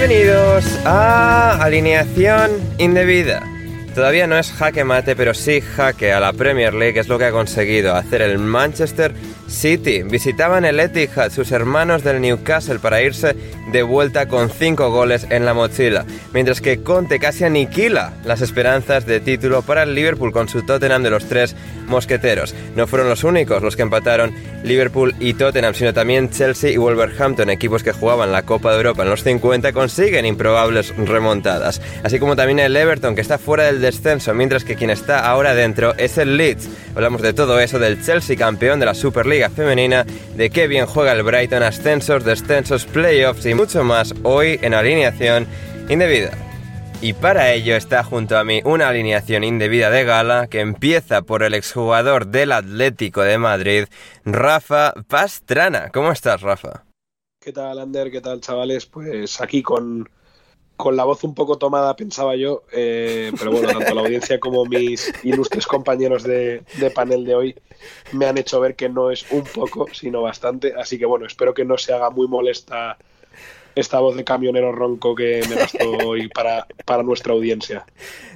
Bienvenidos a Alineación Indebida. Todavía no es jaque mate, pero sí jaque a la Premier League, es lo que ha conseguido hacer el Manchester City. Visitaban el Etihad sus hermanos del Newcastle para irse de vuelta con 5 goles en la mochila, mientras que Conte casi aniquila las esperanzas de título para el Liverpool con su Tottenham de los tres mosqueteros. No fueron los únicos los que empataron Liverpool y Tottenham, sino también Chelsea y Wolverhampton, equipos que jugaban la Copa de Europa en los 50, consiguen improbables remontadas. Así como también el Everton, que está fuera del descenso, mientras que quien está ahora dentro es el Leeds. Hablamos de todo eso, del Chelsea campeón de la Femenina, de qué bien juega el Brighton, ascensos, descensos, playoffs y mucho más hoy en alineación indebida. Y para ello está junto a mí una alineación indebida de gala que empieza por el exjugador del Atlético de Madrid, Rafa Pastrana. ¿Cómo estás, Rafa? ¿Qué tal, Ander? ¿Qué tal, chavales? Pues aquí con, con la voz un poco tomada, pensaba yo, eh, pero bueno, tanto la audiencia como mis ilustres compañeros de, panel de hoy me han hecho ver que no es un poco, sino bastante. Así que bueno, espero que no se haga muy molesta esta voz de camionero ronco que me gastó hoy para, para nuestra audiencia.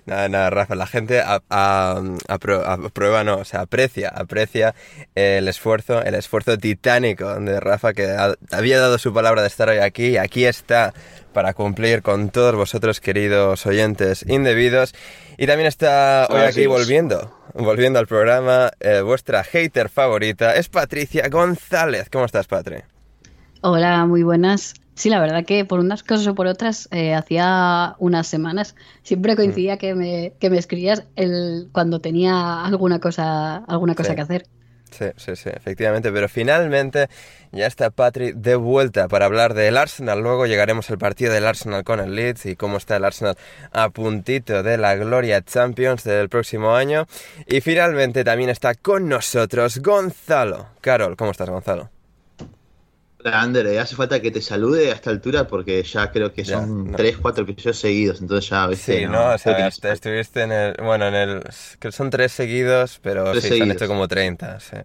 Nada, nada, Rafa, la gente aprueba, no, o sea, aprecia, aprecia el esfuerzo, el esfuerzo titánico de Rafa que había dado su palabra de estar hoy aquí y aquí está para cumplir con todos vosotros, queridos oyentes indebidos. Y también está hoy aquí volviendo, volviendo al programa, eh, vuestra hater favorita es Patricia González. ¿Cómo estás, Patri? Hola, muy buenas. Sí, la verdad que por unas cosas o por otras, eh, hacía unas semanas, siempre coincidía que, me, que me escribías el, cuando tenía alguna cosa, alguna cosa que hacer. Sí, sí, sí, efectivamente, pero finalmente ya está Patri de vuelta para hablar del Arsenal. Luego llegaremos al partido del Arsenal con el Leeds y cómo está el Arsenal a puntito de la Gloria Champions del próximo año. Y finalmente también está con nosotros Gonzalo. Carol, ¿cómo estás, Gonzalo? Ander, eh, hace falta que te salude a esta altura porque ya creo que son tres, cuatro episodios seguidos, entonces ya Sí, no, o sea, estuviste en el. Bueno, en el. que son tres seguidos, pero sí, se han hecho como 30, sí.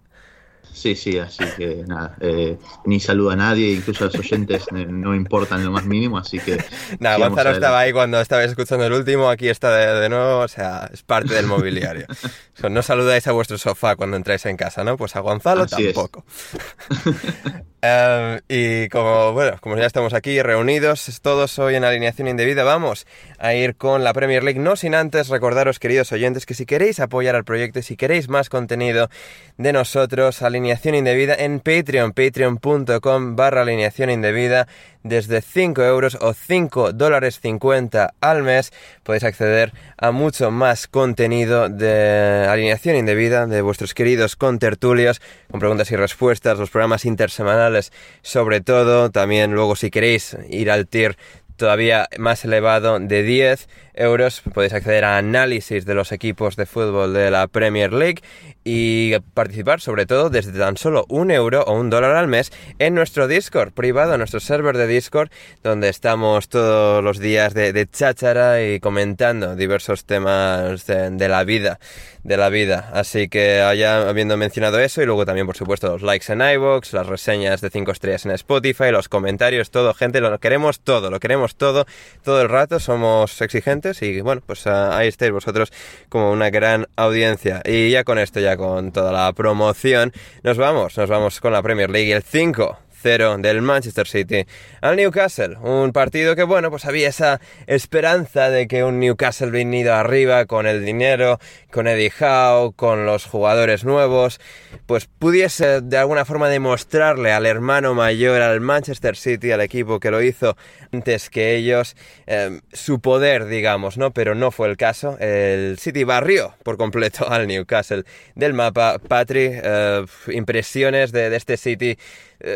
Sí, sí, así que nada, eh, ni saluda a nadie, incluso a los oyentes no importan lo más mínimo, así que... Nada, Gonzalo estaba ahí cuando estabais escuchando el último, aquí está de, nuevo, o sea, es parte del mobiliario. no saludáis a vuestro sofá cuando entráis en casa, ¿no? Pues a Gonzalo tampoco. Em, y como, bueno, como ya estamos aquí reunidos todos hoy en alineación indebida, vamos a ir con la Premier League, no sin antes recordaros, queridos oyentes, que si queréis apoyar al proyecto y si queréis más contenido de nosotros, alineación indebida en Patreon, patreon.com barra alineación indebida. Desde 5 euros o 5 dólares 50 al mes podéis acceder a mucho más contenido de alineación indebida de vuestros queridos contertulios con preguntas y respuestas, los programas intersemanales sobre todo. También luego si queréis ir al tier todavía más elevado de 10 euros podéis acceder a análisis de los equipos de fútbol de la Premier League y participar sobre todo desde tan solo un euro o un dólar al mes en nuestro Discord privado, nuestro server de Discord, donde estamos todos los días de, de cháchara y comentando diversos temas de, la vida, de la vida. Así que allá habiendo mencionado eso y luego también por supuesto los likes en iVoox, las reseñas de 5 estrellas en Spotify, los comentarios, todo, gente, lo queremos todo, lo queremos todo, todo el rato, somos exigentes y bueno, pues ah, ahí estáis vosotros como una gran audiencia. Y ya con esto, ya con toda la promoción, nos vamos, nos vamos con la Premier League el 5 0 del Manchester City al Newcastle. Un partido que, bueno, pues había esa esperanza de que un Newcastle venido arriba con el dinero, con Eddie Howe, con los jugadores nuevos, pues pudiese de alguna forma demostrarle al hermano mayor, al Manchester City, al equipo que lo hizo antes que ellos, eh, su poder, digamos, ¿no? Pero no fue el caso. El City barrió por completo al Newcastle del mapa. Patri, eh, impresiones de, este City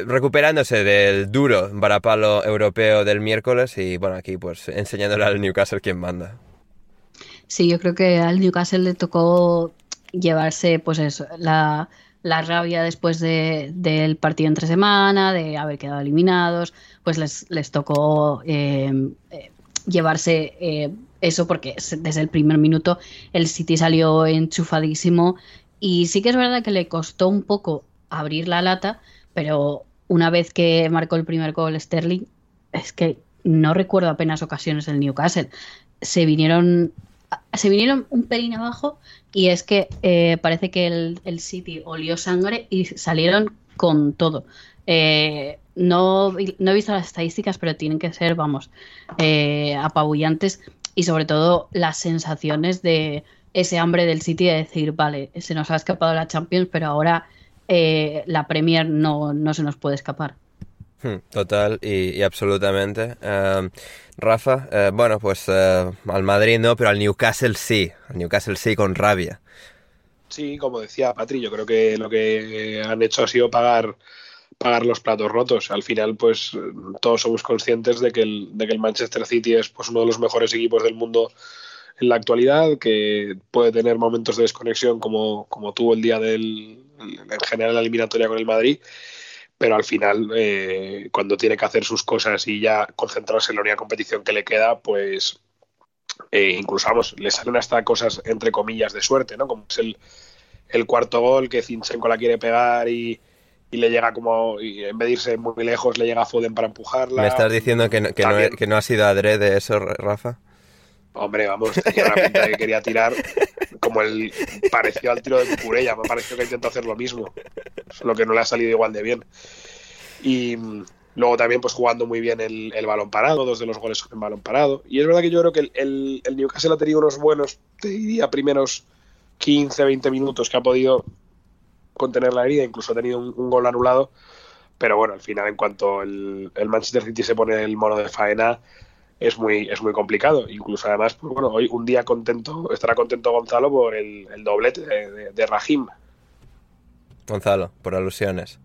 recuperándose del duro varapalo europeo del miércoles y bueno, aquí pues enseñándole al Newcastle quién manda. Sí, yo creo que al Newcastle le tocó llevarse pues eso, la, rabia después del partido entre semana, de haber quedado eliminados, pues les, les tocó eh, eh, llevarse eso porque desde el primer minuto el City salió enchufadísimo y sí que es verdad que le costó un poco abrir la lata, pero una vez que marcó el primer gol Sterling, es que no recuerdo apenas ocasiones del Newcastle. Se vinieron, se vinieron un pelín abajo y es que eh, parece que el, City olió sangre y salieron con todo. Eh, no, no, he visto las estadísticas, pero tienen que ser, vamos, eh, apabullantes y sobre todo las sensaciones de ese hambre del City de decir, vale, se nos ha escapado la Champions, pero ahora eh, la Premier no, no, se nos puede escapar. Hmm, total y, absolutamente. Em, Rafa, eh, bueno, pues eh, al Madrid no, pero al Newcastle sí. Al Newcastle sí con rabia. Sí, como decía Patri, yo creo que lo que han hecho ha sido pagar pagar los platos rotos. Al final, pues todos somos conscientes de que el, de que el Manchester City es pues, uno de los mejores equipos del mundo en la actualidad, que puede tener momentos de desconexión como, como tuvo el día del, en general la eliminatoria con el Madrid, pero al final, eh, cuando tiene que hacer sus cosas y ya concentrarse en la única competición que le queda, pues eh, incluso, vamos, le salen hasta cosas entre comillas de suerte, ¿no? Como es el, el cuarto gol que Zinchenko la quiere pegar y, y le llega como, y en vez de irse muy lejos, le llega a Foden para empujarla. ¿Me estás diciendo que no, que no, que no ha sido adrede eso, Rafa? Hombre, vamos, tenía una pinta que quería tirar como el pareció al tiro de Curella, me pareció que intentó hacer lo mismo, lo que no le ha salido igual de bien. Y luego también pues jugando muy bien el, balón parado, dos de los goles en balón parado. Y es verdad que yo creo que el, Newcastle ha tenido unos buenos, te diría, primeros 15, 20 minutos que ha podido contener la herida, incluso ha tenido un, gol anulado. Pero bueno, al final, en cuanto el, el Manchester City se pone el mono de faena, es muy, es muy complicado. Incluso además, pues bueno, hoy un día contento, estará contento Gonzalo por el, doblete de, de, Rahim. Gonzalo, por alusiones.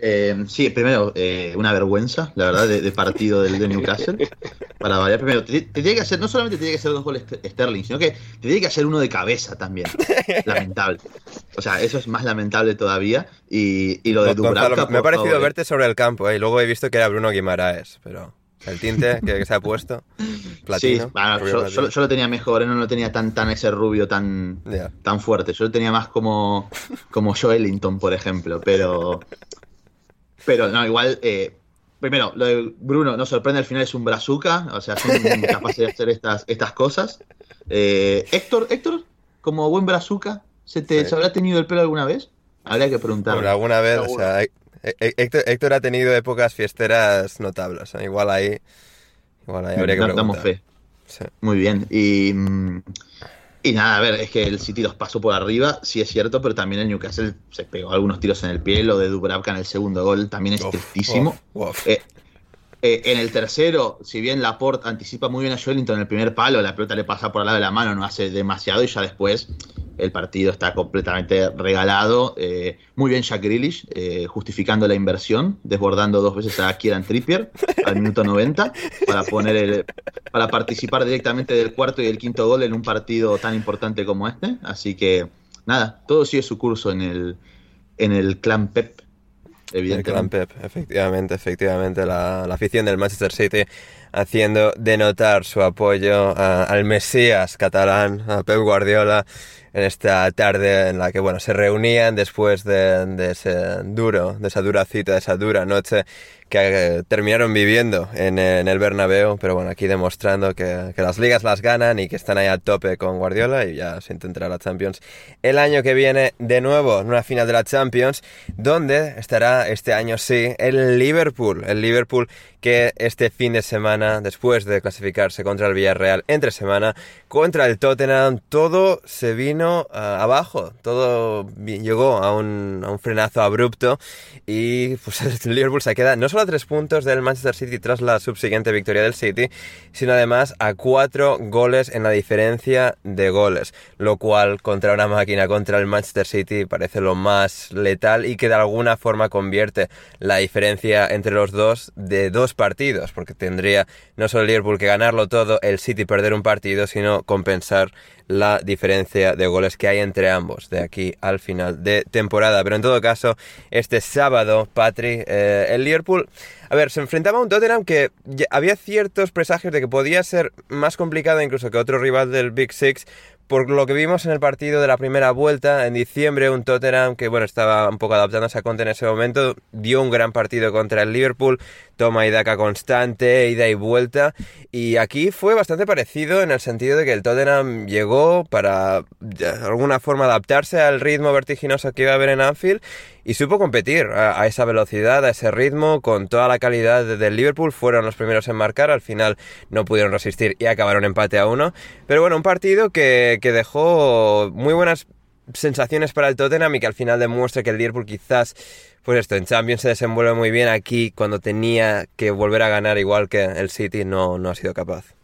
Eh, sí, primero, eh, una vergüenza, la verdad, de, partido del de Newcastle. Para variar, primero, te, tiene que hacer, no solamente tiene que hacer dos goles Sterling, sino que te tiene que hacer uno de cabeza también. Lamentable. O sea, eso es más lamentable todavía. Y, lo de Dubravka, me ha parecido verte sobre el campo, eh, y luego he visto que era Bruno Guimaraes, pero. El tinte que, se ha puesto. Platino, sí, yo, lo tenía mejor, ¿eh? no lo tenía tan, tan ese rubio tan, tan fuerte. Yo lo tenía más como, como Joe Ellington, por ejemplo. Pero. Pero no, igual. Eh, primero, lo de Bruno nos sorprende al final es un brazuca. O sea, son capaces de hacer estas, estas cosas. Eh, Héctor, Héctor, como buen brazuca, ¿se te ¿se habrá tenido el pelo alguna vez? Habría que preguntar. alguna vez, o sea, eh, eh, Héctor, ha tenido épocas fiesteras notables. ¿eh? Igual ahí, igual ahí habría que preguntar. Muy bien. Y, mm, Y nada, a ver, es que el City los pasó por arriba, sí es cierto, pero también el Newcastle se pegó algunos tiros en el pie, lo de Dubravka en el segundo gol también es tristísimo. Eh, eh, en el tercero, si bien Laporte anticipa muy bien a Joelinton en el primer palo, la pelota le pasa por al lado de la mano, no hace demasiado y ya después el partido está completamente regalado. Eh, muy bien Jack Grealish, eh, justificando la inversión, desbordando dos veces a Kieran Trippier al minuto 90 para, poner el, para participar directamente del cuarto y el quinto gol en un partido tan importante como este. Así que nada, todo sigue su curso en el, en el clan Pep Evidentemente. El efectivamente, efectivamente. La, afición del Manchester City haciendo denotar su apoyo al Mesías catalán, a Pep Guardiola, en esta tarde en la que bueno, se reunían después de, de ese duro, de esa dura cita, de esa dura noche que eh, terminaron viviendo en, en, el Bernabéu, pero bueno, aquí demostrando que, que, las ligas las ganan y que están ahí a tope con Guardiola y ya se intentará la Champions el año que viene de nuevo en una final de la Champions, donde estará este año sí el Liverpool, el Liverpool que este fin de semana, después de clasificarse contra el Villarreal entre semana, contra el Tottenham, todo se vino uh, abajo, todo llegó a un, a un, frenazo abrupto y pues el Liverpool se queda no solo a tres puntos del Manchester City tras la subsiguiente victoria del City, sino además a cuatro goles en la diferencia de goles, lo cual contra una máquina, contra el Manchester City, parece lo más letal y que de alguna forma convierte la diferencia entre los dos de dos partidos, porque tendría no solo Liverpool que ganarlo todo, el City perder un partido, sino compensar la diferencia de goles que hay entre ambos de aquí al final de temporada. Pero en todo caso, este sábado, Patri, eh, el Liverpool, a ver, se enfrentaba a un Tottenham que había ciertos presagios de que podía ser más complicado incluso que otro rival del Big Six, por lo que vimos en el partido de la primera vuelta en diciembre, un Tottenham que bueno estaba un poco adaptándose a Conte en ese momento, dio un gran partido contra el Liverpool, toma y daca constante, ida y vuelta, y aquí fue bastante parecido en el sentido de que el Tottenham llegó para de alguna forma adaptarse al ritmo vertiginoso que iba a haber en Anfield y supo competir a, esa velocidad, a ese ritmo, con toda la calidad del Liverpool. Fueron los primeros en marcar, al final no pudieron resistir y acabaron empate a uno. Pero bueno, un partido que, que dejó muy buenas sensaciones para el Tottenham y que al final demuestra que el Liverpool quizás, pues esto, en Champions se desenvuelve muy bien aquí cuando tenía que volver a ganar igual que el City no, no ha sido capaz.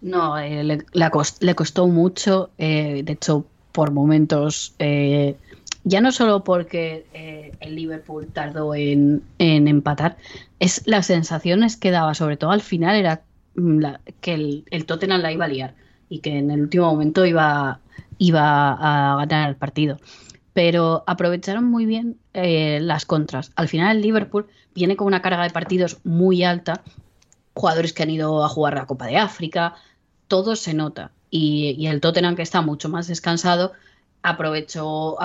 No, eh, le, le, costó mucho, eh, de hecho por momentos eh, ya no solo porque eh, el Liverpool tardó en, empatar, es las sensaciones que daba, sobre todo al final, era mm, que el, el, Tottenham la iba a liar y que en el último momento iba, iba a ganar el partido. Pero aprovecharon muy bien eh, las contras. Al final el Liverpool viene con una carga de partidos muy alta, jugadores que han ido a jugar la Copa de África, todo se nota. Y, el Tottenham que está mucho más descansado, aprovechó,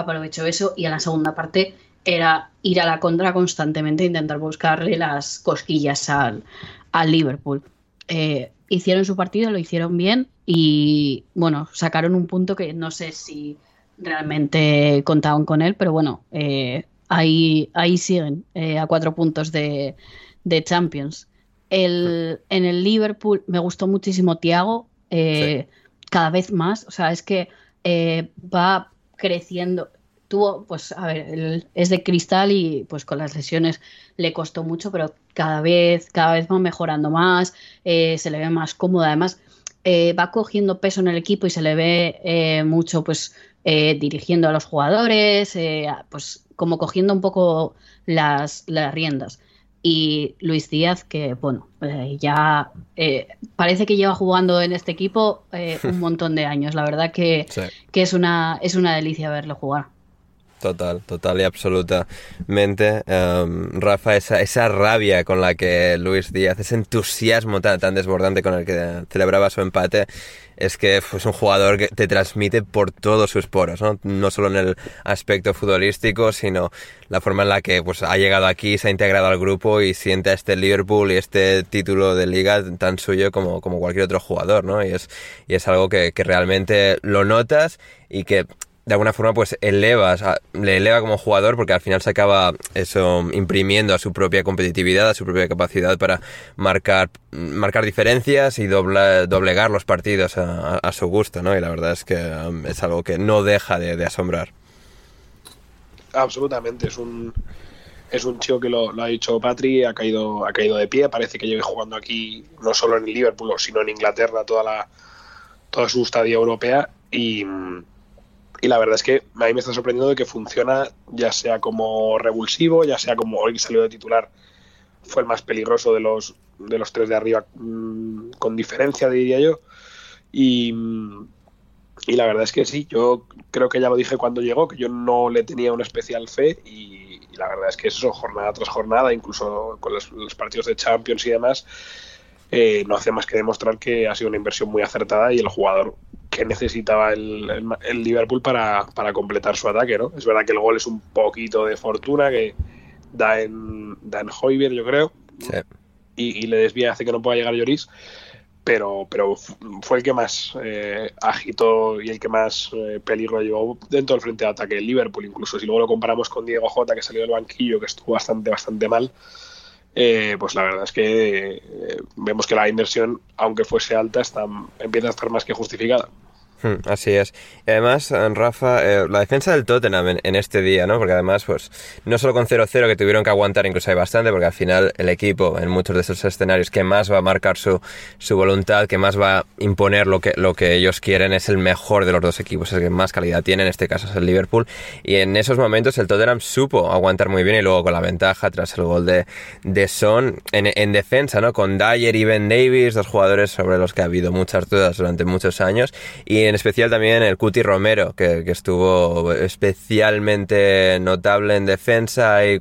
eso y en la segunda parte era ir a la contra constantemente, intentar buscarle las cosquillas al, al Liverpool. Eh, hicieron su partido, lo hicieron bien y bueno, sacaron un punto que no sé si realmente contaban con él, pero bueno, eh, ahí, ahí siguen eh, a cuatro puntos de, de Champions. El, en el Liverpool me gustó muchísimo Thiago, cada vez más, o sea, es que eh, va creciendo. Tuvo, pues, a ver, es de cristal y pues con las lesiones le costó mucho, pero cada vez, cada vez va mejorando más, eh, se le ve más cómodo, además eh, va cogiendo peso en el equipo y se le ve mucho, pues, dirigiendo a los jugadores, pues, como cogiendo un poco las, las riendas y Luis Díaz, que bueno, eh, ya eh, parece que lleva jugando en este equipo eh, un montón de años. La verdad que, que, es, una, es una delicia verlo jugar. Total, total y absolutamente. Em, Rafa, esa, esa rabia con la que Luis Díaz, ese entusiasmo tan, tan desbordante con el que celebraba su empate, es que es un jugador que te transmite por todos sus poros, ¿no? No solo en el aspecto futbolístico, sino la forma en la que pues, ha llegado aquí, se ha integrado al grupo y siente este Liverpool y este título de liga tan suyo como, como cualquier otro jugador, ¿no? Y es, y es algo que, que realmente lo notas y que de alguna forma pues elevas, le eleva como jugador porque al final se acaba eso imprimiendo a su propia competitividad, a su propia capacidad para marcar, marcar diferencias y doblegar los partidos a, su gusto, ¿no? Y la verdad es que um, es algo que no deja de, asombrar. Absolutamente, es un es un chico que lo, ha dicho Patri, ha caído, ha caído de pie, parece que lleve jugando aquí no solo en Liverpool, sino en Inglaterra toda la toda su estadía europea y y la verdad es que a mí me está sorprendiendo de que funciona ya sea como revulsivo, ya sea como hoy que salió de titular fue el más peligroso de los, de los tres de arriba mm, con diferencia, diría yo. Y, y, la verdad es que sí, yo creo que ya lo dije cuando llegó, que yo no le tenía una especial fe y, la verdad es que eso, jornada tras jornada, incluso con los, partidos de Champions y demás, eh, no hace más que demostrar que ha sido una inversión muy acertada y el jugador que necesitaba el, Liverpool para, completar su ataque, ¿no? Es verdad que el gol es un poquito de fortuna que da en, da en Hoybier, yo creo, y, le desvía, hace que no pueda llegar Lloris, pero, pero fue el que más eh, agitó y el que más eh, peligro llevó dentro del frente de ataque el Liverpool, incluso si luego lo comparamos con Diego Jota, que salió del banquillo, que estuvo bastante, bastante mal, eh, pues la verdad es que eh, vemos que la inversión, aunque fuese alta, está, empieza a estar más que justificada. Hmm, así es. Y además, eh, Rafa, eh, la defensa del Tottenham en, este día, ¿no? Porque además, pues, no solo con 0-0 que tuvieron que aguantar, incluso hay bastante, porque al final el equipo, en muchos de esos escenarios, que más va a marcar su, su voluntad, que más va a imponer lo que, lo que ellos quieren, es el mejor de los dos equipos, el que más calidad tiene, en este caso es el Liverpool. Y en esos momentos el Tottenham supo aguantar muy bien y luego con la ventaja tras el gol de, de Son en, en defensa, ¿no? Con Dyer y Ben Davis, dos jugadores sobre los que ha habido muchas dudas durante muchos años. Y en especial también el Cuti Romero, que, estuvo especialmente notable en defensa y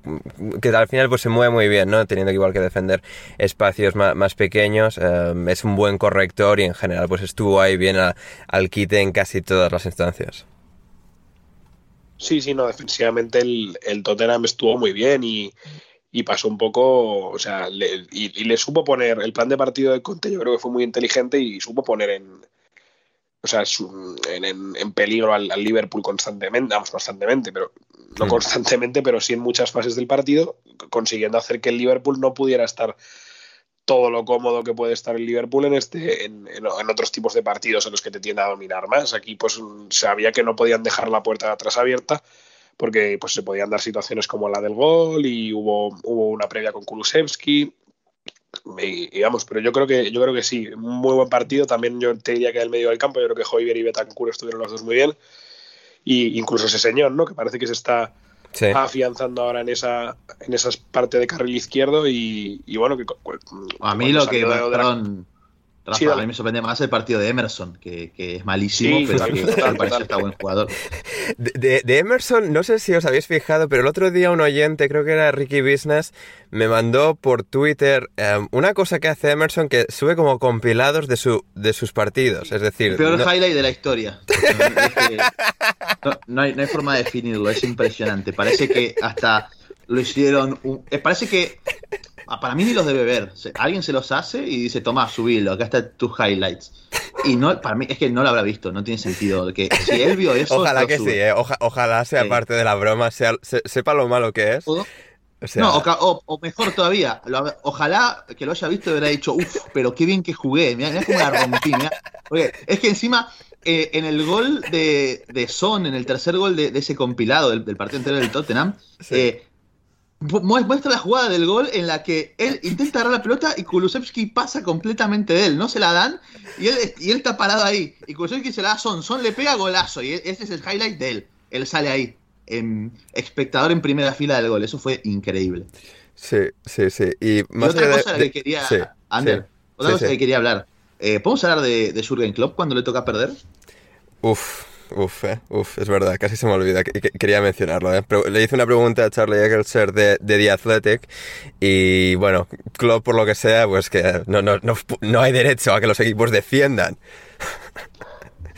que al final pues se mueve muy bien, ¿no? Teniendo que igual que defender espacios más, pequeños, eh, es un buen corrector y en general pues estuvo ahí bien al quite en casi todas las instancias. Sí, sí, no, defensivamente el, el Tottenham estuvo muy bien y, pasó un poco, o sea, y, le supo poner, el plan de partido de Conte yo creo que fue muy inteligente y supo poner en, o sea, en, peligro al, Liverpool constantemente, vamos, constantemente, pero no mm. constantemente, pero sí en muchas fases del partido, consiguiendo hacer que el Liverpool no pudiera estar todo lo cómodo que puede estar el Liverpool en este en, otros tipos de partidos en los que te tiende a dominar más. Aquí pues sabía que no podían dejar la puerta de atrás abierta porque pues se podían dar situaciones como la del gol y hubo, hubo una previa con Kulusevski digamos, pero yo creo que yo creo que sí, muy buen partido. También yo te diría que el medio del campo, yo creo que Hoybier y Betancourt estuvieron los dos muy bien. Y incluso ese señor, ¿no? Que parece que se está afianzando ahora en esa en esa parte de carril izquierdo y, bueno que a mí lo que perdón, a mí me sorprende más el partido de Emerson, que, es malísimo, pero que al parecer está buen jugador. De, Emerson, no sé si os habéis fijado, pero el otro día un oyente, creo que era Ricky Business, me mandó por Twitter em, una cosa que hace Emerson que sube como compilados de, su, de sus partidos. Es decir. El peor highlight de la historia. No, hay, no, hay, forma de definirlo, es impresionante. Parece que hasta lo hicieron. Eh, parece que para mí ni los debe ver. Alguien se los hace y dice, toma, subilo, acá están tus highlights. Y no, para mí es que no lo habrá visto, no tiene sentido. Que si él vio eso. Ojalá que sí, eh, ojalá sea parte de la broma, sea, sepa lo malo que es. no, o, mejor todavía, ojalá que lo haya visto y hubiera dicho, uff, pero qué bien que jugué, mirá, cómo la rompí, es que encima, eh, en el gol de, de, Son, en el tercer gol de, ese compilado del, partido entero del Tottenham, eh, muestra la jugada del gol en la que él intenta agarrar la pelota y Kulusevski pasa completamente de él, no se la dan y él, y él está parado ahí y Kulusevski se la da Son, Son le pega golazo y ese es el highlight de él, él sale ahí, en, espectador en primera fila del gol, eso fue increíble. Sí, sí, sí. Y, otra cosa que quería, Ander, otra cosa que quería hablar, eh, ¿podemos hablar de, de Jurgen Klopp cuando le toca perder? Uf, Uf, eh, uf, es verdad, casi se me olvida, quería mencionarlo. Eh. le hice una pregunta a Charlie Eccleston de, de The Athletic y bueno, Klopp por lo que sea, pues que no, no, no, no hay derecho a que los equipos defiendan.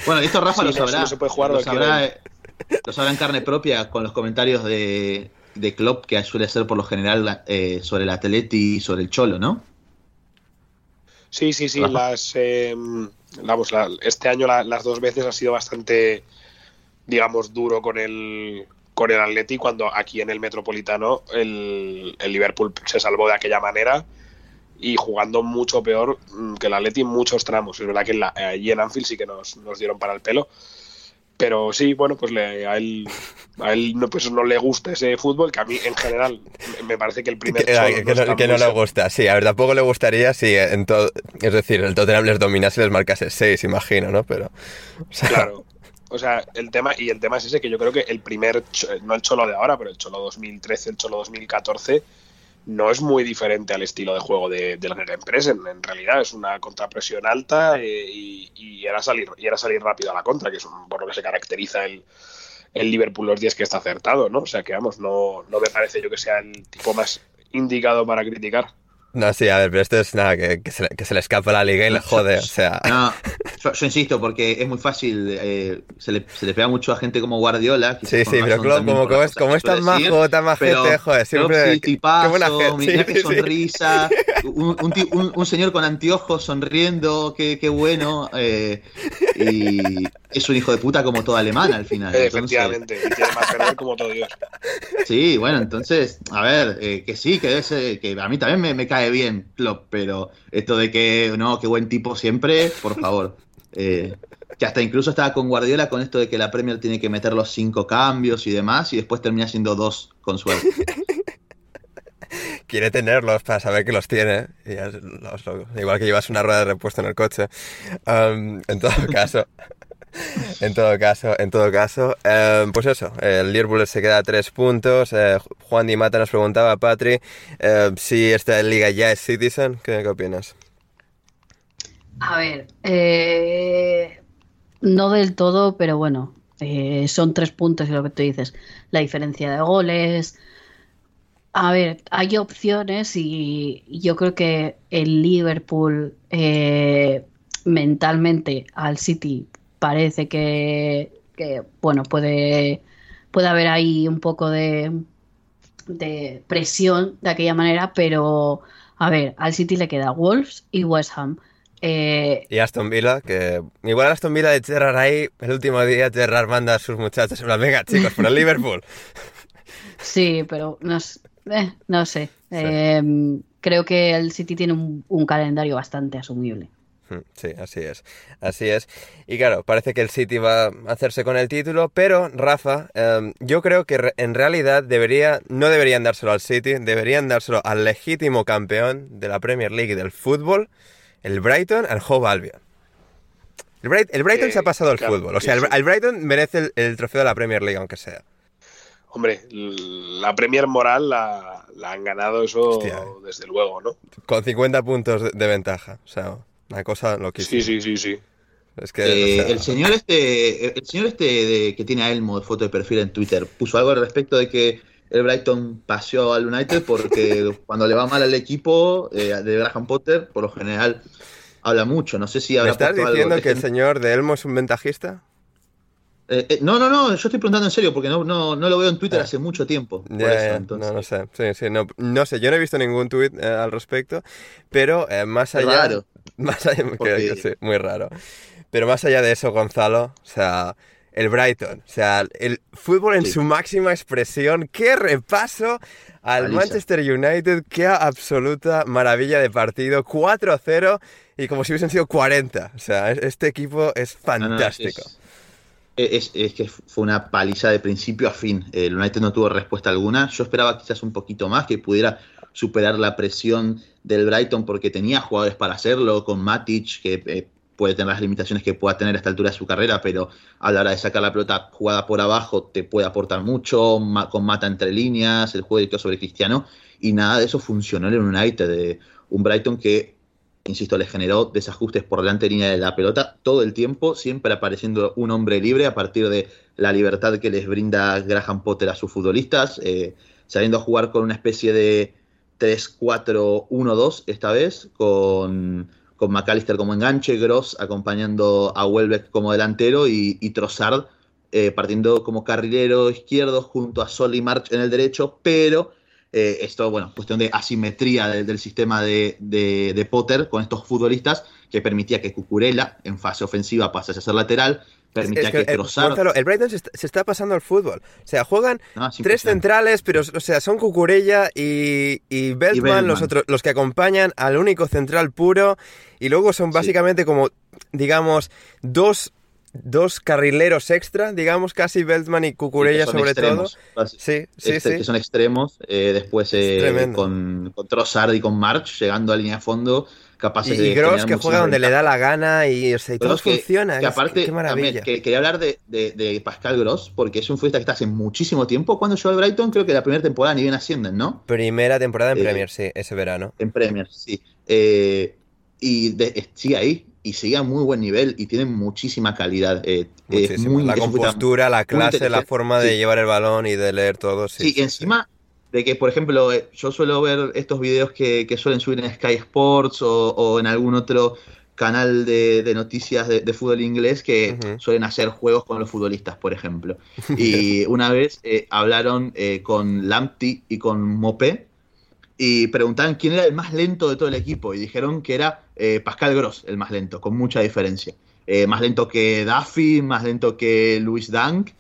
Bueno, esto Rafa lo sabrá. se puede jugar lo, sabrá, eh, lo sabrá en carne propia con los comentarios de, de Klopp que suele ser por lo general eh, sobre el Atleti y sobre el Cholo, ¿no? Sí, sí, sí, las... Eh, vamos, este año las dos veces ha sido bastante digamos, duro con el, con el Atleti cuando aquí en el Metropolitano el, el Liverpool se salvó de aquella manera y jugando mucho peor que el Atleti en muchos tramos. Es verdad que allí en Anfield sí que nos, nos dieron para el pelo. Pero sí, bueno, pues le, a él, a él no, pues no le gusta ese fútbol, que a mí en general me parece que el primer... Que, que, no, le gusta, sí, a ver, tampoco le gustaría si en todo... Es decir, el Tottenham les dominase y les marcase 6, imagino, ¿no? Pero... Claro. O sea, el tema, y el tema es ese, que yo creo que el primer, no el Cholo de ahora, pero el Cholo 2013, el Cholo 2014, no es muy diferente al estilo de juego de, del Empresa. En, en, realidad es una contrapresión alta eh, y, era salir, y era salir rápido a la contra, que es por lo que se caracteriza el, el Liverpool los días que está acertado, ¿no? O sea que, vamos, no, no me parece yo que sea el tipo más indicado para criticar. No, sí, a ver, pero esto es nada, que, que, se, que se, le escapa la liga y le jode, o sea. No, yo, insisto, porque es muy fácil, eh, se, le, se, le, pega mucho a gente como Guardiola. Sí, sí, pero Klopp, como, como, es, como es tan majo, tan majete, joder, siempre. Sí, tipazo, qué buena gente. Mira sí, qué sonrisa, un, un, un, señor con anteojos sonriendo, qué, qué bueno. Eh, y es un hijo de puta como todo alemán al final. Efectivamente, y tiene más perder como todo Dios. Sí, bueno, entonces, a ver, eh, que sí, que, que a mí también me, me cae bien Klopp, pero esto de que, no, qué buen tipo siempre, por favor. Eh, que hasta incluso estaba con Guardiola con esto de que la Premier tiene que meter los cinco cambios y demás, y después termina siendo dos con suerte. Quiere tenerlos para saber que los tiene. igual que llevas una rueda de repuesto en el coche. Um, en todo caso. en todo caso, en todo caso, um, pues eso, el Liverpool se queda a tres puntos. Eh, Juan Di Mata nos preguntaba, Patri, eh, si esta liga ya es Citizen. ¿Qué, qué opinas? A ver, eh, no del todo, pero bueno, eh, son tres puntos y lo que tú dices. La diferencia de goles. A ver, hay opciones y yo creo que el Liverpool eh, mentalmente al City parece que, que, bueno, puede, puede haber ahí un poco de, de presión de aquella manera, pero a ver, al City le queda Wolves y West Ham. Eh, y Aston Villa, que igual Aston Villa de Gerrard ahí, el último día Gerrard manda a sus muchachos en plan, venga chicos, por el Liverpool. sí, pero no, eh, no sé. Sí. Eh, creo que el City tiene un, un, calendario bastante asumible. Hmm, sí, así es, así es. Y claro, parece que el City va a hacerse con el título, pero Rafa, eh, yo creo que en realidad debería, no deberían dárselo al City, deberían dárselo al legítimo campeón de la Premier League del fútbol, el Brighton al Hove Albion. El, Bright, el Brighton eh, se ha pasado al claro, fútbol. O sea, el, el Brighton merece el, el, trofeo de la Premier League, aunque sea. Hombre, la Premier moral la, la han ganado eso Hostia. desde luego, ¿no? Con 50 puntos de, de, ventaja. O sea, una cosa loquísima. Sí, sí, sí, sí. Es que, eh, o sea... el señor este, el señor este de, que tiene a Elmo de foto de perfil en Twitter puso algo al respecto de que el Brighton paseó al United porque cuando le va mal al equipo eh, de Graham Potter, por lo general habla mucho. No sé si habrá ¿Me estás diciendo que el señor de Elmo es un ventajista? Eh, eh, no, no, no, yo estoy preguntando en serio porque no, no, no lo veo en Twitter ah. hace mucho tiempo. Por yeah, eso, entonces... No, no sé, sí, sí, no, no, sé, yo no he visto ningún tweet eh, al respecto, pero más allá... Raro. Más allá, porque... sí, muy raro. Pero más allá de eso, Gonzalo, o sea, el Brighton. O sea, el fútbol en sí. su máxima expresión. ¡Qué repaso al Alisa. Manchester United! ¡Qué absoluta maravilla de partido! 4-0 y como si hubiesen sido 40. O sea, este equipo es fantástico. No, no, es, es, es, que fue una paliza de principio a fin. El United no tuvo respuesta alguna. Yo esperaba quizás un poquito más, que pudiera superar la presión del Brighton porque tenía jugadores para hacerlo, con Matic, que eh, puede tener las limitaciones que pueda tener a esta altura de su carrera, pero a la hora de sacar la pelota jugada por abajo te puede aportar mucho, con mata entre líneas, el juego directo sobre Cristiano, y nada de eso funcionó en el United, de un Brighton que, insisto, le generó desajustes por delante de línea de la pelota todo el tiempo, siempre apareciendo un hombre libre a partir de la libertad que les brinda Graham Potter a sus futbolistas, eh, sabiendo jugar con una especie de 3-4-1-2 esta vez, con con McAllister como enganche, Gross acompañando a Welbeck como delantero y, y eh, partiendo como carrilero izquierdo junto a Sol y March en el derecho, pero eh, esto, bueno, cuestión de asimetría de, del sistema de, de, Potter con estos futbolistas que permitía que Cucurella en fase ofensiva pasase a ser lateral, permitía que, el Brighton se está, pasando al fútbol. O sea, juegan tres centrales, pero o sea, son Cucurella y, y, Beltman, Los, otros, los que acompañan al único central puro. Y luego son básicamente como, digamos, dos dos carrileros extra, digamos, casi Beltman y Cucurella sobre todo. Sí, sí, este, sí. Que son extremos. Eh, después eh, con, con Trossard y con March, llegando a línea de fondo, capaces y, de. Y Gross que juega donde le da la gana y, o sea, todo funciona. Que aparte, qué maravilla. que, quería hablar de, de, Pascal Gross, porque es un futbolista que está hace muchísimo tiempo. Cuando llegó al Brighton, creo que la primera temporada ni bien ascienden, ¿no? Primera temporada en eh, Premier, sí, ese verano. En Premier, sí. y sigue ahí, y sigue a muy buen nivel y tiene muchísima calidad. Eh, la compostura, la clase, la forma de llevar el balón y de leer todo. Sí, encima de que, por ejemplo, eh, yo suelo ver estos videos que, suelen subir en Sky Sports o, en algún otro canal de, noticias de, fútbol inglés que suelen hacer juegos con los futbolistas, por ejemplo. Y una vez eh, hablaron con Lamptey y con Mopé y preguntaban quién era el más lento de todo el equipo y dijeron que era eh, Pascal Gross el más lento, con mucha diferencia. Eh, más lento que Duffy, más lento que Luis Dank,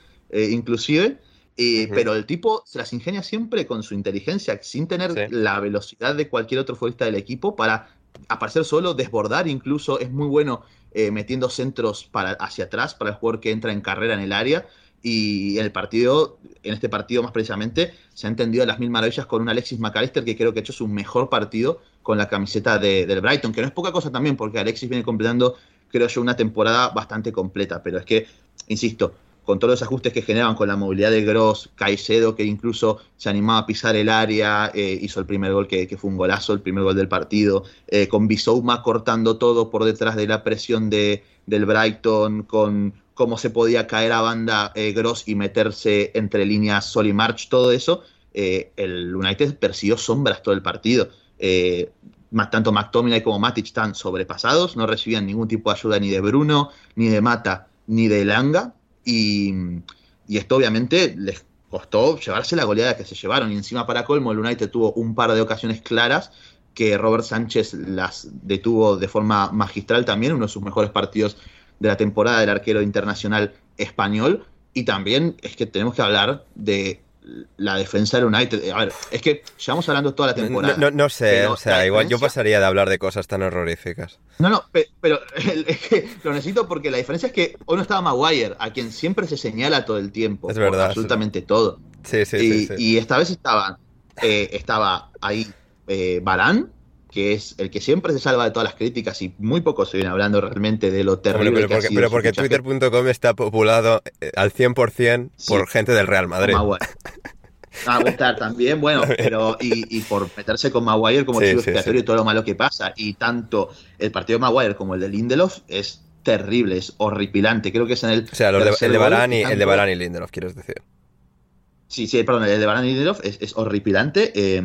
eh. Pero el tipo se las ingenia siempre con su inteligencia, sin tener la velocidad de cualquier otro futbolista del equipo para aparecer solo, desbordar incluso. Es muy bueno metiendo centros para, hacia atrás para el jugador que entra en carrera en el área y en el partido, en este partido más precisamente, se ha entendido las mil maravillas con un Alexis McAllister que creo que ha hecho su mejor partido con la camiseta del Brighton, que no es poca cosa también, porque Alexis viene completando, creo yo, una temporada bastante completa. Pero es que, insisto, con todos los ajustes que generaban con la movilidad de Gross, Caicedo, que incluso se animaba a pisar el área, eh, hizo el primer gol que, fue un golazo, el primer gol del partido, eh, con Bisouma cortando todo por detrás de la presión de, del Brighton, con cómo se podía caer a banda eh, Gross y meterse entre líneas Sol y March, todo eso, el United persiguió sombras todo el partido. Tanto McTominay como Matic están sobrepasados, no recibían ningún tipo de ayuda ni de Bruno, ni de Mata, ni de Langa, y, esto obviamente les costó llevarse la goleada que se llevaron, y encima para colmo el United tuvo un par de ocasiones claras que Robert Sánchez las detuvo de forma magistral también, uno de sus mejores partidos de la temporada del arquero internacional español. Y también es que tenemos que hablar de la defensa del United. A ver, es que llevamos hablando toda la temporada. No, sé, o sea, igual yo pasaría de hablar de cosas tan horroríficas. No, no, pero, es que lo necesito porque la diferencia es que hoy no estaba Maguire, a quien siempre se señala todo el tiempo. Es verdad. Absolutamente todo. Sí, sí, y, sí, y, esta vez estaba, eh, estaba ahí eh, Barán, que es el que siempre se salva de todas las críticas y muy poco se viene hablando realmente de lo terrible pero, que porque, Pero porque Twitter.com está populado eh, al 100% por gente del Real Madrid. A gustar también, bueno, pero y, por meterse con Maguire como chivo expiatorio y todo lo malo que pasa. Y tanto el partido de Maguire como el de Lindelof es terrible, es horripilante. Creo que es en el. O sea, el de Barán y, el de Barán y Lindelof, quieres decir. Sí, sí, perdón, el de Barán y Lindelof es, es horripilante. Eh,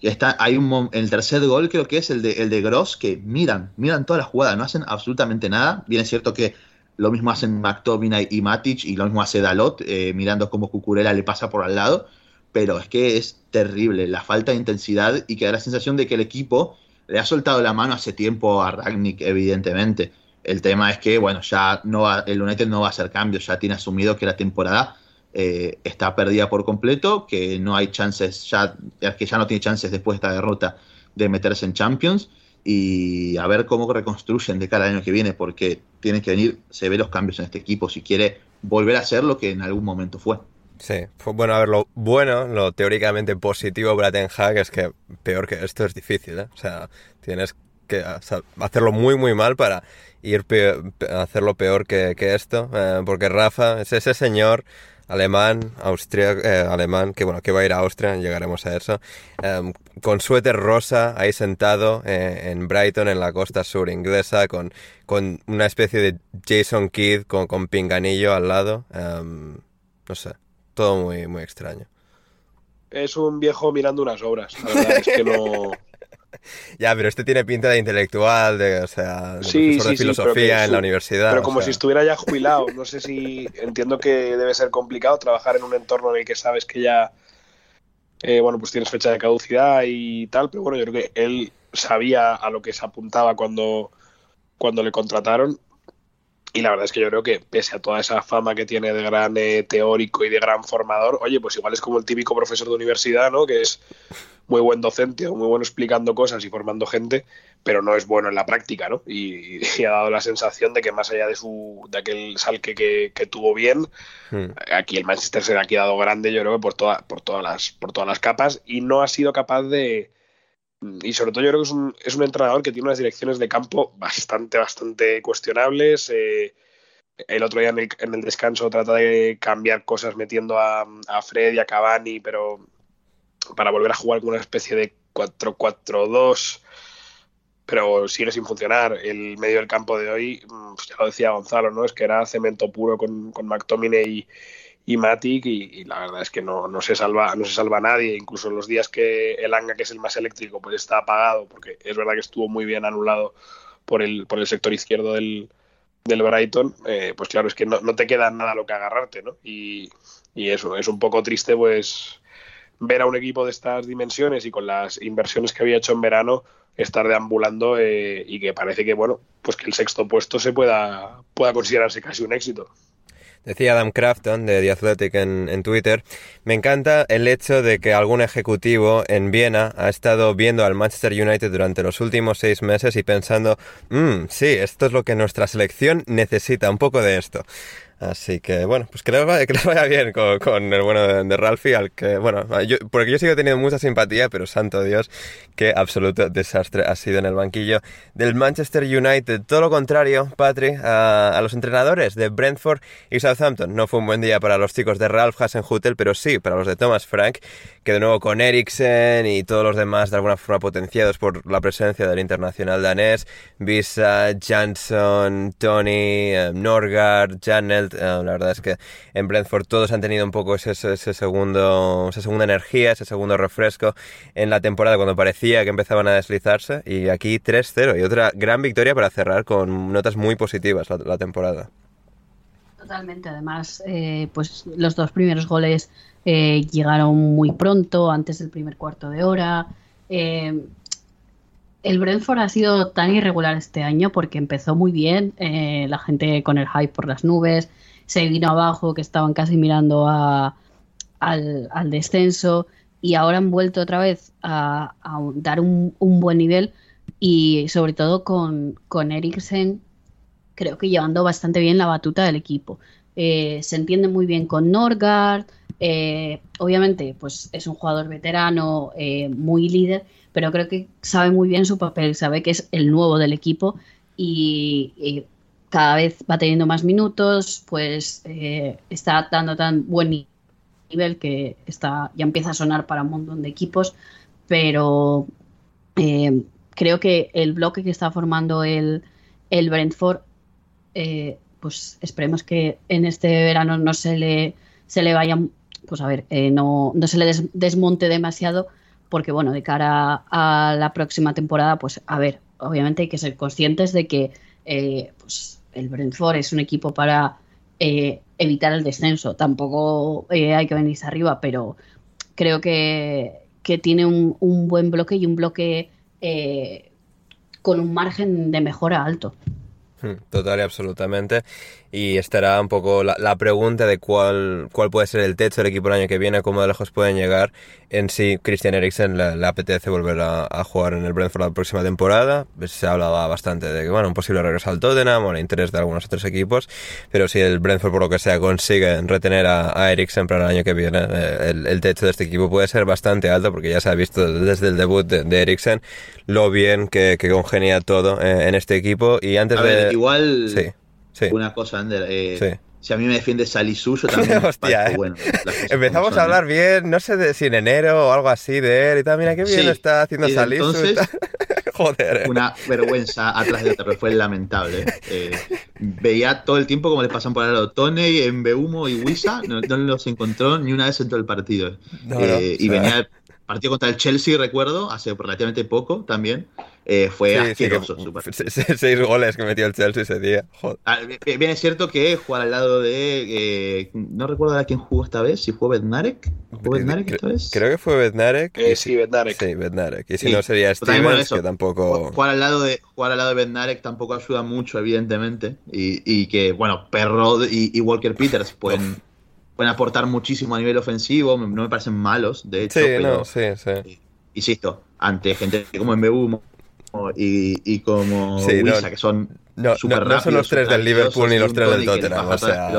está, hay un el tercer gol creo que es el de, el de Gross, que miran, miran toda la jugada, no hacen absolutamente nada. Bien es cierto que lo mismo hacen McTominay y Matic y lo mismo hace Dalot, eh, mirando cómo Cucurella le pasa por al lado, pero es que es terrible la falta de intensidad y que da la sensación de que el equipo le ha soltado la mano hace tiempo a Ragnick, evidentemente. El tema es que, bueno, ya no va, el United no va a hacer cambios, ya tiene asumido que la temporada eh, está perdida por completo, que no hay chances, ya, que ya no tiene chances después de esta derrota de meterse en Champions y a ver cómo reconstruyen de cada año que viene, porque tienen que venir, se ve los cambios en este equipo si quiere volver a ser lo que en algún momento fue. Sí, bueno a ver lo bueno, lo teóricamente positivo para Ten Hag es que peor que esto es difícil, ¿eh? O sea, tienes que hacerlo muy muy mal para ir hacerlo peor que, esto, eh, porque Rafa es ese señor alemán, Austria, eh, alemán, que bueno, que va a ir a Austria, llegaremos a eso, em, con suéter rosa, ahí sentado eh, en Brighton, en la costa sur inglesa, con, con una especie de Jason Kidd con, con pinganillo al lado. Em, no sé, todo muy, muy extraño. Es un viejo mirando unas obras, la verdad es que no... Ya, pero este tiene pinta de intelectual, de, o sea, de profesor de filosofía en la universidad. Pero como si estuviera ya jubilado. No sé si entiendo que debe ser complicado trabajar en un entorno en el que sabes que ya, eh, bueno, pues tienes fecha de caducidad y tal. Pero bueno, yo creo que él sabía a lo que se apuntaba cuando, cuando le contrataron. Y la verdad es que yo creo que pese a toda esa fama que tiene de gran eh, teórico y de gran formador, oye, pues igual es como el típico profesor de universidad, ¿no? Que es muy buen docente, muy bueno explicando cosas y formando gente, pero no es bueno en la práctica, ¿no? Y, ha dado la sensación de que más allá de su de aquel salque que, que tuvo bien, hmm. aquí el Manchester se le ha quedado grande, yo creo que por toda, por todas las, por todas las capas, y no ha sido capaz de, y sobre todo yo creo que es un, es un entrenador que tiene unas direcciones de campo bastante, bastante cuestionables. Eh, el otro día en el, en el, descanso trata de cambiar cosas metiendo a, a, Fred y a Cavani, pero para volver a jugar con una especie de 4-4-2, pero sigue sin funcionar. El medio del campo de hoy, mm, pues ya lo decía Gonzalo, ¿no? Es que era cemento puro con, con McTominay y, y Matic y, la verdad es que no, no, se salva no se salva nadie incluso los días que el Anga que es el más eléctrico pues está apagado porque es verdad que estuvo muy bien anulado por el por el sector izquierdo del, del Brighton eh, pues claro es que no, te queda nada lo que agarrarte ¿no? y, y eso es un poco triste pues ver a un equipo de estas dimensiones y con las inversiones que había hecho en verano estar deambulando eh, y que parece que bueno pues que el sexto puesto se pueda pueda considerarse casi un éxito Decía Adam Crafton de The Athletic en, Twitter, me encanta el hecho de que algún ejecutivo en Viena ha estado viendo al Manchester United durante los últimos seis meses y pensando, mmm, sí, esto es lo que nuestra selección necesita, un poco de esto. Así que bueno, pues que les vaya, que vaya bien con, el bueno de, de, Ralphie, al que, bueno, yo, porque yo sigo teniendo mucha simpatía, pero santo Dios, qué absoluto desastre ha sido en el banquillo del Manchester United. Todo lo contrario, Patri, a, a los entrenadores de Brentford y Southampton. No fue un buen día para los chicos de Ralph Hasenhutel, pero sí para los de Thomas Frank, que de nuevo con Eriksen y todos los demás de alguna forma potenciados por la presencia del internacional danés, Visa, Jansson, Tony, eh, Norgard, Janel, eh, la verdad es que en Brentford todos han tenido un poco ese, segundo, esa segunda energía, ese segundo refresco en la temporada cuando parecía que empezaban a deslizarse. Y aquí 3-0 y otra gran victoria para cerrar con notas muy positivas la, temporada. Totalmente, además, eh, pues los dos primeros goles eh, llegaron muy pronto, antes del primer cuarto de hora. El Brentford ha sido tan irregular este año porque empezó muy bien, la gente con el hype por las nubes, se vino abajo, que estaban casi mirando al, descenso y ahora han vuelto otra vez a, dar un, buen nivel y sobre todo con, con Eriksen creo que llevando bastante bien la batuta del equipo. Eh, se entiende muy bien con Norgard, eh, obviamente pues es un jugador veterano, eh, muy líder, pero creo que sabe muy bien su papel, sabe que es el nuevo del equipo y cada vez va teniendo más minutos, pues eh, está dando tan buen nivel que está, ya empieza a sonar para un montón de equipos, pero eh, creo que el bloque que está formando el, el Brentford, eh, pues esperemos que en este verano no se le, se le vaya, pues a ver, no, no se le desmonte demasiado, porque bueno, de cara a la próxima temporada, pues a ver, obviamente hay que ser conscientes de que pues el Brentford es un equipo para eh, evitar el descenso. Tampoco eh, hay que venirse arriba, pero creo que, tiene un, buen bloque y un bloque eh, con un margen de mejora alto. Hmm, total y absolutamente y estará un poco la, pregunta de cuál, cuál puede ser el techo del equipo el año que viene, cómo de lejos pueden llegar. En sí, Christian Eriksen le, apetece volver a, jugar en el Brentford la próxima temporada. Se hablaba bastante de que, bueno, un posible regreso al Tottenham o el interés de algunos otros equipos, pero si el Brentford, por lo que sea, consigue retener a, a Eriksen para el año que viene, eh, el, techo de este equipo puede ser bastante alto porque ya se ha visto desde el debut de, de Eriksen lo bien que, congenia todo eh, en este equipo. Y antes de. igual. Sí una cosa, Ander. Eh, si a mí me defiende Salisu, yo también. Hostia, ¿eh? Empezamos a hablar bien, no sé de, si en enero o algo así de él y tal. Mira qué bien está haciendo Salisu. Joder. Eh. Una vergüenza atrás de otra, fue lamentable. veía todo el tiempo como le pasan por el lado Tony, Mbeumo y Wisa, no, los encontró ni una vez en todo el partido. y venía partido contra el Chelsea, recuerdo, hace relativamente poco también. Eh, fue asqueroso. seis goles que metió el Chelsea ese día. Ah, bien, es cierto que jugar al lado de. Eh, no recuerdo a quién jugó esta vez, si fue Bednarek. ¿Fue Bednarek esta vez? Creo que fue Bednarek. Eh, sí, Bednarek. Sí, Bednarek. Y si no sería Stevens, que tampoco. Jugar al lado de, jugar al lado de Bednarek tampoco ayuda mucho, evidentemente. Y, y que, bueno, Perrod y, Walker Peters pueden pueden aportar muchísimo a nivel ofensivo, no me parecen malos, de hecho. Sí, no, sí, sí. Insisto, ante gente como Mbu y, y como sí, Wisa, que son no, super no, no son los tres del Liverpool ni los tres del Tottenham, o sea...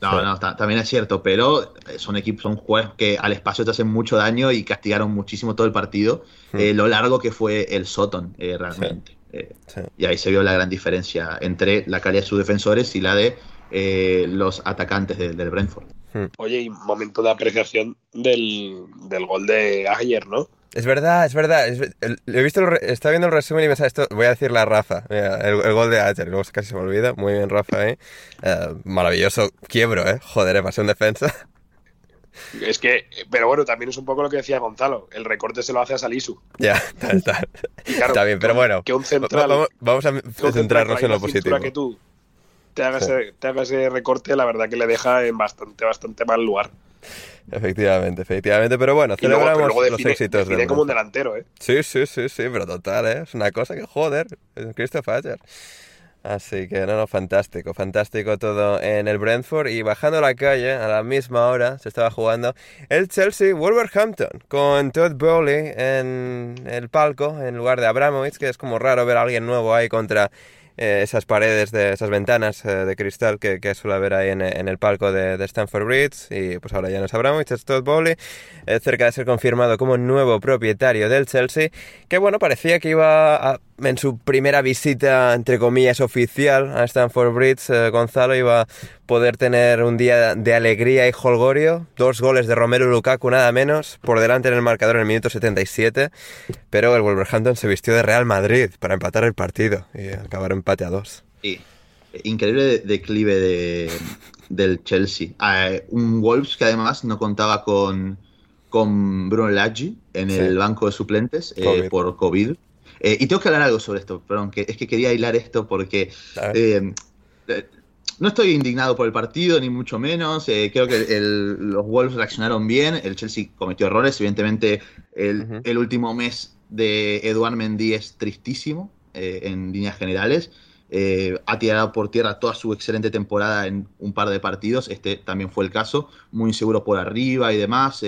No, no, también es cierto, pero son equipos, son juegos que al espacio te hacen mucho daño y castigaron muchísimo todo el partido, hmm. eh, lo largo que fue el Soton, eh, realmente. Eh, y ahí se vio la gran diferencia entre la calidad de sus defensores y la de eh, los atacantes del Brentford. Hmm. Oye, y momento de apreciación del, gol de ayer, ¿no? Es verdad, es verdad. he visto estaba viendo el resumen y me sale esto. Voy a decir la Rafa. el, gol de ayer, luego casi se me olvida. Muy bien, Rafa, ¿eh? eh maravilloso quiebro, ¿eh? Joder, ¿eh? pasó en defensa. Es que, pero bueno, también es un poco lo que decía Gonzalo. El recorte se lo hace a Salisu. Ya, tal, tal. está bien, pero bueno. Que un central. Vamos, a centrarnos en lo positivo. Que tú te haga, ese, recorte, la verdad que le deja en bastante, bastante mal lugar. Efectivamente, efectivamente, pero bueno, celebramos los éxitos. Define como un delantero, ¿eh? Sí, sí, sí, sí, pero total, ¿eh? Es una cosa que, joder, Christopher Así que, no, no, fantástico, fantástico todo en el Brentford. Y bajando la calle, a la misma hora, se estaba jugando el Chelsea-Wolverhampton con Todd Bowley en el palco, en lugar de Abramovich, que es como raro ver a alguien nuevo ahí contra eh, esas paredes, de esas ventanas eh, de cristal que, que, suele haber ahí en, el palco de, de, Stanford Bridge. Y pues ahora ya nos Abramovich, es Todd Bowley, eh, cerca de ser confirmado como nuevo propietario del Chelsea, que bueno, parecía que iba a en su primera visita, entre comillas, oficial a Stanford Bridge, eh, Gonzalo iba a poder tener un día de alegría y holgorio. Dos goles de Romero Lukaku, nada menos, por delante en el marcador en el minuto 77. Pero el Wolverhampton se vistió de Real Madrid para empatar el partido y acabar empate a dos. Sí. Increíble declive de, del Chelsea. Ah, un Wolves que además no contaba con, con Bruno Laggi en el banco de suplentes eh, por COVID eh, y tengo que hablar algo sobre esto, perdón, que es que quería hilar esto porque eh, eh, no estoy indignado por el partido, ni mucho menos. creo que los Wolves reaccionaron bien. El Chelsea cometió errores. Evidentemente, el, último mes de Eduard Mendy es tristísimo en líneas generales. ha tirado por tierra toda su excelente temporada en un par de partidos. Este también fue el caso. Muy inseguro por arriba y demás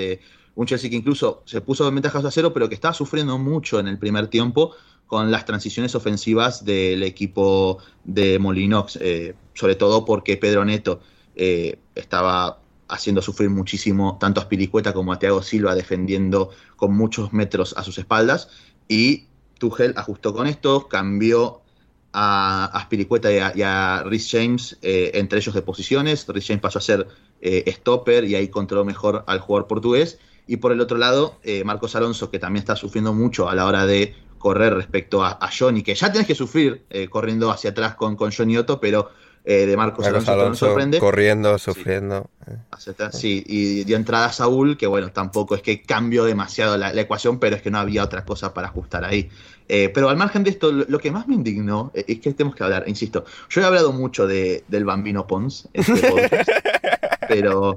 un Chelsea que incluso se puso en ventajas a cero, pero que estaba sufriendo mucho en el primer tiempo con las transiciones ofensivas del equipo de Molinox, eh, sobre todo porque Pedro Neto eh, estaba haciendo sufrir muchísimo tanto a Spilicueta como a Thiago Silva defendiendo con muchos metros a sus espaldas. Y Tuchel ajustó con esto, cambió a, a Spilicueta y a, Rhys James eh, entre ellos de posiciones, Rhys James pasó a ser stopper y ahí controló mejor al jugador portugués y por el otro lado, eh, Marcos Alonso, que también está sufriendo mucho a la hora de correr respecto a, Johnny, que ya tienes que sufrir eh, corriendo hacia atrás con, con Johnny Otto, pero eh, de Marcos, Alonso, no sorprende. Corriendo, sufriendo. Sí, y dio entrada Saúl, que bueno, tampoco es que cambió demasiado la, ecuación, pero es que no había otra cosa para ajustar ahí. pero al margen de esto, lo, que más me indignó es que tenemos que hablar, insisto, yo he hablado mucho de, del bambino Pons, este pero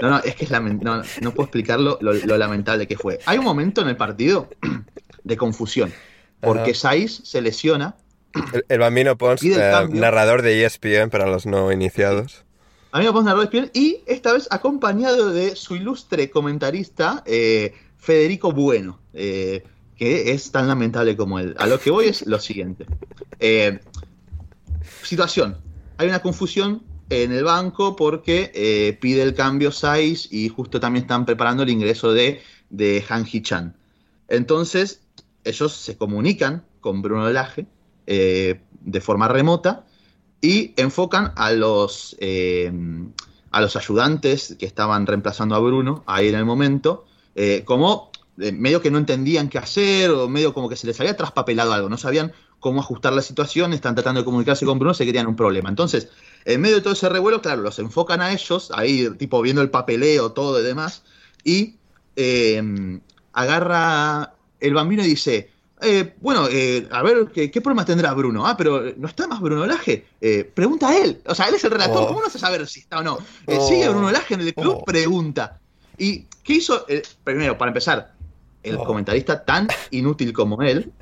no, no, es que es no, no, puedo explicarlo lo, lamentable que fue. Hay un momento en el partido de confusión, porque Saiz se lesiona. El, bambino Pons, eh, narrador de ESPN para los no iniciados. Bambino Pons, narrador de ESPN, y esta vez acompañado de su ilustre comentarista, eh, Federico Bueno, eh, que es tan lamentable como él. A lo que voy es lo siguiente. situación. Hay una confusión en el banco porque eh, pide el cambio Saiz y justo también están preparando el ingreso de, de Han Hee-chan. Entonces, ellos se comunican con Bruno Lage eh, de forma remota y enfocan a los, eh, a los ayudantes que estaban reemplazando a Bruno ahí en el momento, como medio que no entendían qué hacer o medio como que se les había traspapelado algo, no sabían cómo ajustar la situación, están tratando de comunicarse con Bruno, se querían un problema. Entonces, en medio de todo ese revuelo, claro, los enfocan a ellos, ahí tipo viendo el papeleo, todo y demás, y eh, agarra el bambino y dice, eh, bueno, eh, a ver, ¿qué, ¿qué, problema tendrá Bruno? Ah, pero ¿no está más Bruno Laje? pregunta a él. O sea, él es el relator, oh. ¿cómo no a saber si está o no? Sigue oh. Bruno Laje en el club, oh. pregunta. ¿Y qué hizo? primero, para empezar, el comentarista tan inútil como él,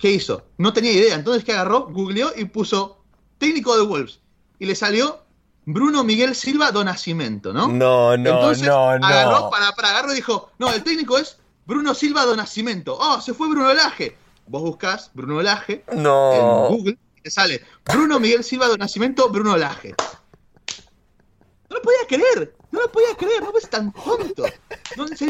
¿qué hizo? No tenía idea. Entonces, ¿qué agarró? Googleó y puso técnico de Wolves. Y le salió Bruno Miguel Silva do Nascimento, ¿no? No, no, Entonces, no, no. Agarró para, para agarró y dijo, no, el técnico es Bruno Silva do Nascimento. Oh, se fue Bruno Laje. Vos buscás Bruno Laje no. en Google y te sale Bruno Miguel Silva do Nascimento, Bruno Laje. No lo podía creer. No lo podía creer, no es tan tonto. No, estoy,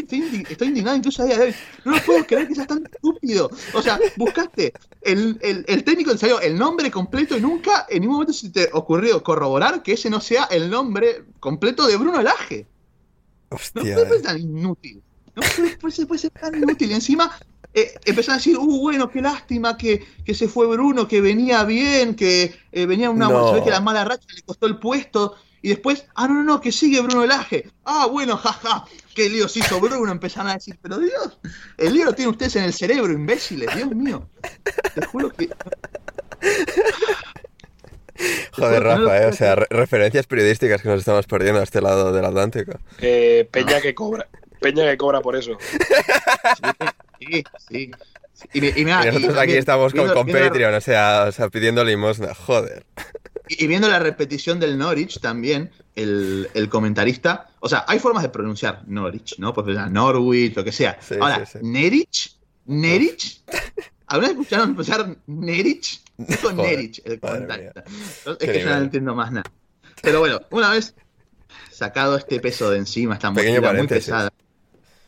indignado incluso a día de hoy. No lo puedo creer que seas tan estúpido. O sea, buscaste el, el, el técnico ensayó el nombre completo y nunca en ningún momento se te ocurrió corroborar que ese no sea el nombre completo de Bruno Laje. Hostia. No puede ser tan inútil. No puede, puede, ser tan inútil. Y encima eh, empezaron a decir, uh, bueno, qué lástima que, que, se fue Bruno, que venía bien, que eh, venía una. No. Que la mala racha le costó el puesto. Y después, ah, no, no, no, que sigue Bruno Laje. Ah, bueno, jaja, qué lío se hizo Bruno. Empezaron a decir, pero Dios, el lío lo tienen ustedes en el cerebro, imbéciles, Dios mío. Te juro que. Joder, Rafa, eh, o sea, referencias periodísticas que nos estamos perdiendo a este lado del Atlántico. Eh, Peña que cobra. Peña que cobra por eso. Sí, sí. Y, y, nosotros aquí estamos con, con Patreon, o, sea, o sea, pidiendo limosna, joder. Y, viendo la repetición del Norwich también, el, el, comentarista, o sea, hay formas de pronunciar Norwich, ¿no? Pues Norwich, lo que sea. Ahora, sí, sí. Nerich, Nerich, ¿alguna vez escucharon pronunciar Nerich? Dijo Nerich, el comentarista. Es que yo no entiendo más nada. Pero bueno, una vez sacado este peso de encima, esta mochila muy pesada,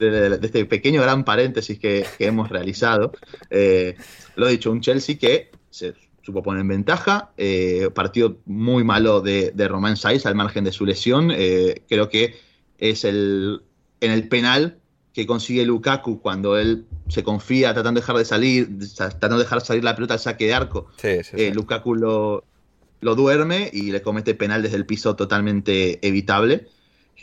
de, de, de, este pequeño gran paréntesis que, que hemos realizado, eh, lo he dicho, un Chelsea que se supo poner en ventaja. Eh, partido muy malo de, de Romain Saiz al margen de su lesión. Eh, creo que es el en el penal que consigue Lukaku cuando él se confía tratando de dejar de salir, tratando de dejar salir la pelota al saque de arco. Sí, sí, eh. Lukaku lo, lo duerme y le comete penal desde el piso totalmente evitable.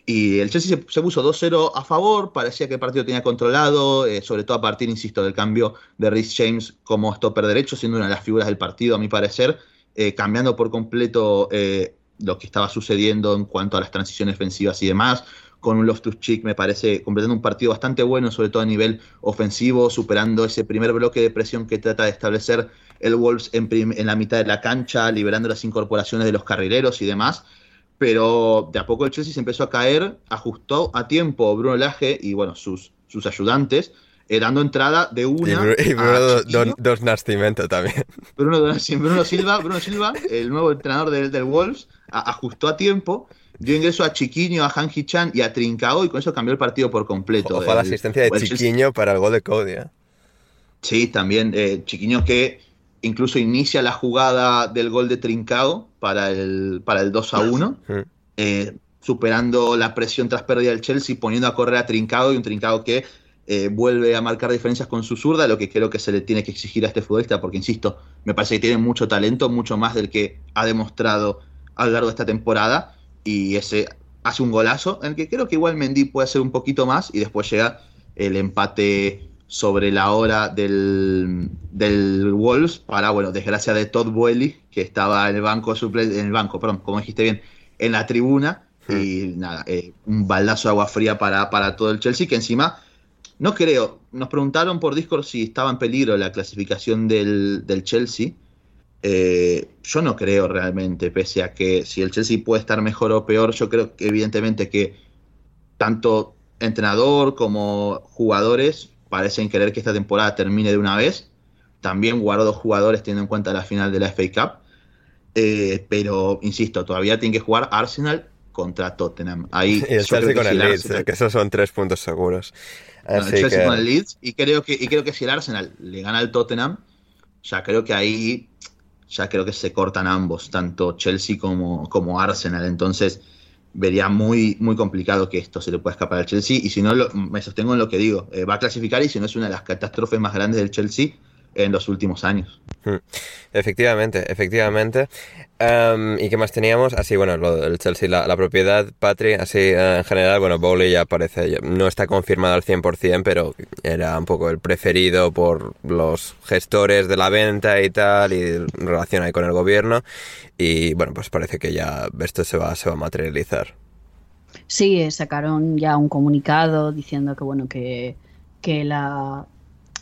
Y el Chelsea se, puso 2-0 a favor, parecía que el partido tenía controlado, eh, sobre todo a partir, insisto, del cambio de Rhys James como stopper derecho, siendo una de las figuras del partido, a mi parecer, eh, cambiando por completo eh, lo que estaba sucediendo en cuanto a las transiciones ofensivas y demás, con un Loftus-Cheek me parece completando un partido bastante bueno, sobre todo a nivel ofensivo, superando ese primer bloque de presión que trata de establecer el Wolves en la mitad de la cancha, liberando las incorporaciones de los carrileros y demás pero de a poco el Chelsea se empezó a caer, ajustó a tiempo Bruno Lage y bueno, sus, sus ayudantes, eh, dando entrada de una. Y y Bruno Dos Nascimento también. Bruno, Bruno, Silva, Bruno Silva, el nuevo entrenador del, del Wolves, a, ajustó a tiempo. Dio ingreso a Chiquiño, a Han Chan y a Trincao, y con eso cambió el partido por completo. Ojo a la asistencia de Chiquiño para el gol de Cody. ¿eh? Sí, también eh, Chiquiño que incluso inicia la jugada del gol de Trincao para el, para el 2 a 1, eh, superando la presión tras pérdida del Chelsea, poniendo a correr a Trincao y un Trincao que eh, vuelve a marcar diferencias con su zurda, lo que creo que se le tiene que exigir a este futbolista, porque insisto, me parece que tiene mucho talento, mucho más del que ha demostrado a lo largo de esta temporada, y ese hace un golazo, en el que creo que igual Mendy puede hacer un poquito más, y después llega el empate sobre la hora del, del Wolves para, bueno, desgracia de Todd Boehly, que estaba en el banco, en el banco, perdón, como dijiste bien, en la tribuna. Y nada, eh, un baldazo de agua fría para, para todo el Chelsea, que encima, no creo, nos preguntaron por Discord si estaba en peligro la clasificación del, del Chelsea. Eh, yo no creo realmente, pese a que si el Chelsea puede estar mejor o peor, yo creo que evidentemente que tanto entrenador como jugadores parecen querer que esta temporada termine de una vez. También guardo dos jugadores teniendo en cuenta la final de la FA Cup. Eh, pero, insisto, todavía tiene que jugar Arsenal contra Tottenham. Ahí, y el Chelsea con el Leeds, Arsenal... que esos son tres puntos seguros. Así no, el Chelsea que... con el Leeds, y creo, que, y creo que si el Arsenal le gana al Tottenham, ya creo que ahí ya creo que se cortan ambos, tanto Chelsea como, como Arsenal. Entonces, vería muy, muy complicado que esto se le pueda escapar al Chelsea. Y si no, lo, me sostengo en lo que digo. Eh, va a clasificar y si no es una de las catástrofes más grandes del Chelsea en los últimos años. Hmm. Efectivamente, efectivamente. Em, ¿Y qué más teníamos? Así, bueno, lo del Chelsea, la, propiedad, Patri, así eh, en general, bueno, Bowley ya parece, no está confirmado al 100%, pero era un poco el preferido por los gestores de la venta y tal, y en relación ahí con el gobierno. Y bueno, pues parece que ya esto se va, se va a materializar. Sí, sacaron ya un comunicado diciendo que, bueno, que, que la,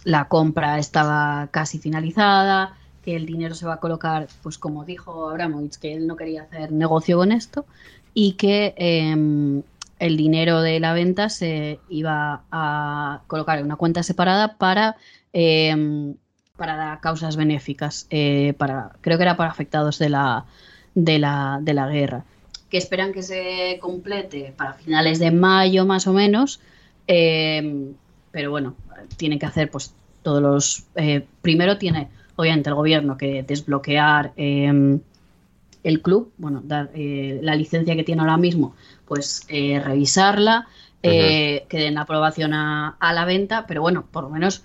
la compra estaba casi finalizada, que el dinero se va a colocar, pues como dijo Abramovich, que él no quería hacer negocio con esto y que em, el dinero de la venta se iba a colocar en una cuenta separada para, eh, para causas benéficas, eh, para, creo que era para afectados de la, de la, de la guerra, que esperan que se complete para finales de mayo más o menos, em, pero bueno, tiene que hacer pues todos los... Eh, primero tiene obviamente el gobierno que desbloquear em, el club, bueno, dar, eh, la licencia que tiene ahora mismo, pues eh, revisarla, eh, que den aprobación a, la venta, pero bueno, por lo menos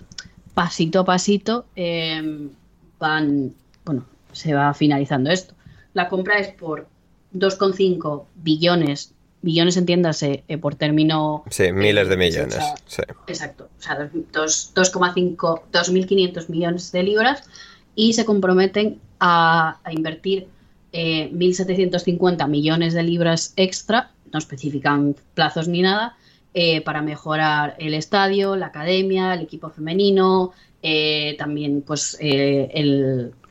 pasito a pasito em, van, bueno, se va finalizando esto. La compra es por 2,5 billones billones entiéndase eh, por término... Sí, miles de millones. Exacto, o sea, 2,5, 2.500 millones de libras y se comprometen a, invertir 1.750 eh, millones de libras extra, no especifican plazos ni nada, eh, para mejorar el estadio, la academia, el equipo femenino, también pues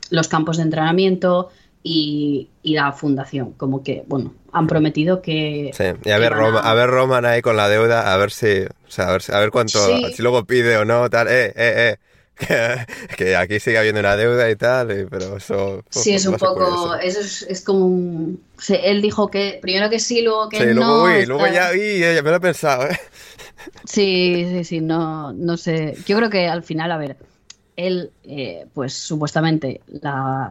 los campos de entrenamiento, y, la fundación. Como que, bueno, han prometido que... Sí, y a ver, Roma, a... ver Roman ahí con la deuda, a ver si, o sea, a ver, a ver cuánto, si luego pide o no, tal, eh, eh, eh. Que, aquí sigue habiendo una deuda y tal, pero eso... Sí, es un poco, eso es, es como un... él dijo que primero que sí, luego que sí, no. Luego, uy, luego ya, uy, ya me lo he pensado, ¿eh? Sí, sí, sí, no, no sé. Yo creo que al final, a ver, él, eh, pues supuestamente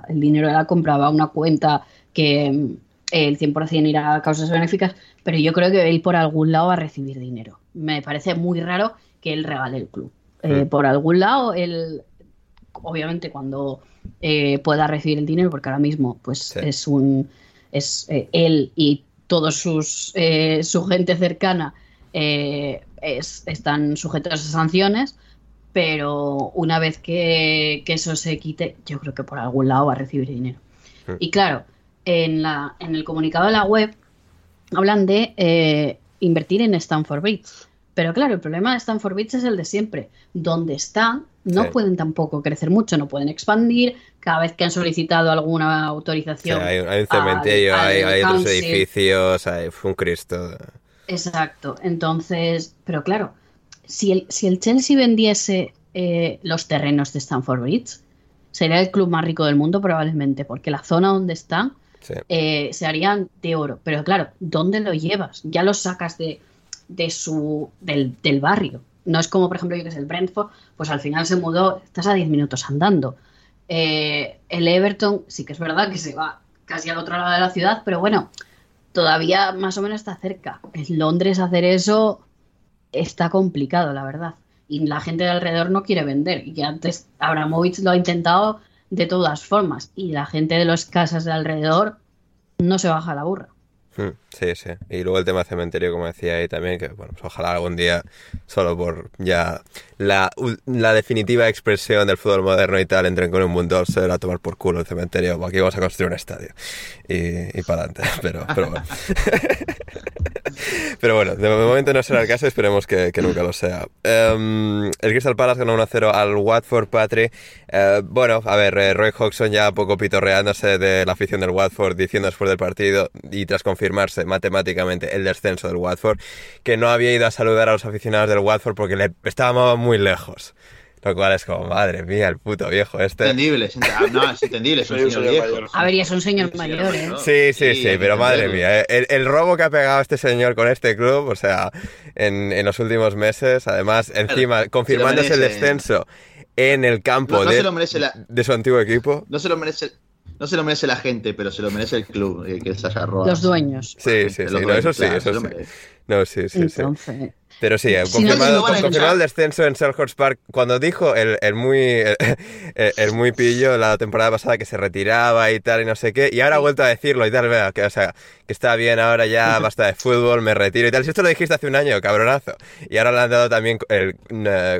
el dinero de la compra va a una cuenta que el 100% irá a causas benéficas, pero yo creo que él por algún lado va a recibir dinero. Me parece muy raro que él regale el club. Eh, mm. por algún lado, él, obviamente cuando eh, pueda recibir el dinero, porque ahora mismo pues es un es él y todos sus su gente cercana están sujetos a sanciones pero una vez que, eso se quite, yo creo que por algún lado va a recibir dinero. Mm. Y claro, en, la, en el comunicado de la web hablan de eh, invertir en Stanford Bridge. Pero claro, el problema de Stanford Beach es el de siempre. Donde están, no pueden tampoco crecer mucho, no pueden expandir. Cada vez que han solicitado alguna autorización. hay, un cementerio, hay, otros edificios, hay un Cristo. Exacto. Entonces, pero claro, si el, si el Chelsea vendiese eh, los terrenos de Stamford Bridge, sería el club más rico del mundo probablemente, porque la zona donde eh, se harían de oro. Pero claro, ¿dónde lo llevas? Ya lo sacas de, de su, del, barrio. No es como, por ejemplo, yo que es el Brentford, pues al final se mudó, estás a 10 minutos andando. Eh, el Everton, sí que es verdad que se va casi al otro lado de la ciudad, pero bueno, todavía más o menos está cerca. En Londres hacer eso está complicado, la verdad. Y la gente de alrededor no quiere vender. Y que antes Abramovich lo ha intentado de todas formas. Y la gente de las casas de alrededor no se baja la burra. Hmm, sí, sí. Y luego el tema cementerio, como decía ahí también, que bueno, pues ojalá algún día, solo por ya la, la definitiva expresión del fútbol moderno y tal, entren con un mundo se a tomar por culo el cementerio. Aquí vamos a construir un estadio. Y, y para adelante. Pero, pero bueno. Pero bueno, de momento no será el caso, esperemos que, nunca lo sea. Em, el Crystal Palace ganó 1-0 al Watford Patri. Eh, bueno, a ver, eh, Roy Hodgson ya un poco pitorreándose de la afición del Watford, diciendo después del partido y tras confirmarse matemáticamente el descenso del Watford, que no había ido a saludar a los aficionados del Watford porque le estábamos muy lejos. Lo cual es como, madre mía, el puto viejo este. Entendible, no, es entendible, es un señor viejo. A ver, y es un señor mayor, ¿eh? Sí, sí, sí, pero madre mía, eh, el, robo que ha pegado este señor con este club, o sea, en, en los últimos meses, además, encima, confirmándose el descenso en el campo de, de su antiguo equipo. No se lo merece no se lo merece la gente, pero se lo merece el club eh, que se haya robado. Los dueños. Sí, sí, sí. No, eso sí, eso sí. No, sí, sí, Entonces, Pero sí, confirmado, el descenso en Selhurst Park. Cuando dijo el, el muy el, muy pillo la temporada pasada que se retiraba y tal y no sé qué, y ahora ha vuelto a decirlo y tal, vea, que, o sea, que está bien ahora ya, basta de fútbol, me retiro y tal. Si esto lo dijiste hace un año, cabronazo. Y ahora le han dado también el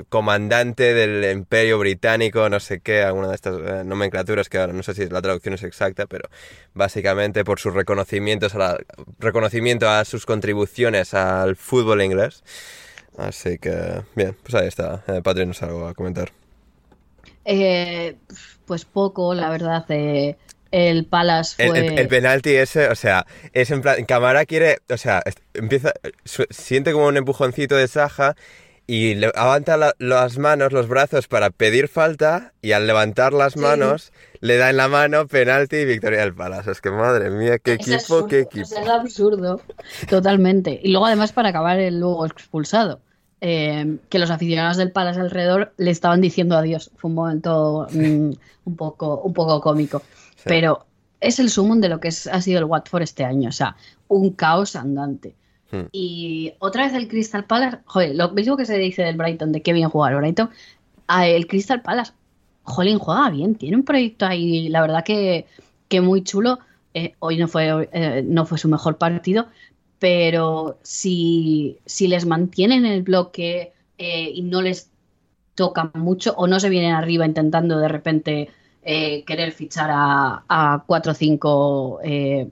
comandante del Imperio Británico, no sé qué, alguna de estas eh, nomenclaturas que ahora no sé si la traducción es exacta, pero básicamente por sus reconocimientos a la, reconocimiento a sus contribuciones al fútbol inglés. Así que, bien, pues ahí está. Eh, Patri, ¿nos algo a comentar? Eh, pues poco, la verdad. Eh, el Palace fue... El, penalti ese, o sea, es en plan... Camara quiere, o sea, empieza... Siente como un empujoncito de Saja y levanta las manos, los brazos para pedir falta y al levantar las manos le da en la mano penalti y victoria del Palace. Es que madre mía, qué equipo, qué equipo. Es absurdo, totalmente. Y luego además para acabar el luego expulsado. Eh, que los aficionados del Palace alrededor le estaban diciendo adiós. Fue un momento mm, un, poco, un poco cómico. Pero es el sumum de lo que ha sido el Watford este año. O sea, un caos andante. Hmm. Y otra vez el Crystal Palace, joder, lo mismo que se dice del Brighton, de qué bien jugar Brighton, el Crystal Palace, jolín, juega bien, tiene un proyecto ahí, la verdad que, que muy chulo. Eh, hoy no fue, eh, no fue su mejor partido, pero si, si les mantienen el bloque eh, y no les tocan mucho o no se vienen arriba intentando de repente eh, querer fichar a, a 4 o 5 eh,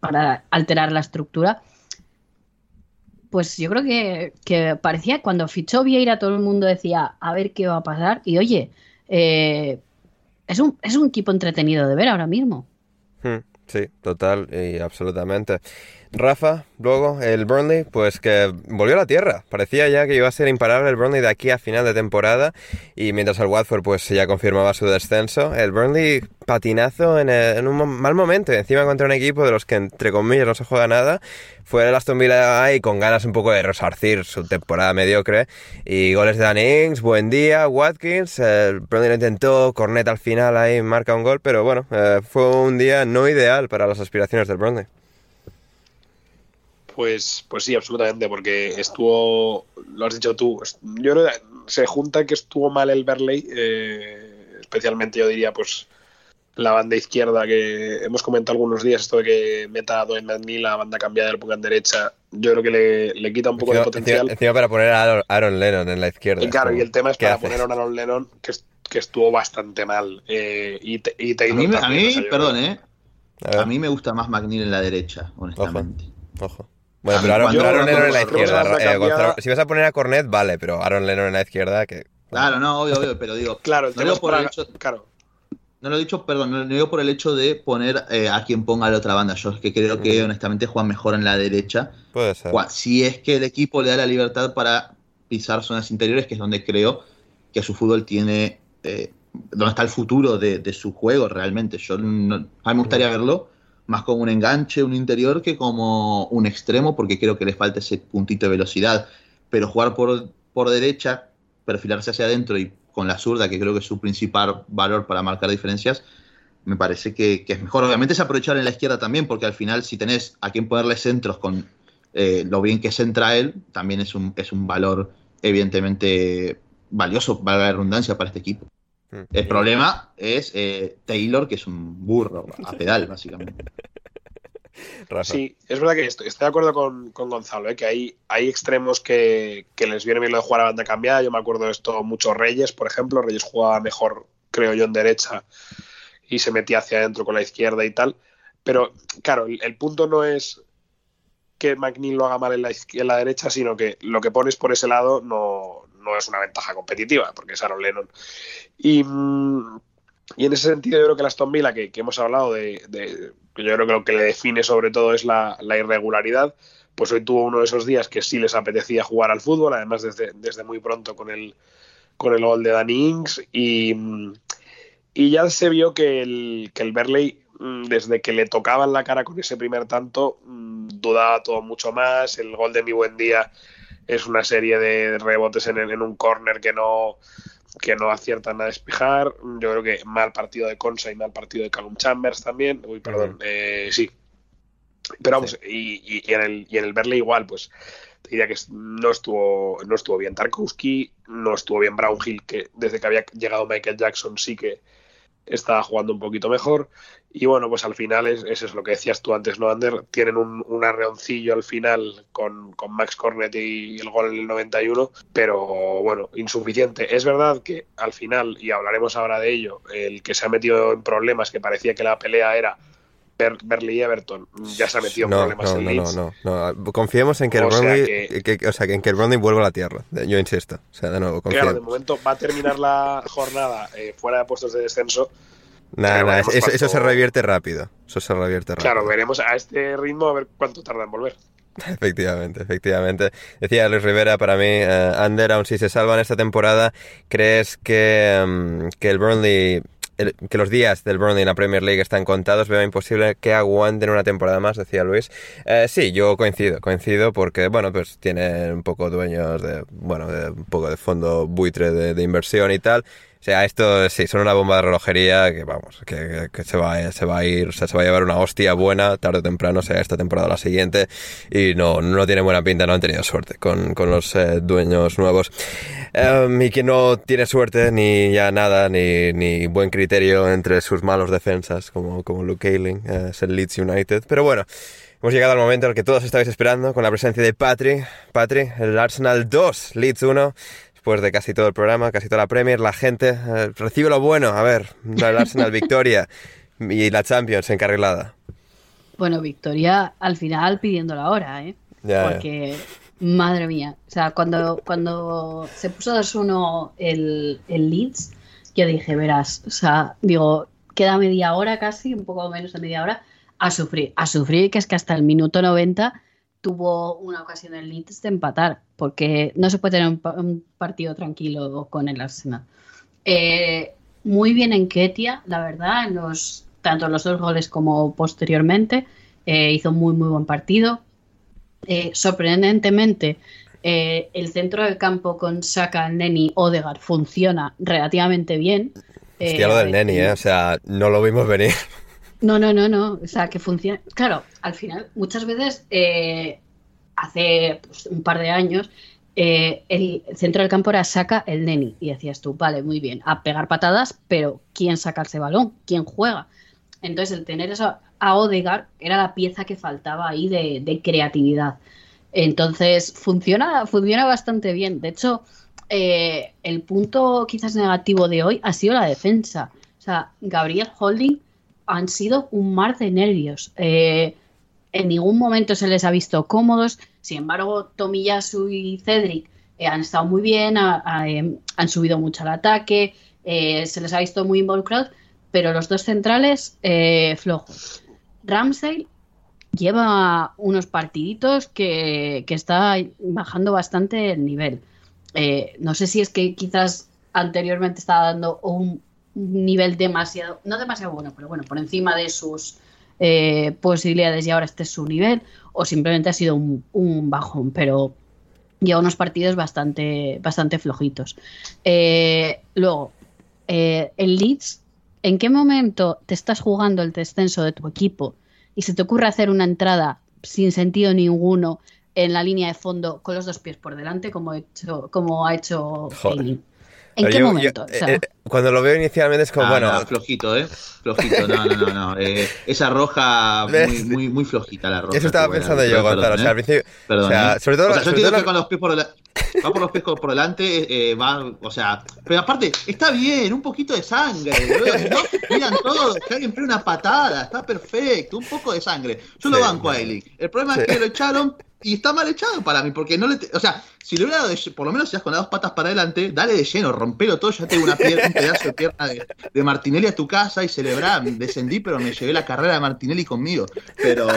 para alterar la estructura, pues yo creo que, que, parecía cuando fichó Vieira todo el mundo decía a ver qué va a pasar y oye, es, un, es un equipo entretenido de ver ahora mismo. Hmm, sí, total y absolutamente. Rafa, luego el Burnley, pues que volvió a la tierra. Parecía ya que iba a ser imparable el Burnley de aquí a final de temporada y mientras el Watford pues ya confirmaba su descenso, el Burnley patinazo en, un mal momento y encima contra un equipo de los que entre comillas no se juega nada. Fue el Aston Villa ahí con ganas un poco de resarcir su temporada mediocre y goles de Dan Ings, buen día, Watkins, el Burnley lo intentó, Cornet al final ahí marca un gol, pero bueno, eh, fue un día no ideal para las aspiraciones del Burnley. Pues, pues sí, absolutamente, porque estuvo, lo has dicho tú, yo creo que se junta que estuvo mal el Berley, eh, especialmente yo diría, pues la banda izquierda que hemos comentado algunos días, esto de que meta a Doen la banda cambiada del en derecha, yo creo que le, quita un poco de potencial. Encima, para poner a Aaron, Lennon en la izquierda. Y claro, y el tema es para poner a Aaron Lennon, que, que estuvo bastante mal. Eh, y, y a mí, a mí perdón, ¿eh? A, mí me gusta más McNeil en la derecha, honestamente. Ojo. Bueno, pero Aaron, Lennon en la izquierda. Eh, si vas a poner a Cornet, vale, pero Aaron Lennon en la izquierda, que. Claro, no, obvio, obvio, pero digo. Claro, no digo por el hecho. Claro. No lo he dicho, perdón, no lo digo por el hecho de poner eh, a quien ponga la otra banda. Yo es que creo que honestamente juegan mejor en la derecha. Puede ser. Si es que el equipo le da la libertad para pisar zonas interiores, que es donde creo que su fútbol tiene. Eh, donde está el futuro de, su juego realmente. Yo a mí me gustaría verlo más como un enganche, un interior, que como un extremo, porque creo que les falta ese puntito de velocidad. Pero jugar por, por derecha, perfilarse hacia adentro y con la zurda, que creo que es su principal valor para marcar diferencias, me parece que, es mejor. Obviamente es aprovechar en la izquierda también, porque al final si tenés a quien ponerle centros con eh, lo bien que centra él, también es un, es un valor evidentemente valioso, valga la redundancia, para este equipo. Mm. El problema es eh, Taylor, que es un burro a pedal, básicamente. Sí, es verdad que estoy, de acuerdo con, Gonzalo, eh, que hay, hay extremos que, les viene bien lo de jugar a banda cambiada. Yo me acuerdo de esto mucho Reyes, por ejemplo. Reyes jugaba mejor, creo yo, en derecha y se metía hacia adentro con la izquierda y tal. Pero claro, el, punto no es que McNeil lo haga mal en la, en la, derecha, sino que lo que pones por ese lado no, no es una ventaja competitiva, porque es Aaron Lennon. Y, mm, y en ese sentido yo creo que la Aston Villa, que, hemos hablado de, yo creo que lo que le define sobre todo es la, irregularidad, pues hoy tuvo uno de esos días que sí les apetecía jugar al fútbol, además desde, desde muy pronto con el, con el gol de Danny Ings, y, y ya se vio que el, que el Berley mm, desde que le tocaban la cara con ese primer tanto, mm, dudaba todo mucho más. El gol de mi buen día es una serie de rebotes en, en un corner que no, que no aciertan a despejar. Yo creo que mal partido de Consa y mal partido de Calum Chambers también. Uy, perdón, eh, sí. Pero vamos, y, y, en el, y en el Berley igual, pues diría que no estuvo, no estuvo bien Tarkowski, no estuvo bien Brownhill, que desde que había llegado Michael Jackson sí que estaba jugando un poquito mejor. Y bueno, pues al final es, eso es lo que decías tú antes, ¿no, Ander? Tienen un, arreoncillo al final con, con, Max Cornet y el gol en el 91, pero bueno, insuficiente. Es verdad que al final, y hablaremos ahora de ello, el que se ha metido en problemas, que parecía que la pelea era Berley y Everton ya se ha metido en problemas no, en no, no, no, no, Confiemos en que el que, o sea, en que el vuelva a la tierra. Yo insisto. O sea, de nuevo, Claro, de momento va a terminar la jornada eh, fuera de puestos de descenso. Nada, nada, eso, se revierte rápido. Eso se revierte rápido. Claro, veremos a este ritmo a ver cuánto tarda en volver. Efectivamente, efectivamente. Decía Luis Rivera, para mí, uh, Ander, aún si se salva en esta temporada, ¿crees que, um, que el Burnley que los días del Burnley en la Premier League están contados, veo imposible que aguanten una temporada más, decía Luis. Eh, sí, yo coincido, coincido porque, bueno, pues tiene un poco dueños de, bueno, de un poco de fondo buitre de inversión y tal. Sea, esto sí, son una bomba de relojería que, vamos, que, se, va, se va a ir, o sea, se va a llevar una hostia buena tarde o temprano, sea esta temporada o la siguiente, y no, no tiene buena pinta, no han tenido suerte con, con los eh, dueños nuevos. Em, y que no tiene suerte ni ya nada, ni, ni buen criterio entre sus malos defensas, como, como Luke Ayling, eh, es el Leeds United. Pero bueno, hemos llegado al momento en el que todos estabais esperando, con la presencia de Patri, Patri, el Arsenal 2, Leeds 1 después de casi todo el programa, casi toda la Premier, la gente eh, recibe lo bueno. A ver, el Arsenal victoria y la Champions encarrilada. Bueno, victoria al final pidiendo la hora, ¿eh? Porque, madre mía, o sea, cuando, cuando se puso 2-1 el, el Leeds, yo dije, verás, o sea, digo, queda media hora casi, un poco menos de media hora, a sufrir, a sufrir, que es que hasta el minuto 90 tuvo una ocasión en Leeds de empatar, porque no se puede tener un, partido tranquilo con el Arsenal. Eh, muy bien en Ketia, la verdad, en los, tanto en los dos goles como posteriormente. Eh, hizo muy, muy buen partido. Eh, sorprendentemente, el centro del campo con Saka, Neni, Odegaard funciona relativamente bien. Hostia, lo del Neni, o sea, no lo vimos venir. No, no, no, no. O sea, que funciona. Claro, al final, muchas veces, eh, hace pues, un par de años, eh, el centro del campo era saca el neni. Y decías tú, vale, muy bien, a pegar patadas, pero ¿quién saca ese balón? ¿Quién juega? Entonces, el tener eso a Odegar era la pieza que faltaba ahí de, creatividad. Entonces, funciona, funciona bastante bien. De hecho, eh, el punto quizás negativo de hoy ha sido la defensa. O sea, Gabriel Holding han sido un mar de nervios. Eh, en ningún momento se les ha visto cómodos. Sin embargo, Tomiyasu y Cedric eh, han estado muy bien, eh, han subido mucho al ataque, se les ha visto muy involucrados, pero los dos centrales flojos. Ramsey lleva unos partiditos que, que, está bajando bastante el nivel. no sé si es que quizás anteriormente estaba dando un nivel demasiado, no demasiado bueno, pero bueno, por encima de sus eh, posibilidades y ahora este es su nivel, o simplemente ha sido un, bajón, pero lleva unos partidos bastante, bastante flojitos. Eh, luego, eh, el Leeds, ¿en qué momento te estás jugando el descenso de tu equipo y se te ocurre hacer una entrada sin sentido ninguno en la línea de fondo con los dos pies por delante, como, ha hecho, como ha hecho ¿En qué momento? Eh, eh, cuando lo veo inicialmente es como, ah, bueno... flojito, ¿eh? Flojito, no, no, no. no. Eh, esa roja muy, muy, muy flojita la roja. Eso estaba pensando yo, Gonzalo. o sea, al principio... Perdón, o sea, sobre todo... O sea, yo entiendo que con los pies por delante... Va por los pies por delante, eh, va, o sea, pero aparte, está bien, un poquito de sangre, ¿no? Miran todos, que alguien pone una patada, está perfecto, un poco de sangre. Yo lo banco a Eli. El problema es que lo echaron y está mal echado para mí, porque no le. o sea, si le hubiera dado, por lo menos si das con las dos patas para adelante, dale de lleno, rompelo todo. Ya tengo una pierna, un pedazo de pierna de, Martinelli a tu casa y celebrar. Descendí, pero me llevé la carrera de Martinelli conmigo. Pero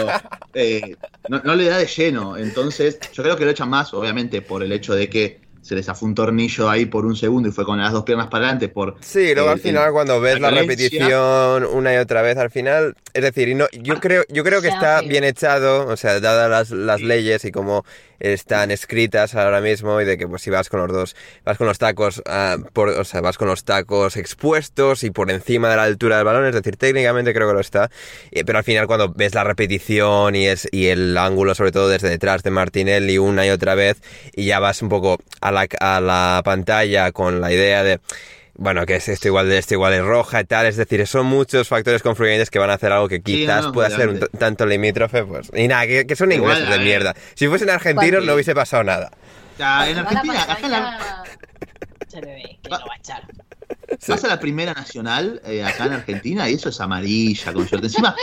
eh, no, no, le da de lleno. Entonces, yo creo que lo echan más, obviamente, por el hecho de que se les zafó un tornillo ahí por un segundo y fue con las dos piernas para adelante por... Sí, luego al final cuando ves la, repetición una y otra vez al final, es decir, no, yo creo, yo creo que está bien echado, o sea, dadas las, leyes y como están escritas ahora mismo y de que pues si vas con los dos, vas con los tacos, uh, por, o sea, vas con los tacos expuestos y por encima de la altura del balón, es decir, técnicamente creo que lo está, eh, pero al final cuando ves la repetición y, es, y el ángulo sobre todo desde detrás de Martinelli una y otra vez y ya vas un poco a la, a la pantalla con la idea de bueno, que es esto igual de esto igual de roja y tal, es decir, son muchos factores confluyentes que van a hacer algo que quizás pueda ser un tanto limítrofe, pues, y nada, que, son ingleses de mierda. Si fuesen argentinos no hubiese pasado nada. Ya, en Argentina, la... Se ve que lo va a echar. Vas a la primera nacional eh, acá en Argentina y eso es amarilla con short. Encima,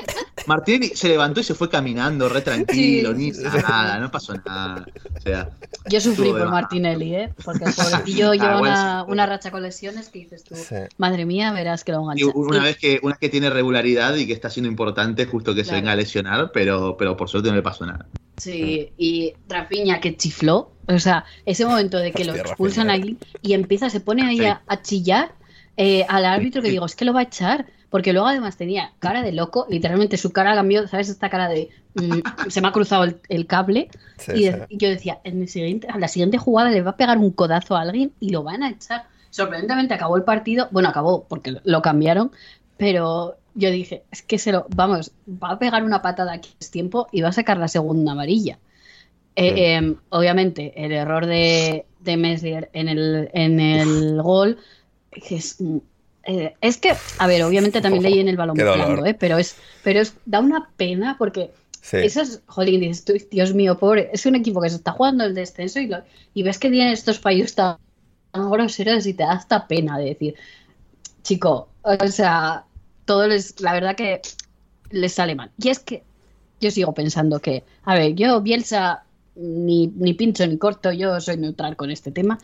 Martinelli se levantó y se fue caminando re tranquilo, ni nada, no pasó nada. O sea, yo sufrí por Martinelli, ¿eh? Porque el pobrecillo ah, lleva una, una, racha con lesiones que dices tú, madre mía, verás que lo van a Una vez que, una vez que tiene regularidad y que está siendo importante, justo que se venga a lesionar, pero, pero por suerte no le pasó nada. Sí, y Rafiña que chifló, o sea, ese momento de que lo expulsan ahí y empieza, se pone ahí a, chillar eh, al árbitro que digo, es que lo va a echar, porque luego además tenía cara de loco, literalmente su cara cambió, ¿sabes? Esta cara de mm, se me ha cruzado el, cable y, yo decía, en el siguiente, a la siguiente jugada le va a pegar un codazo a alguien y lo van a echar. Sorprendentemente acabó el partido, bueno, acabó porque lo cambiaron, pero yo dije, es que se lo, vamos, va a pegar una patada aquí es tiempo y va a sacar la segunda amarilla. Eh, em, obviamente, el error de, de Meslier en el, en el gol es, eh, es que, a ver, obviamente también leí en el balón ¿eh? pero es, pero es, da una pena porque eso es, jolín, dices, Dios mío, pobre, es un equipo que se está jugando el descenso y, y ves que tienen estos fallos tan groseros y te da hasta pena de decir, chico, o sea, todo les, la verdad que les sale mal. Y es que yo sigo pensando que, a ver, yo Bielsa ni, ni pincho ni corto, yo soy neutral con este tema,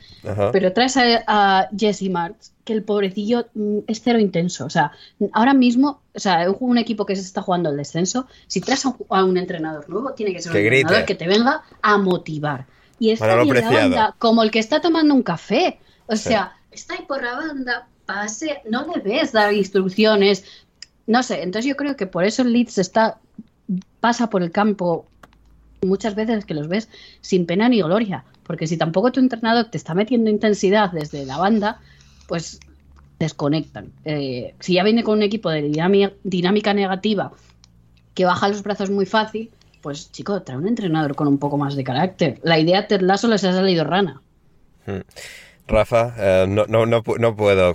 pero traes a, Jesse Marks, que el pobrecillo mm, es cero intenso. O sea, ahora mismo, o sea, un equipo que se está jugando el descenso, si traes a un, entrenador nuevo, tiene que ser un entrenador que te venga a motivar. Y está en la banda como el que está tomando un café. O sea, está ahí por la banda, pase, no debes dar instrucciones. No sé, entonces yo creo que por eso el Leeds está pasa por el campo muchas veces que los ves sin pena ni gloria, porque si tampoco tu entrenador te está metiendo intensidad desde la banda, pues desconectan. Eh, si ya viene con un equipo de dinámica negativa que baja los brazos muy fácil, pues chico, trae un entrenador con un poco más de carácter. La idea Ted Lasso les ha salido rana. Hmm. Rafa, eh, no, no, no, no, puedo,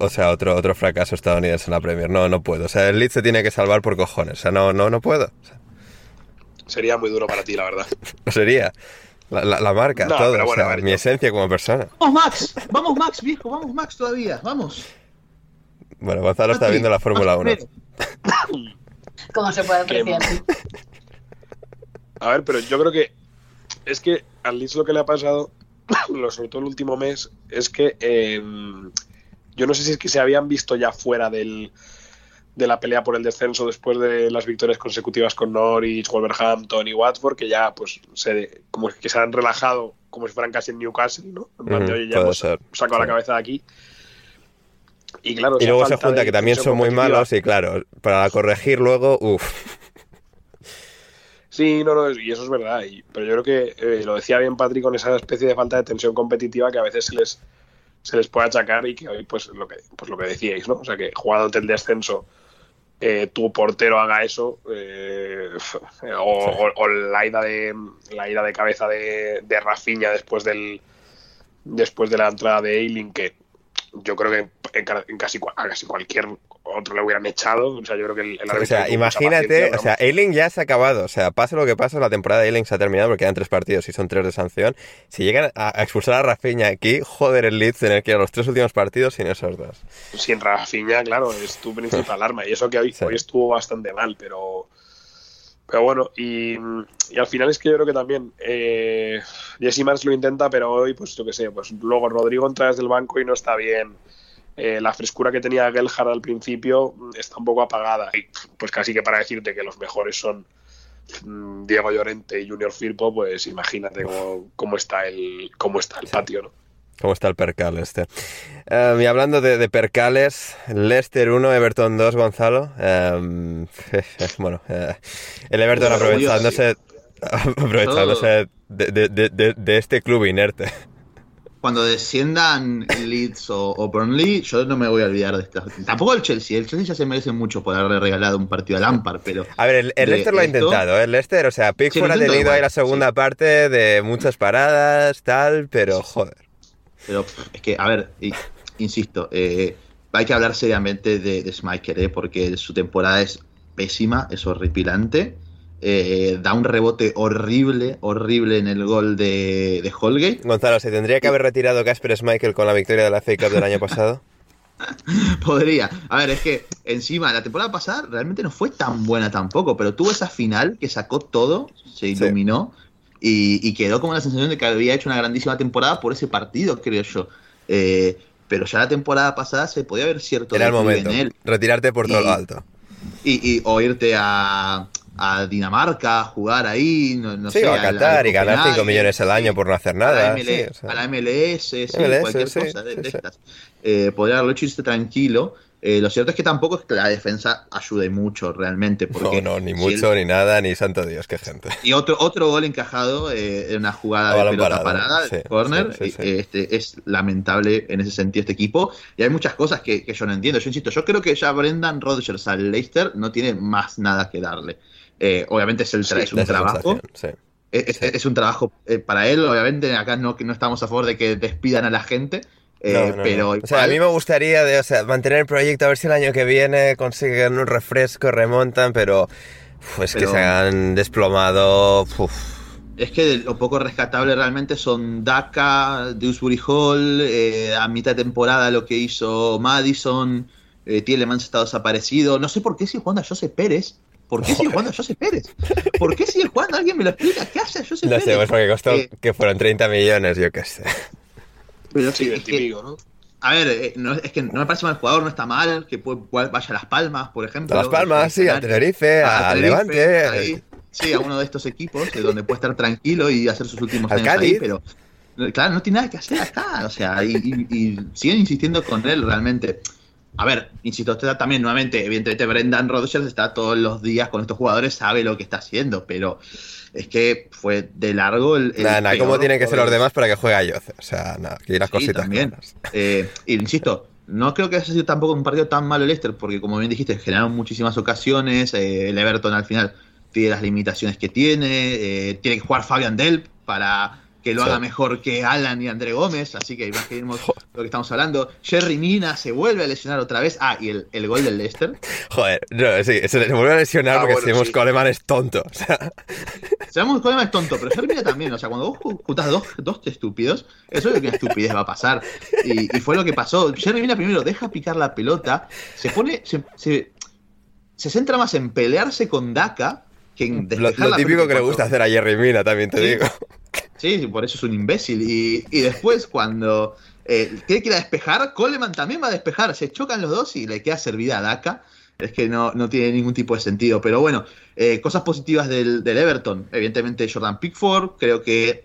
o, sea, otro, otro fracaso estadounidense en la Premier, no, no puedo. O sea, el Leeds se tiene que salvar por cojones, o sea, no, no, no puedo. Sería muy duro para ti, la verdad. Sería. La, marca, todo, mi esencia como persona. Vamos, Max, vamos, Max, viejo, vamos, Max, todavía, vamos. Bueno, Gonzalo está viendo la Fórmula 1. ¿Cómo se puede apreciar? A ver, pero yo creo que es que al Leeds lo que le ha pasado, sobre todo el último mes, es que em, yo no sé si es que se habían visto ya fuera del, de la pelea por el descenso después de las victorias consecutivas con Norwich, Wolverhampton y Watford, que ya pues se, como que se han relajado como si fueran casi en Newcastle, ¿no? En ya hemos sacado la cabeza de aquí. Y claro, y luego se junta que también son muy malos y claro, para corregir luego, uff. Sí, no, no, y eso es verdad. pero yo creo que eh, lo decía bien Patrick con esa especie de falta de tensión competitiva que a veces se les, se les puede achacar y que hoy, pues lo que, pues lo que decíais, ¿no? O sea, que jugando ante el descenso eh, tu portero haga eso eh, o, la ida de la ida de cabeza de, de Rafinha después del después de la entrada de Eiling que yo creo que en, casi, casi cualquier otro le hubieran echado. O sea, yo creo que el, O sea, imagínate, o sea, Eiling ya se ha acabado. O sea, pase lo que pase, la temporada de Eiling se ha terminado porque quedan tres partidos y son tres de sanción. Si llegan a, expulsar a Rafinha aquí, joder, el Leeds tener que ir a los tres últimos partidos sin esos dos. Sin Rafinha, claro, es tu principal arma. Y eso que hoy, hoy estuvo bastante mal, pero. Pero bueno, y, al final es que yo creo que también eh, Jesse Mans lo intenta, pero hoy, pues yo qué sé, pues luego Rodrigo entra desde el banco y no está bien. Eh, la frescura que tenía Gelhard al principio está un poco apagada. Y pues casi que para decirte que los mejores son mm, Diego Llorente y Junior Firpo, pues imagínate cómo, está el, cómo está el patio, ¿no? ¿Cómo está el percal este? Em, y hablando de, percales, Leicester 1, Everton 2, Gonzalo. Em, bueno, eh, el Everton aprovechándose... aprovechándose de, de, de, este club inerte. Cuando desciendan Leeds o, Burnley, yo no me voy a olvidar de esto. Tampoco el Chelsea. El Chelsea ya se merece mucho por haberle regalado un partido a Lampard, pero. A ver, el, Leicester lo ha intentado, ¿eh? El Leicester, o sea, Pickford ha tenido ahí la segunda parte de muchas paradas, tal, pero joder. Pero es que, a ver, insisto, eh, hay que hablar seriamente de, de ¿eh? porque su temporada es pésima, es horripilante. Eh, da un rebote horrible, horrible en el gol de, de Holgate. Gonzalo, ¿se tendría que haber retirado Casper Schmeichel con la victoria de la FA Cup del año pasado? Podría. A ver, es que encima la temporada pasada realmente no fue tan buena tampoco, pero tuvo esa final que sacó todo, se iluminó y, quedó como la sensación de que había hecho una grandísima temporada por ese partido, creo yo. Eh, pero ya la temporada pasada se podía ver cierto. Era el momento. En él. Retirarte por todo lo alto. Y, o irte a, Dinamarca, jugar ahí, no, sí, sé. a Qatar y ganar 5 millones al año por no hacer nada. A la, MLS, cualquier cosa de, estas. Eh, podría haberlo hecho y tranquilo. Eh, lo cierto es que tampoco es que la defensa ayude mucho realmente. Porque no, no, ni mucho, ni nada, ni santo Dios, qué gente. Y otro, otro gol encajado eh, en una jugada de pelota parada, de corner, este, es lamentable en ese sentido este equipo. Y hay muchas cosas que, yo no entiendo. Yo insisto, yo creo que ya Brendan Rodgers al Leicester no tiene más nada que darle. Eh, obviamente es, el es un trabajo. Es, un trabajo para él, obviamente acá no, no estamos a favor de que despidan a la gente, eh, pero O sea, a mí me gustaría de, mantener el proyecto, a ver si el año que viene consiguen un refresco, remontan, pero pues que se han desplomado. Es que lo poco rescatable realmente son Daka, Dewsbury Hall, eh, a mitad de temporada lo que hizo Madison, eh, Tielemans está desaparecido. No sé por qué sigue jugando a José Pérez. ¿Por qué sigue jugando a José Pérez? ¿Por qué sigue jugando? ¿Alguien me lo explica? ¿Qué hace a José Pérez? No sé, pues porque costó eh, que fueron 30 millones, yo qué sé. Pero sí, ¿no? A ver, eh, es que no me parece mal el jugador, no está mal, que vaya a Las Palmas, por ejemplo. A Las Palmas, sí, a Tenerife, a, Levante. sí, a uno de estos equipos, donde puede estar tranquilo y hacer sus últimos años ahí, pero claro, no tiene nada que hacer acá, o sea, y, siguen insistiendo con él realmente. A ver, insisto, usted también nuevamente, evidentemente Brendan Rodgers está todos los días con estos jugadores, sabe lo que está haciendo, pero es que fue de largo el. nada, nada, ¿cómo tienen que ser los demás para que juegue a Yoce? O sea, nada, aquí las cositas. También. Eh, insisto, no creo que haya sido tampoco un partido tan malo el Leicester, porque como bien dijiste, generaron muchísimas ocasiones. Eh, el Everton al final tiene las limitaciones que tiene. Eh, tiene que jugar Fabian Delp para que lo haga mejor que Alan y André Gómez, así que imaginemos lo que estamos hablando. Jerry Mina se vuelve a lesionar otra vez. Ah, y el, el gol del Leicester. Joder, no, sí, se vuelve a lesionar ah, porque bueno, Coleman es tonto. O sea. Coleman es tonto, pero Jerry Mina también. O sea, cuando vos juntas dos, dos estúpidos, eso es lo que una estupidez va a pasar. Y, fue lo que pasó. Jerry Mina primero deja picar la pelota, se pone. Se, se, centra más en pelearse con Daka que en Lo, lo típico que le gusta hacer a Jerry Mina, también te digo. Sí, por eso es un imbécil. Y, y después, cuando eh, tiene que ir a despejar, Coleman también va a despejar. Se chocan los dos y le queda servida a Daka. Es que no, no tiene ningún tipo de sentido. Pero bueno, eh, cosas positivas del, del, Everton. Evidentemente, Jordan Pickford. Creo que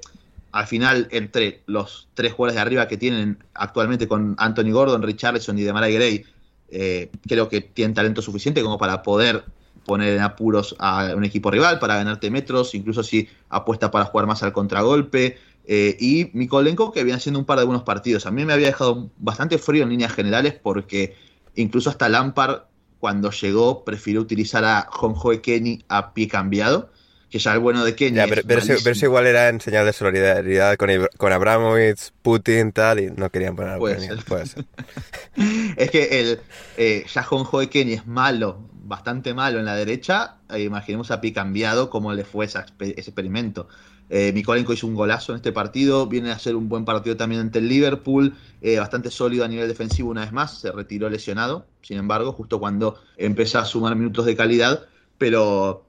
al final, entre los tres jugadores de arriba que tienen actualmente con Anthony Gordon, Richarlison y Demarai Gray, eh, creo que tienen talento suficiente como para poder poner en apuros a un equipo rival para ganarte metros, incluso si apuesta para jugar más al contragolpe. Eh, y Mikolenko, que viene haciendo un par de buenos partidos. A mí me había dejado bastante frío en líneas generales porque incluso hasta Lampard, cuando llegó, prefirió utilizar a Jonjoe Kenny a pie cambiado que ya el bueno de Kenny. pero, eso, igual era en señal de solidaridad con, con Abramovich, Putin, tal, y no querían poner a Puede ser. es que el eh, ya Jonjoe Kenny es malo bastante malo en la derecha, eh, imaginemos a Pi cambiado cómo le fue ese, experimento. Eh, Mikolenko hizo un golazo en este partido, viene a hacer un buen partido también ante el Liverpool, eh, bastante sólido a nivel defensivo una vez más, se retiró lesionado, sin embargo, justo cuando empezó a sumar minutos de calidad, pero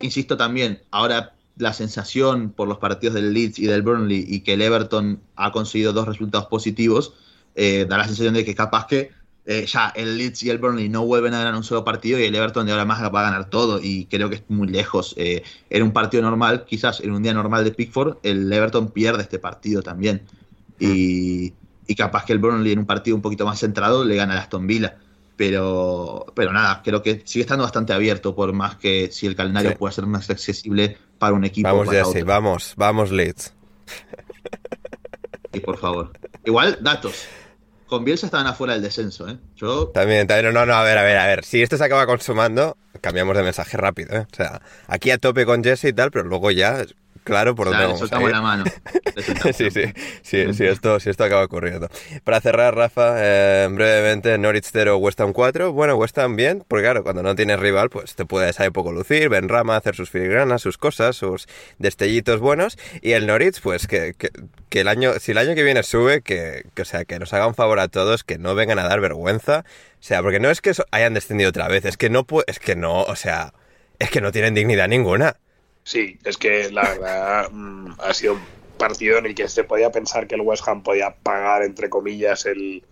insisto también, ahora la sensación por los partidos del Leeds y del Burnley y que el Everton ha conseguido dos resultados positivos, eh, da la sensación de que capaz que eh, ya el Leeds y el Burnley no vuelven a ganar un solo partido y el Everton de ahora más va a ganar todo y creo que es muy lejos. Eh, en un partido normal, quizás en un día normal de Pickford, el Everton pierde este partido también. Y, capaz que el Burnley en un partido un poquito más centrado le gana a Aston Villa. Pero, pero nada, creo que sigue estando bastante abierto, por más que si el calendario Sí. pueda ser más accesible para un equipo. Vamos, Jesse, otro. vamos, vamos, Leeds. Y por favor. Igual, datos. Con Bielsa estaban afuera del descenso, ¿eh? Yo También, también, no, no, a ver, a ver, a ver. Si esto se acaba consumando, cambiamos de mensaje rápido, ¿eh? O sea, aquí a tope con Jesse y tal, pero luego ya, claro, por o dónde sea, le vamos a soltamos ir. la mano. Soltamos Sí, sí, sí, sí, esto, si esto acaba ocurriendo. Para cerrar, Rafa, eh, brevemente, Norwich 0, West Ham 4. Bueno, West Ham bien, porque claro, cuando no tienes rival, pues te puedes ahí poco lucir, Ben Rama, hacer sus filigranas, sus cosas, sus destellitos buenos. Y el Norwich, pues que, que, que el año, si el año que viene sube, que, que, o sea, que nos haga un favor a todos, que no vengan a dar vergüenza. O sea, porque no es que hayan descendido otra vez, es que no, es que no, o sea, es que no tienen dignidad ninguna. Sí, es que la verdad mm, ha sido un partido en el que se podía pensar que el West Ham podía pagar, entre comillas, el,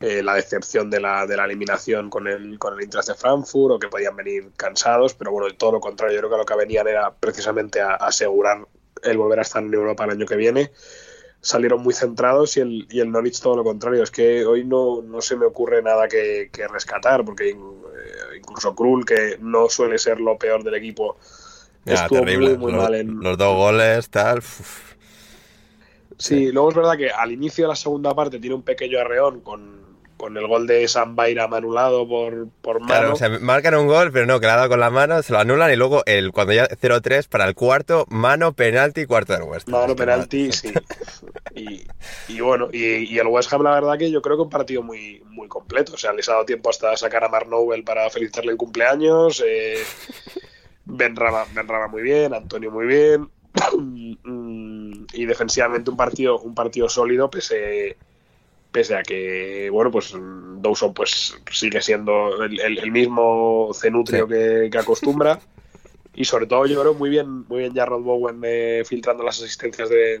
eh, la decepción de la, de la eliminación con el, con el Eintracht de Frankfurt o que podían venir cansados, pero bueno, todo lo contrario, yo creo que lo que venían era precisamente a, asegurar el volver a estar en Europa el año que viene. Salieron muy centrados y el, y el Norwich todo lo contrario. Es que hoy no, no se me ocurre nada que, que rescatar, porque eh, incluso Krul, que no suele ser lo peor del equipo, Ya, estuvo terrible. muy, muy los, mal en, los dos goles, tal. uf. Sí, luego es verdad que al inicio de la segunda parte tiene un pequeño arreón con, con el gol de San Bayram anulado por, por mano. Claro, o sea, marcan un gol, pero no, que le ha dado con la mano, se lo anulan y luego el, cuando ya 0-3 para el cuarto, mano, penalti, cuarto del West Ham. Mano Es que penalti, sí. Y, y bueno, y, y el West Ham, la verdad que yo creo que un partido muy, muy completo. O sea, les ha dado tiempo hasta sacar a Mark Nowell para felicitarle el cumpleaños. Eh, ben, Rama, Ben Rama muy bien, Antonio muy bien. Mm, y defensivamente un partido, un partido sólido, pese, pese a que, bueno, pues Dawson pues sigue siendo el, el- el mismo cenutrio Sí. que, que acostumbra. Y sobre todo yo creo muy bien, muy bien Jarrod Bowen eh, filtrando las asistencias de,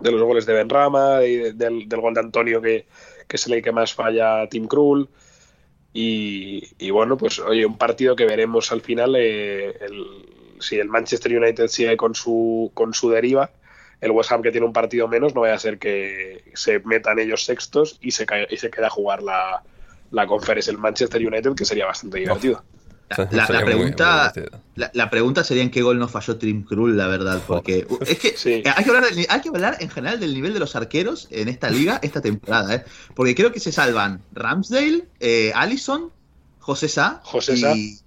de los goles de Ben Rama, y del, del gol de Antonio que, que es el que más falla Tim Krul. Y, y bueno, pues oye, un partido que veremos al final eh, el- si el Manchester United sigue con su, con su deriva. El West Ham que tiene un partido menos, no vaya a ser que se metan ellos sextos y se, y se queda a jugar la, la conference el Manchester United, que sería bastante divertido. La, la- Sería la muy- muy pregunta, la, la pregunta sería en qué gol no falló Tim Krul, la verdad, porque uh, es que Sí. eh, hay que, hablar del- hay que hablar en general del nivel de los arqueros en esta liga, esta temporada, ¿eh? porque creo que se salvan Ramsdale, eh, Allison, José Sá, José Sá. y, y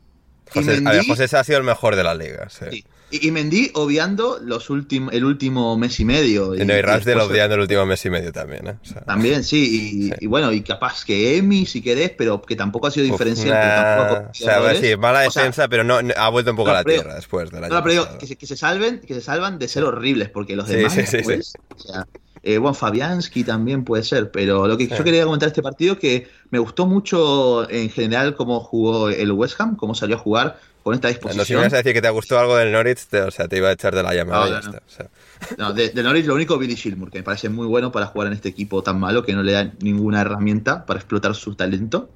José, a ver, José Sá ha sido el mejor de la liga. Sí. sí, y, y Mendy obviando los últimos, el último mes y medio. Y, no, y Ramsdale odiando el último mes y medio también. ¿eh? O sea, También, sí, y, Sí. y bueno, y capaz que Emi, si querés, pero que tampoco ha sido diferencial. nah, tampoco o sea, ver, sí, mala O sea, defensa, pero no, no- ha vuelto un poco no, a la pero- tierra después del año No, pero digo, que se, que se salven, que se salvan de ser horribles, porque los demás sí, sí, después, o sea, eh, bueno, Fabianski también puede ser, pero lo que Sí. yo quería comentar este partido que me gustó mucho en general cómo jugó el West Ham, cómo salió a jugar con esta No, si me disposición. ibas a decir que te gustó algo del Norwich, te, o sea, te iba a echar de la llamada No, y no, ya no. está. o sea. No, de, de Norwich lo único Billy Gilmour, que me parece muy bueno para jugar en este equipo tan malo que no le da ninguna herramienta para explotar su talento.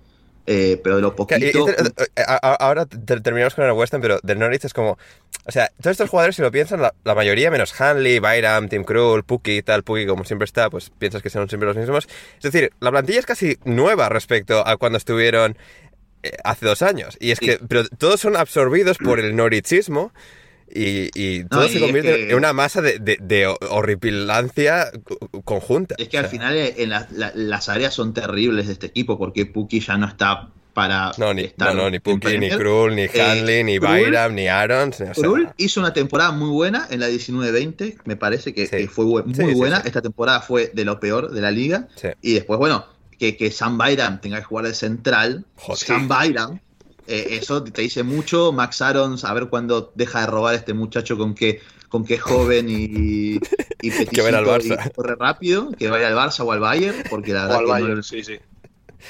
Eh, pero de lo y- y poquito. te- eh, a- ahora te- terminamos con el West Ham, pero del Norwich es como. O sea, todos estos jugadores, si lo piensan, la, la mayoría, menos Hanley, Byram, Tim Krul, Puki, tal, Puki, como siempre está, pues piensas que son siempre los mismos. Es decir, la plantilla es casi nueva respecto a cuando estuvieron eh, hace dos años. Y es Sí. que. Pero todos son absorbidos por el norwichismo. Y, y todo y se convierte que- en una masa de, de- de horripilancia co- conjunta. Es que O al final eh, en la- la- las áreas son terribles de este equipo porque Puki ya no está para No, ni, estar no, no, ni Puki, ni Premier. Krul, ni Eh, Hanley, ni Byram, ni Arons. ni- o sea, Krul hizo una temporada muy buena en la 19-20, me parece que, Sí. que fue muy Sí, buena. Esta temporada fue de lo peor de la liga. Sí. Y después, bueno, que, que Sam Byram tenga que jugar de central. Joder. Sam Byram, eh, eso te dice mucho. Max Arons, a ver cuándo deja de robar a este muchacho con que con que es joven y, y Que vaya al Barça. y corre rápido, que vaya al Barça o al Bayern, porque la O verdad al que Bayern, sí, sí.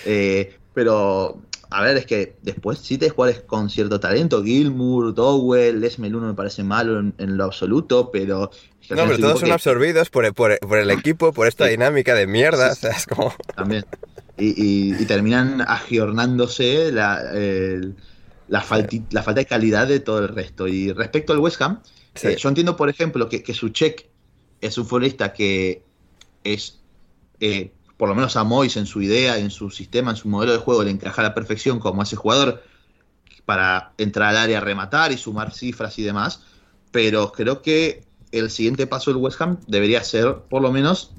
eh, pero, a ver, es que después sí te jugadores con cierto talento. Gilmour, Dowell, Les Meluno me parece malo en, en lo absoluto, pero. es que al No, pero todos son que- absorbidos por, el- por, por el equipo, por esta Sí. dinámica de mierda. Sí, O sea, es como. También. Y, y- y terminan agiornándose la, la, falti- la falta de calidad de todo el resto. Y respecto al West Ham, eh, yo entiendo, por ejemplo, que, que Suchek es un futbolista que es. eh, por lo menos a Mois en su idea, en su sistema, en su modelo de juego, le encaja a la perfección como ese jugador para entrar al área, rematar y sumar cifras y demás. Pero creo que el siguiente paso del West Ham debería ser, por lo menos,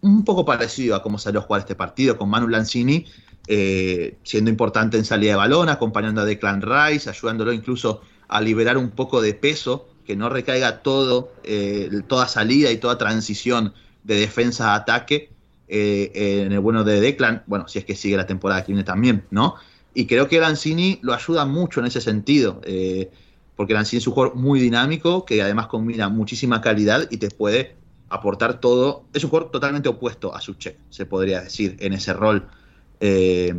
un poco parecido a cómo salió a jugar este partido, con Manu Lanzini eh, siendo importante en salida de balón, acompañando a Declan Rice, ayudándolo incluso a liberar un poco de peso, que no recaiga todo, eh, toda salida y toda transición de defensa a ataque eh, en el bueno de Declan, bueno, si es que sigue la temporada que viene también, ¿no? Y creo que Lanzini lo ayuda mucho en ese sentido, porque Lanzini es un jugador muy dinámico, que además combina muchísima calidad y te puede aportar todo. Es un jugador totalmente opuesto a Suchek, se podría decir, en ese rol. Eh,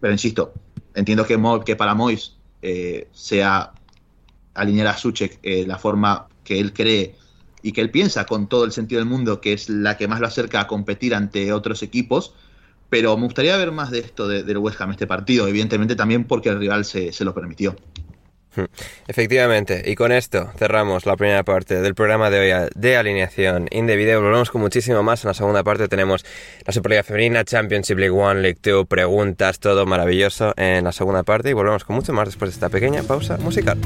pero insisto, entiendo que, que para Mois eh, sea alinear a Suchek eh, la forma que él cree y que él piensa con todo el sentido del mundo, que es la que más lo acerca a competir ante otros equipos. Pero me gustaría ver más de esto del West Ham este partido, evidentemente también porque el rival se lo permitió. Efectivamente, y con esto cerramos la primera parte del programa de hoy de alineación indebida. Volvemos con muchísimo más. En la segunda parte tenemos la Superliga Femenina, Championship League One, League Two, preguntas, todo maravilloso en la segunda parte. Y volvemos con mucho más después de esta pequeña pausa musical.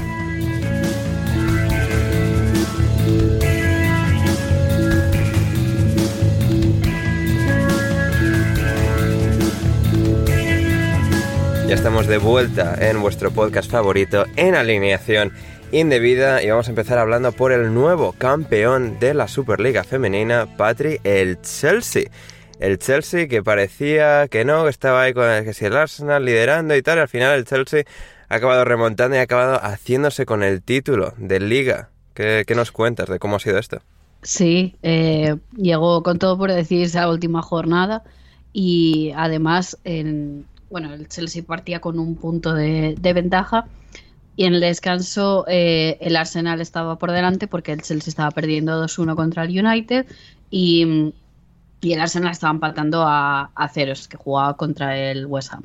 Ya estamos de vuelta en vuestro podcast favorito en alineación indebida y vamos a empezar hablando por el nuevo campeón de la Superliga femenina, Patri, el Chelsea. El Chelsea que parecía que no, que estaba ahí con el, que si el Arsenal liderando y tal, al final el Chelsea ha acabado remontando y ha acabado haciéndose con el título de liga. ¿Qué, nos cuentas de cómo ha sido esto? Sí, eh, llegó con todo por decir esa última jornada y además en, bueno, el Chelsea partía con un punto de, ventaja y en el descanso eh, el Arsenal estaba por delante porque el Chelsea estaba perdiendo 2-1 contra el United y, el Arsenal estaba empatando a, a, ceros, que jugaba contra el West Ham.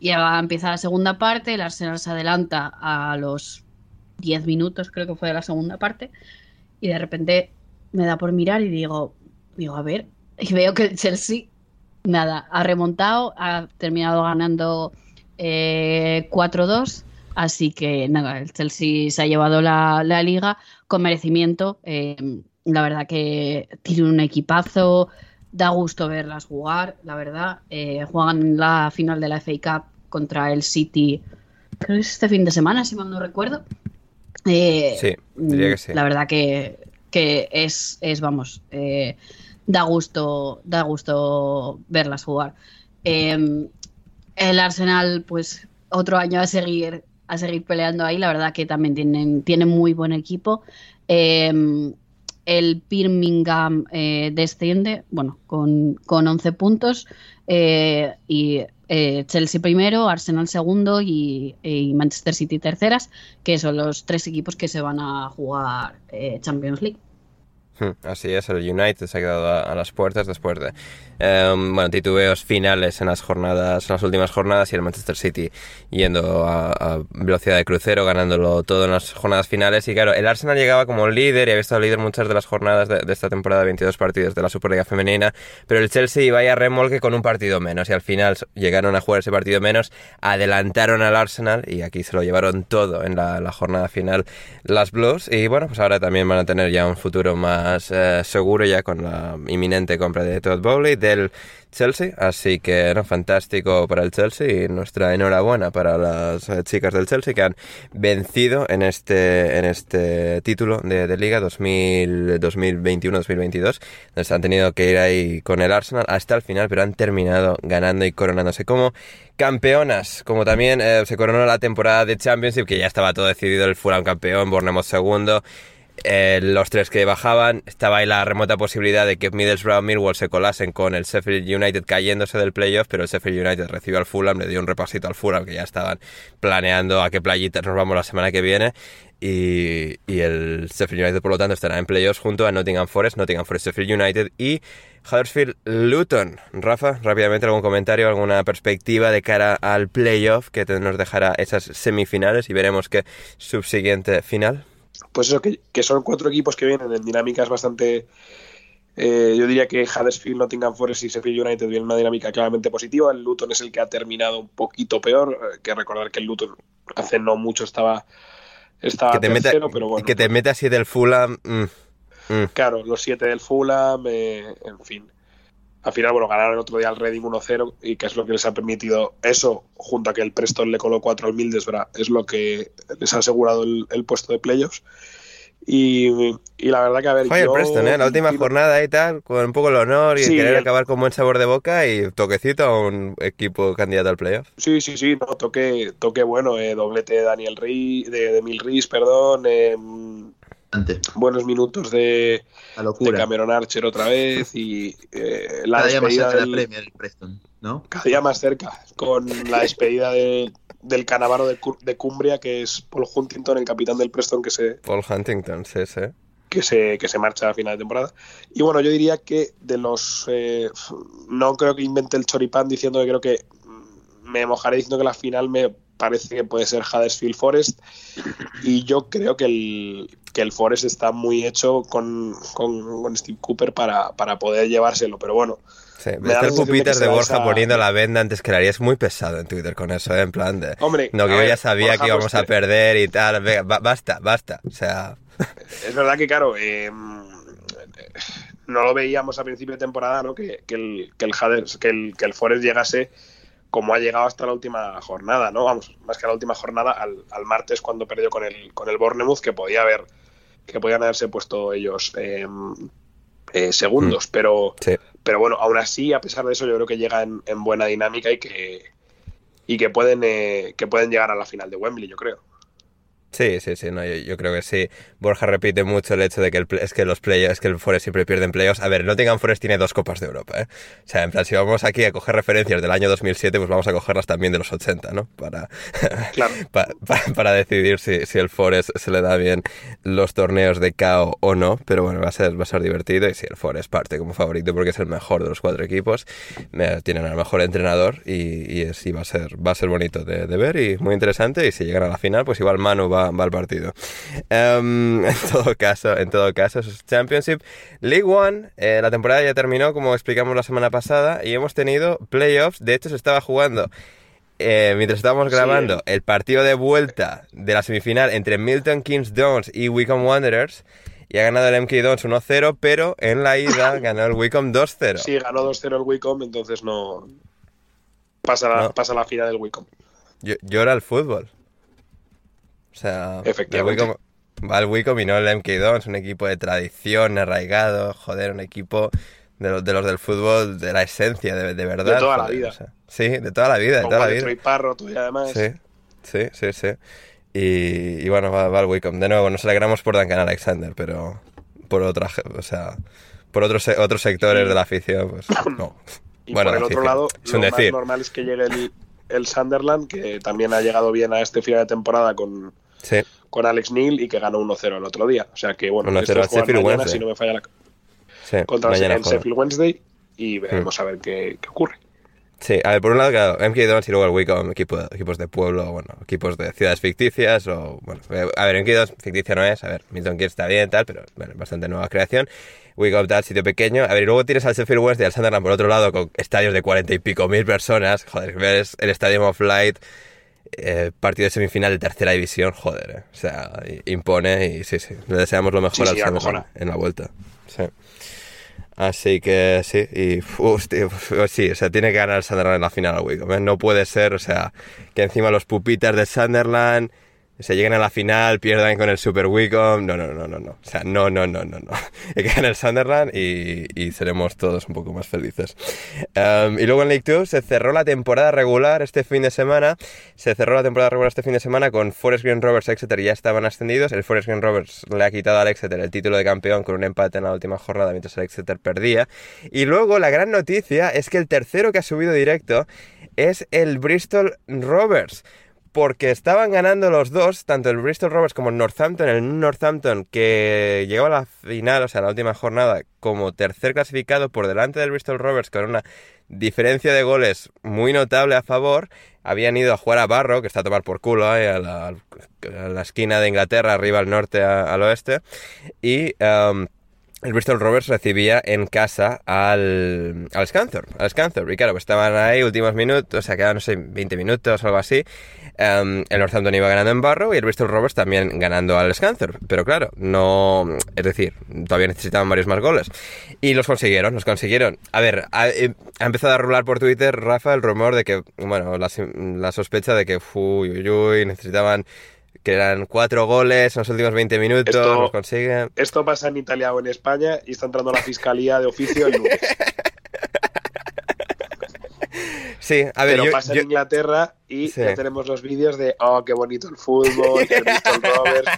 Y ahora empieza la segunda parte, el Arsenal se adelanta a los 10 minutos, creo que fue de la segunda parte, y de repente me da por mirar y digo, digo, a ver, y veo que el Chelsea nada, ha remontado, ha terminado ganando 4-2. Eh, así que nada, el Chelsea se ha llevado la, liga con merecimiento. Eh, la verdad que tiene un equipazo, da gusto verlas jugar, la verdad. Eh, juegan la final de la FA Cup contra el City, creo que es este fin de semana, si mal no recuerdo. sí, diría que sí. La verdad que, que es, es, vamos, da gusto, da gusto verlas jugar. Em, el Arsenal, pues otro año a seguir, a seguir peleando ahí, la verdad que también tienen, tienen muy buen equipo. Em, el Birmingham eh, desciende, bueno, con, con 11 puntos eh, y eh, Chelsea primero, Arsenal segundo y, y, Manchester City terceras, que son los tres equipos que se van a jugar Champions League. Hmm, así es, el United se ha quedado a, las puertas después de em, bueno, titubeos finales en las jornadas, en las últimas jornadas y el Manchester City yendo a, velocidad de crucero, ganándolo todo en las jornadas finales. Y claro, el Arsenal llegaba como líder y había estado líder muchas de las jornadas de, esta temporada, de 22 partidos de la Superliga Femenina, pero el Chelsea iba a remolque con un partido menos y al final llegaron a jugar ese partido menos, adelantaron al Arsenal y aquí se lo llevaron todo en la, la jornada final las Blues y bueno, pues ahora también van a tener ya un futuro más eh, seguro ya con la inminente compra de Todd Bowley del Chelsea. Así que, no, fantástico para el Chelsea y nuestra enhorabuena para las eh, chicas del Chelsea que han vencido en este, en este título de, de Liga 2021-2022. Donde han tenido que ir ahí con el Arsenal hasta el final, pero han terminado ganando y coronándose como campeonas. Como también eh, se coronó la temporada de Championship, que ya estaba todo decidido, el Fulham campeón, Bournemouth segundo. Eh, los tres que bajaban, estaba ahí la remota posibilidad de que Middlesbrough y Millwall se colasen con el Sheffield United cayéndose del playoff, pero el Sheffield United recibió al Fulham, le dio un repasito al Fulham, que ya estaban planeando a qué playitas nos vamos la semana que viene, y, el Sheffield United por lo tanto estará en playoffs junto a Nottingham Forest, Nottingham Forest, Sheffield United y Huddersfield Luton. Rafa, rápidamente algún comentario, alguna perspectiva de cara al playoff que nos dejará esas semifinales y veremos qué subsiguiente final pues eso, que, son cuatro equipos que vienen en dinámicas bastante Eh, yo diría que Huddersfield, Nottingham Forest y Sheffield United tienen una dinámica claramente positiva. El Luton es el que ha terminado un poquito peor. Eh, que recordar que el Luton hace no mucho estaba, estaba que te tercero, meta, pero bueno. Que te mete así del Fulham. mm, mm. Claro, los siete del Fulham, eh, en fin. Al final, bueno, ganaron el otro día al Reading 1-0 y que es lo que les ha permitido eso, junto a que el Preston le coló 4 al Middlesbrough, es lo que les ha asegurado el, el puesto de playoffs. Y, y la verdad que, a ver, Fue el yo- Preston, ¿eh? La última jornada y tal, con un poco el honor y Sí, querer el- acabar con buen sabor de boca y toquecito a un equipo candidato al playoff. Sí, sí, sí, no, toque, toque bueno, eh, doblete de Daniel Rí, de, de Mil perdón, eh, Antes, buenos minutos de, de. Cameron Archer otra vez y eh, la Cada día más despedida cerca de del- la Premier, Preston, ¿no? cada día más cerca, con la despedida de- del canavaro de, de Cumbria, que es Paul Huntington, el capitán del Preston, que se, Paul Huntington, sí, sí. que se, que se marcha a final de temporada. Y bueno, yo diría que de los... eh, no creo que invente el choripán diciendo que creo que me mojaré diciendo que la final me parece que puede ser Huddersfield Forest y yo creo que el, que el Forest está muy hecho con, con, con Steve Cooper para, para poder llevárselo, pero bueno, Sí, Me que pupitas de Borja esa- poniendo la venda antes que la haría. Es muy pesado en Twitter con eso, ¿eh? En plan de... Hombre, no, que yo ver, ya sabía Borja, que íbamos pues, a que- perder y tal. Venga, basta, basta. O sea... Es verdad que, claro, eh, no lo veíamos a principio de temporada, ¿no? Que, que el, que, el, Hadders- que, el, que el Forest llegase como ha llegado hasta la última jornada, ¿no? Vamos, más que la última jornada, al, al martes cuando perdió con el, con el Bournemouth, que podía haber, que podían haberse puesto ellos eh, eh, segundos, pero, Sí. pero bueno, aún así, a pesar de eso, yo creo que llega en, en buena dinámica y que y que pueden eh, que pueden llegar a la final de Wembley, yo creo. Sí, sí, sí, no, yo, yo creo que sí. Borja repite mucho el hecho de que el, es que los playoffs, es que el Forest siempre pierde en playoffs. A ver, el Nottingham Forest tiene dos Copas de Europa, ¿eh? O sea, en plan, si vamos aquí a coger referencias del año 2007, pues vamos a cogerlas también de los 80, ¿no? Para, Claro. pa- pa- para decidir si, si el Forest se le da bien los torneos de KO o no. Pero bueno, va a ser, va a ser divertido y si el Forest parte como favorito porque es el mejor de los cuatro equipos, tienen al mejor entrenador y, y es- y va a ser, va a ser bonito de, de ver y muy interesante. Y si llegan a la final, pues igual Manu va, va al partido. Em, en todo caso, en todo caso, eso es Championship. League One, eh, la temporada ya terminó, como explicamos la semana pasada, y hemos tenido playoffs. De hecho, se estaba jugando eh, mientras estábamos Sí. grabando el partido de vuelta de la semifinal entre Milton Keynes Dons y Wycombe Wanderers. Y ha ganado el MK Dons 1-0, pero en la ida ganó el Wycombe 2-0. Sí, ganó 2-0 el Wycombe, entonces no pasa la, No. pasa la final del Wycombe. Yo- Llora el fútbol. O sea, Efectivamente. va el Wycombe y no el MK Dons, un equipo de tradición, arraigado, joder, un equipo de los, de los del fútbol, de la esencia, de, de verdad. De toda la vida. o sea, sí, de toda la vida, de toda la vida. y Parrot y además. Sí, sí, sí, sí. Y, y bueno, va, va el Wycombe. De nuevo, nos alegramos por Duncan Alexander, pero por otra, o sea, por otros, otros sectores de la afición, pues no. Y Bueno, por el otro lado, lo más normal es que llegue el, el Sunderland, que también ha llegado bien a este final de temporada con, Sí, con Alex Neil y que ganó 1-0 el otro día. O sea que bueno, 1-0 estos al juegan Sheffield mañana, Wednesday. si no me falla la sí. contra el. Sheffield Wednesday y veremos a ver qué, qué ocurre. Sí, a ver, por un lado, claro, MK Dons y luego el Wycombe, equipo, equipos de pueblo, bueno, equipos de ciudades ficticias, o, bueno, a ver, MK Dons ficticia no es, a ver, Milton Keynes está bien, tal, pero, bueno, bastante nueva creación. Wycombe tal, sitio pequeño. A ver, y luego tienes al Sheffield Wednesday y al Sunderland por otro lado, con estadios de cuarenta y pico mil personas, joder, ves el Stadium of Light, eh, partido de semifinal de tercera división, joder, eh. o sea, impone y sí, sí, le deseamos lo mejor Sí, al sí, en la vuelta. Sí. Así que sí, y tío, uf, sí, o sea, tiene que ganar el Sunderland en la final al Wigan. ¿eh? No puede ser, o sea, que encima los pupitas de Sunderland se lleguen a la final, pierdan con el Super Wicom. No, no, no, no, no. O sea, no, no, no, no, no. Hay que ganar el Sunderland y, y seremos todos un poco más felices. Um, y luego en League 2 se cerró la temporada regular este fin de semana. Se cerró la temporada regular este fin de semana con Forest Green Rovers Exeter ya estaban ascendidos. El Forest Green Rovers le ha quitado al Exeter el título de campeón con un empate en la última jornada mientras el Exeter perdía. Y luego la gran noticia es que el tercero que ha subido directo es el Bristol Rovers porque estaban ganando los dos, tanto el Bristol Rovers como el Northampton, el Northampton que llegó a la final, o sea, la última jornada, como tercer clasificado por delante del Bristol Rovers con una diferencia de goles muy notable a favor, habían ido a jugar a Barro, que está a tomar por culo, eh, a, la, esquina de Inglaterra, arriba al norte, al oeste, y... um, el Bristol Rovers recibía en casa al, al Scunthorpe, al Scunthorpe. Y claro, pues estaban ahí últimos minutos, o sea, quedaban, no sé, 20 minutos o algo así. Um, el Northampton iba ganando en Barrow y el Bristol Rovers también ganando al Scunthorpe. Pero claro, no... Es decir, todavía necesitaban varios más goles. Y los consiguieron, los consiguieron. A ver, ha, eh, ha empezado a rular por Twitter, Rafa, el rumor de que, bueno, la, la sospecha de que, uy, uy, uy, necesitaban que eran cuatro goles en los últimos 20 minutos, Esto- los consiguen. Esto pasa en Italia o en España y está entrando la fiscalía de oficio el lunes. Sí, a ver, Pero yo, pasa yo- en Inglaterra y Sí. ya tenemos los vídeos de, oh, qué bonito el fútbol, el Bristol Rovers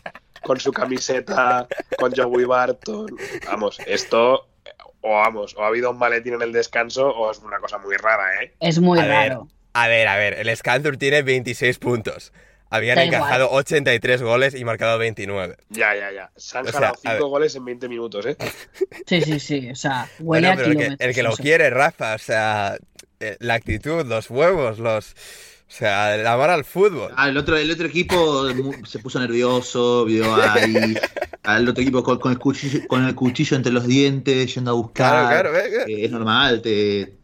con su camiseta, con Joey Barton. Vamos, esto, o vamos, o ha habido un maletín en el descanso o es una cosa muy rara, ¿eh? Es muy A ver, raro. a ver, a ver, el Scanthur tiene 26 puntos. Habían Da encajado igual. 83 goles y marcado 29. Ya, ya, ya. Se han O jalado a cinco ver. goles en 20 minutos, ¿eh? Sí, sí, sí. O sea, huele Bueno, a pero el que, kilómetros. el que lo quiere, Rafa, o sea, eh, la actitud, los huevos, los... O sea, el amor al fútbol. Ah, el otro, el otro equipo se puso nervioso, vio ahí al otro equipo con, con el cuchillo, con el cuchillo entre los dientes, yendo a buscar. Claro, claro. Eh, es normal, te,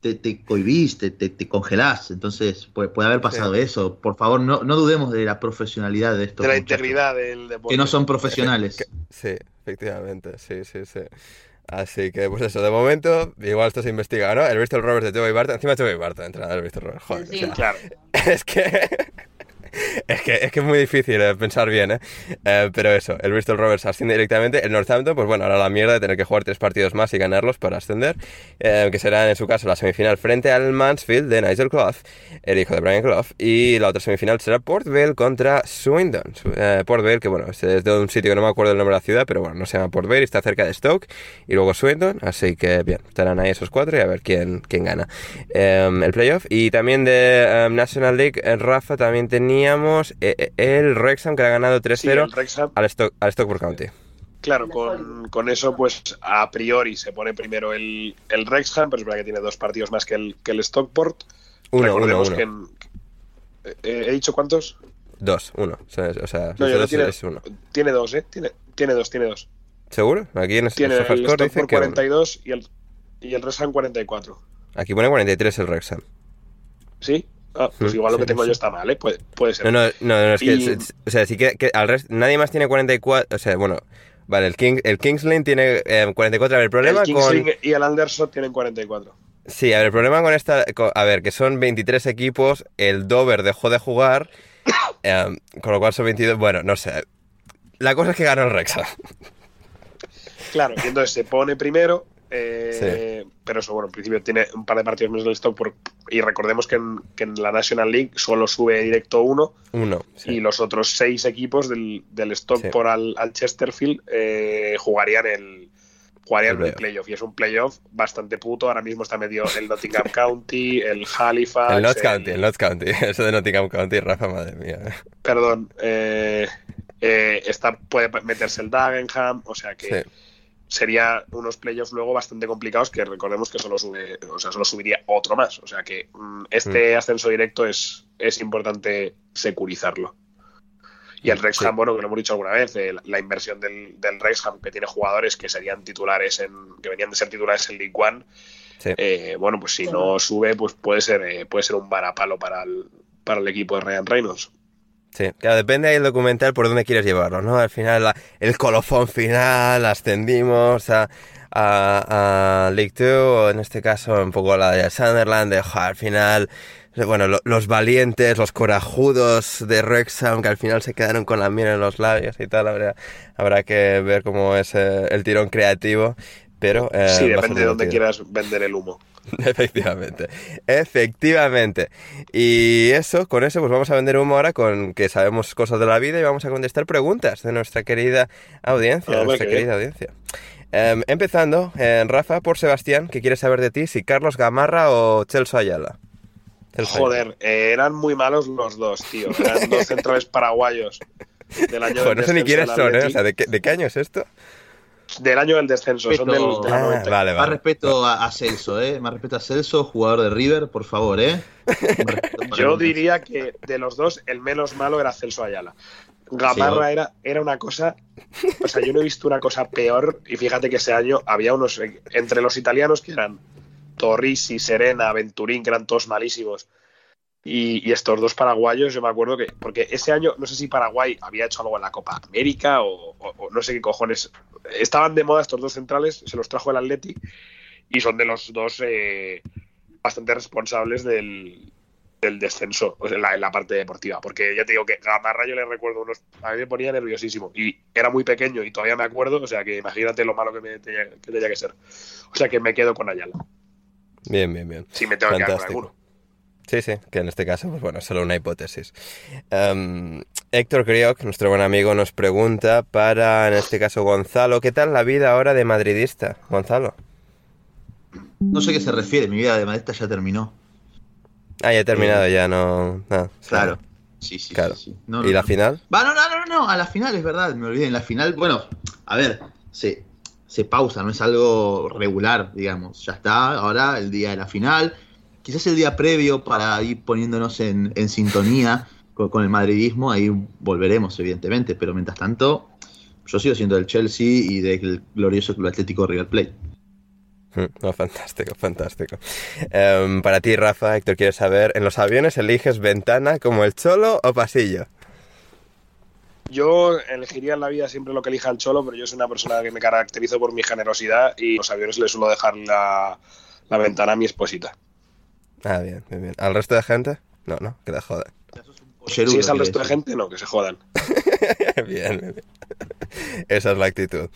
te, te cohibís, te, te, te congelás. Entonces puede, puede haber pasado eso. Por favor, no, no dudemos de la profesionalidad de estos De la muchachos, integridad del deporte. Que no son profesionales. Sí, efectivamente, sí, sí, sí. Así que, pues eso, de momento, igual esto se investiga, ¿no? El Bristol Rovers de Toby Barton, encima Toby Barton, entrenador del Bristol Rovers, joder. o sea, Claro. es que... Es que, es que es muy difícil eh, pensar bien, ¿eh? Eh, Pero eso, el Bristol Rovers asciende directamente. El Northampton, pues bueno, ahora la mierda de tener que jugar tres partidos más y ganarlos para ascender. eh, que será en su caso la semifinal frente al Mansfield de Nigel Clough, el hijo de Brian Clough. Y la otra semifinal será Port Vale contra Swindon. Eh, Port Vale, que bueno, es de un sitio que no me acuerdo el nombre de la ciudad, pero bueno, no se llama Port Vale, está cerca de Stoke. Y luego Swindon, así que bien, estarán ahí esos cuatro y a ver quién, quién gana eh, el playoff. Y también de eh, National League, Rafa, también teníamos eh, eh, el Wrexham que ha ganado 3-0 Sí, el Wrexham. al, Stock, al Stockport County. Claro, con, con eso, pues a priori se pone primero el, el Wrexham, pero es verdad que tiene dos partidos más que el, que el Stockport. Uno, uno, Recordemos uno. que en- eh, ¿He dicho cuántos? Dos, uno. O sea, o sea, No, dos tiene, es uno. tiene dos, ¿eh? Tiene, tiene dos, tiene dos. ¿Seguro? Aquí en Tiene el dice Stockport que uno. 42 y el, y el Wrexham 44. Aquí pone 43 el Wrexham. ¿Sí? Ah, pues Mm, igual lo que tengo yo está mal, ¿eh? Puede, puede ser. No, no, no, no, es que, Y- o sea, sí que, que al resto, nadie más tiene 44, o sea, bueno, vale, el, King, el Kings Lane tiene eh, 44, a ver, el problema el con... Kingsling y el Anderson tienen 44. Sí, a ver, el problema con esta, con- a ver, que son 23 equipos, el Dover dejó de jugar, eh, con lo cual son 22, bueno, no sé. La cosa es que ganó el Wrexham. Claro, y entonces se pone primero, eh, pero eso, bueno, en principio tiene un par de partidos menos del Stockport. Y recordemos que en, que en la National League solo sube directo uno Uno, sí. y los otros seis equipos del, del Stockport al, al Chesterfield eh, jugarían el jugarían El el, playoff y es un playoff bastante puto ahora mismo está medio el Nottingham County el Halifax El Notts County, el Notts County, eso de Nottingham County, Rafa, madre mía. perdón eh, eh, está, puede meterse el Dagenham o sea que. Sería unos playoffs luego bastante complicados que recordemos que solo sube, o sea, solo subiría otro más. O sea que mm, este ascenso directo es, es importante securizarlo. Y el Wrexham, Sí. bueno, que lo hemos dicho alguna vez, eh, la, inversión del, del Wrexham, que tiene jugadores que serían titulares en, que venían de ser titulares en League One, Sí. eh, bueno, pues si no sube, pues puede ser, eh, puede ser un varapalo para el, para el equipo de Ryan Reynolds. Sí, claro, depende ahí el documental por dónde quieres llevarlo, ¿no? Al final, la- el colofón final, ascendimos a, a, a League 2, o en este caso un poco la de Sunderland, de, jo, al final, bueno, lo- los valientes, los corajudos de Wrexham, que al final se quedaron con la miel en los labios y tal, habrá, habrá que ver cómo es eh, el tirón creativo, pero... eh, sí, depende de dónde quieras vender el humo. Efectivamente, efectivamente. Y eso, con eso, pues vamos a vender humo ahora con que sabemos cosas de la vida y vamos a contestar preguntas de nuestra querida audiencia, Ah, nuestra querida audiencia. Em, empezando, eh, Rafa, por Sebastián, que quiere saber de ti, si Carlos Gamarra o Celso Ayala. Ayala. Joder, eh, eran muy malos los dos, tío. Eran dos centrales paraguayos del año Joder, no sé ni quiénes son, ¿eh? O sea, ¿de qué, de qué año es esto? Del año del descenso, son del, de la Ah, 90. vale, Más vale. respeto a, a Celso, ¿eh? Más respeto a Celso, jugador de River, por favor, ¿eh? Yo diría que de los dos, el menos malo era Celso Ayala. Gamarra era, era una cosa. O sea, yo no he visto una cosa peor. Y fíjate que ese año había unos. Entre los italianos que eran Torrisi, Serena, Venturín, que eran todos malísimos. Y, estos dos paraguayos, yo me acuerdo que. Porque ese año, no sé si Paraguay había hecho algo en la Copa América o, no sé qué cojones. Estaban de moda estos dos centrales, se los trajo el Atleti. Y son de los dos eh, bastante responsables del, del descenso en, la, parte deportiva. Porque ya te digo que Gamarra yo le recuerdo unos. A mí me ponía nerviosísimo. Y era muy pequeño y todavía me acuerdo. O sea que imagínate lo malo que, me tenía, que tenía que ser. O sea que me quedo con Ayala. Bien, bien, bien. Sí, me tengo que quedar con Sí, sí, que en este caso, pues bueno, es solo una hipótesis. Um, Héctor Crioc, nuestro buen amigo, nos pregunta para, en este caso, Gonzalo, ¿qué tal la vida ahora de madridista, Gonzalo? No sé a qué se refiere, mi vida de madridista ya terminó. Ah, ya he terminado, eh, ya no. claro. Sí, sí, claro. sí. ¿Y la final? Va, no, no, no, no, a la final es verdad, me olvidé. En la final, bueno, a ver, se, se pausa, no es algo regular, digamos. Ya está, ahora el día de la final. Quizás el día previo para ir poniéndonos en, sintonía con, el madridismo, ahí volveremos, evidentemente. Pero mientras tanto, yo sigo siendo del Chelsea y del glorioso Club Atlético River Plate. No, fantástico, fantástico. Em, para ti, Rafa, Héctor, quiere saber, ¿en los aviones eliges ventana como el cholo o pasillo? Yo elegiría en la vida siempre lo que elija el cholo, pero yo soy una persona que me caracterizo por mi generosidad y los aviones le suelo dejar la, ventana a mi esposita. Ah, bien, bien, bien. ¿Al resto de gente? No, no, que te jodan. Si es al resto de gente, no, que se jodan. bien, bien. Esa es la actitud.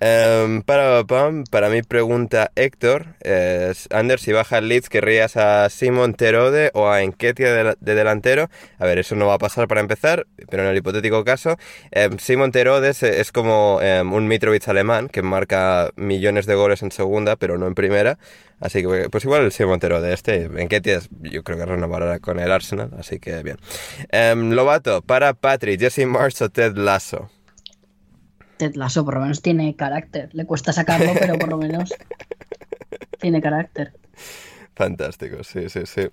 Em, para, para mi pregunta, Héctor, es, Anders, si baja el Leeds, ¿querrías a Simon Terode o a Enketia de, delantero? A ver, eso no va a pasar para empezar, pero en el hipotético caso, eh, Simon Terode es, como em, un Mitrovic alemán que marca millones de goles en segunda, pero no en primera. Así que, pues igual el Simon Terode este, Enketia yo creo que renovará con el Arsenal, así que bien. Lobato, para Patrick, Jesse Marsh o Ted Lasso. Ted Lasso por lo menos tiene carácter. Le cuesta sacarlo, pero por lo menos tiene carácter. Fantástico, sí, sí, sí.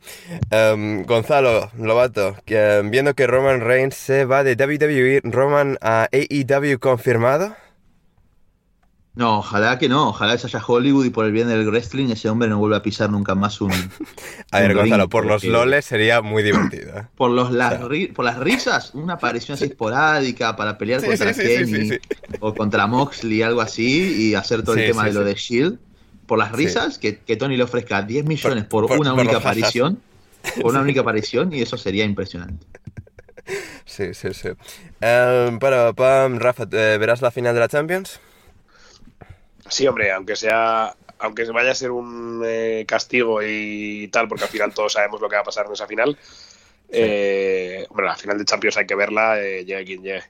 Em, Gonzalo Lobato, viendo que Roman Reigns se va de WWE, ¿Roman a AEW confirmado? No, ojalá que no, ojalá que se haya Hollywood y por el bien del wrestling ese hombre no vuelva a pisar nunca más un. a ver, Gonzalo, por los loles sería muy divertido. ¿eh? Por, los, las, por las risas, una aparición así esporádica para pelear contra Kenny o contra Moxley, algo así, y hacer todo el tema de lo de Shield. Por las risas, que, Tony le ofrezca 10 millones por, una única aparición. Por una única aparición, y eso sería impresionante. Sí, sí, sí. Um, para, Pam, Rafa, eh, ¿verás la final de la Champions? Sí, hombre, aunque sea, aunque vaya a ser un eh, castigo y tal, porque al final todos sabemos lo que va a pasar en esa final. Eh, hombre, la final de Champions hay que verla, eh, llegue quien llegue.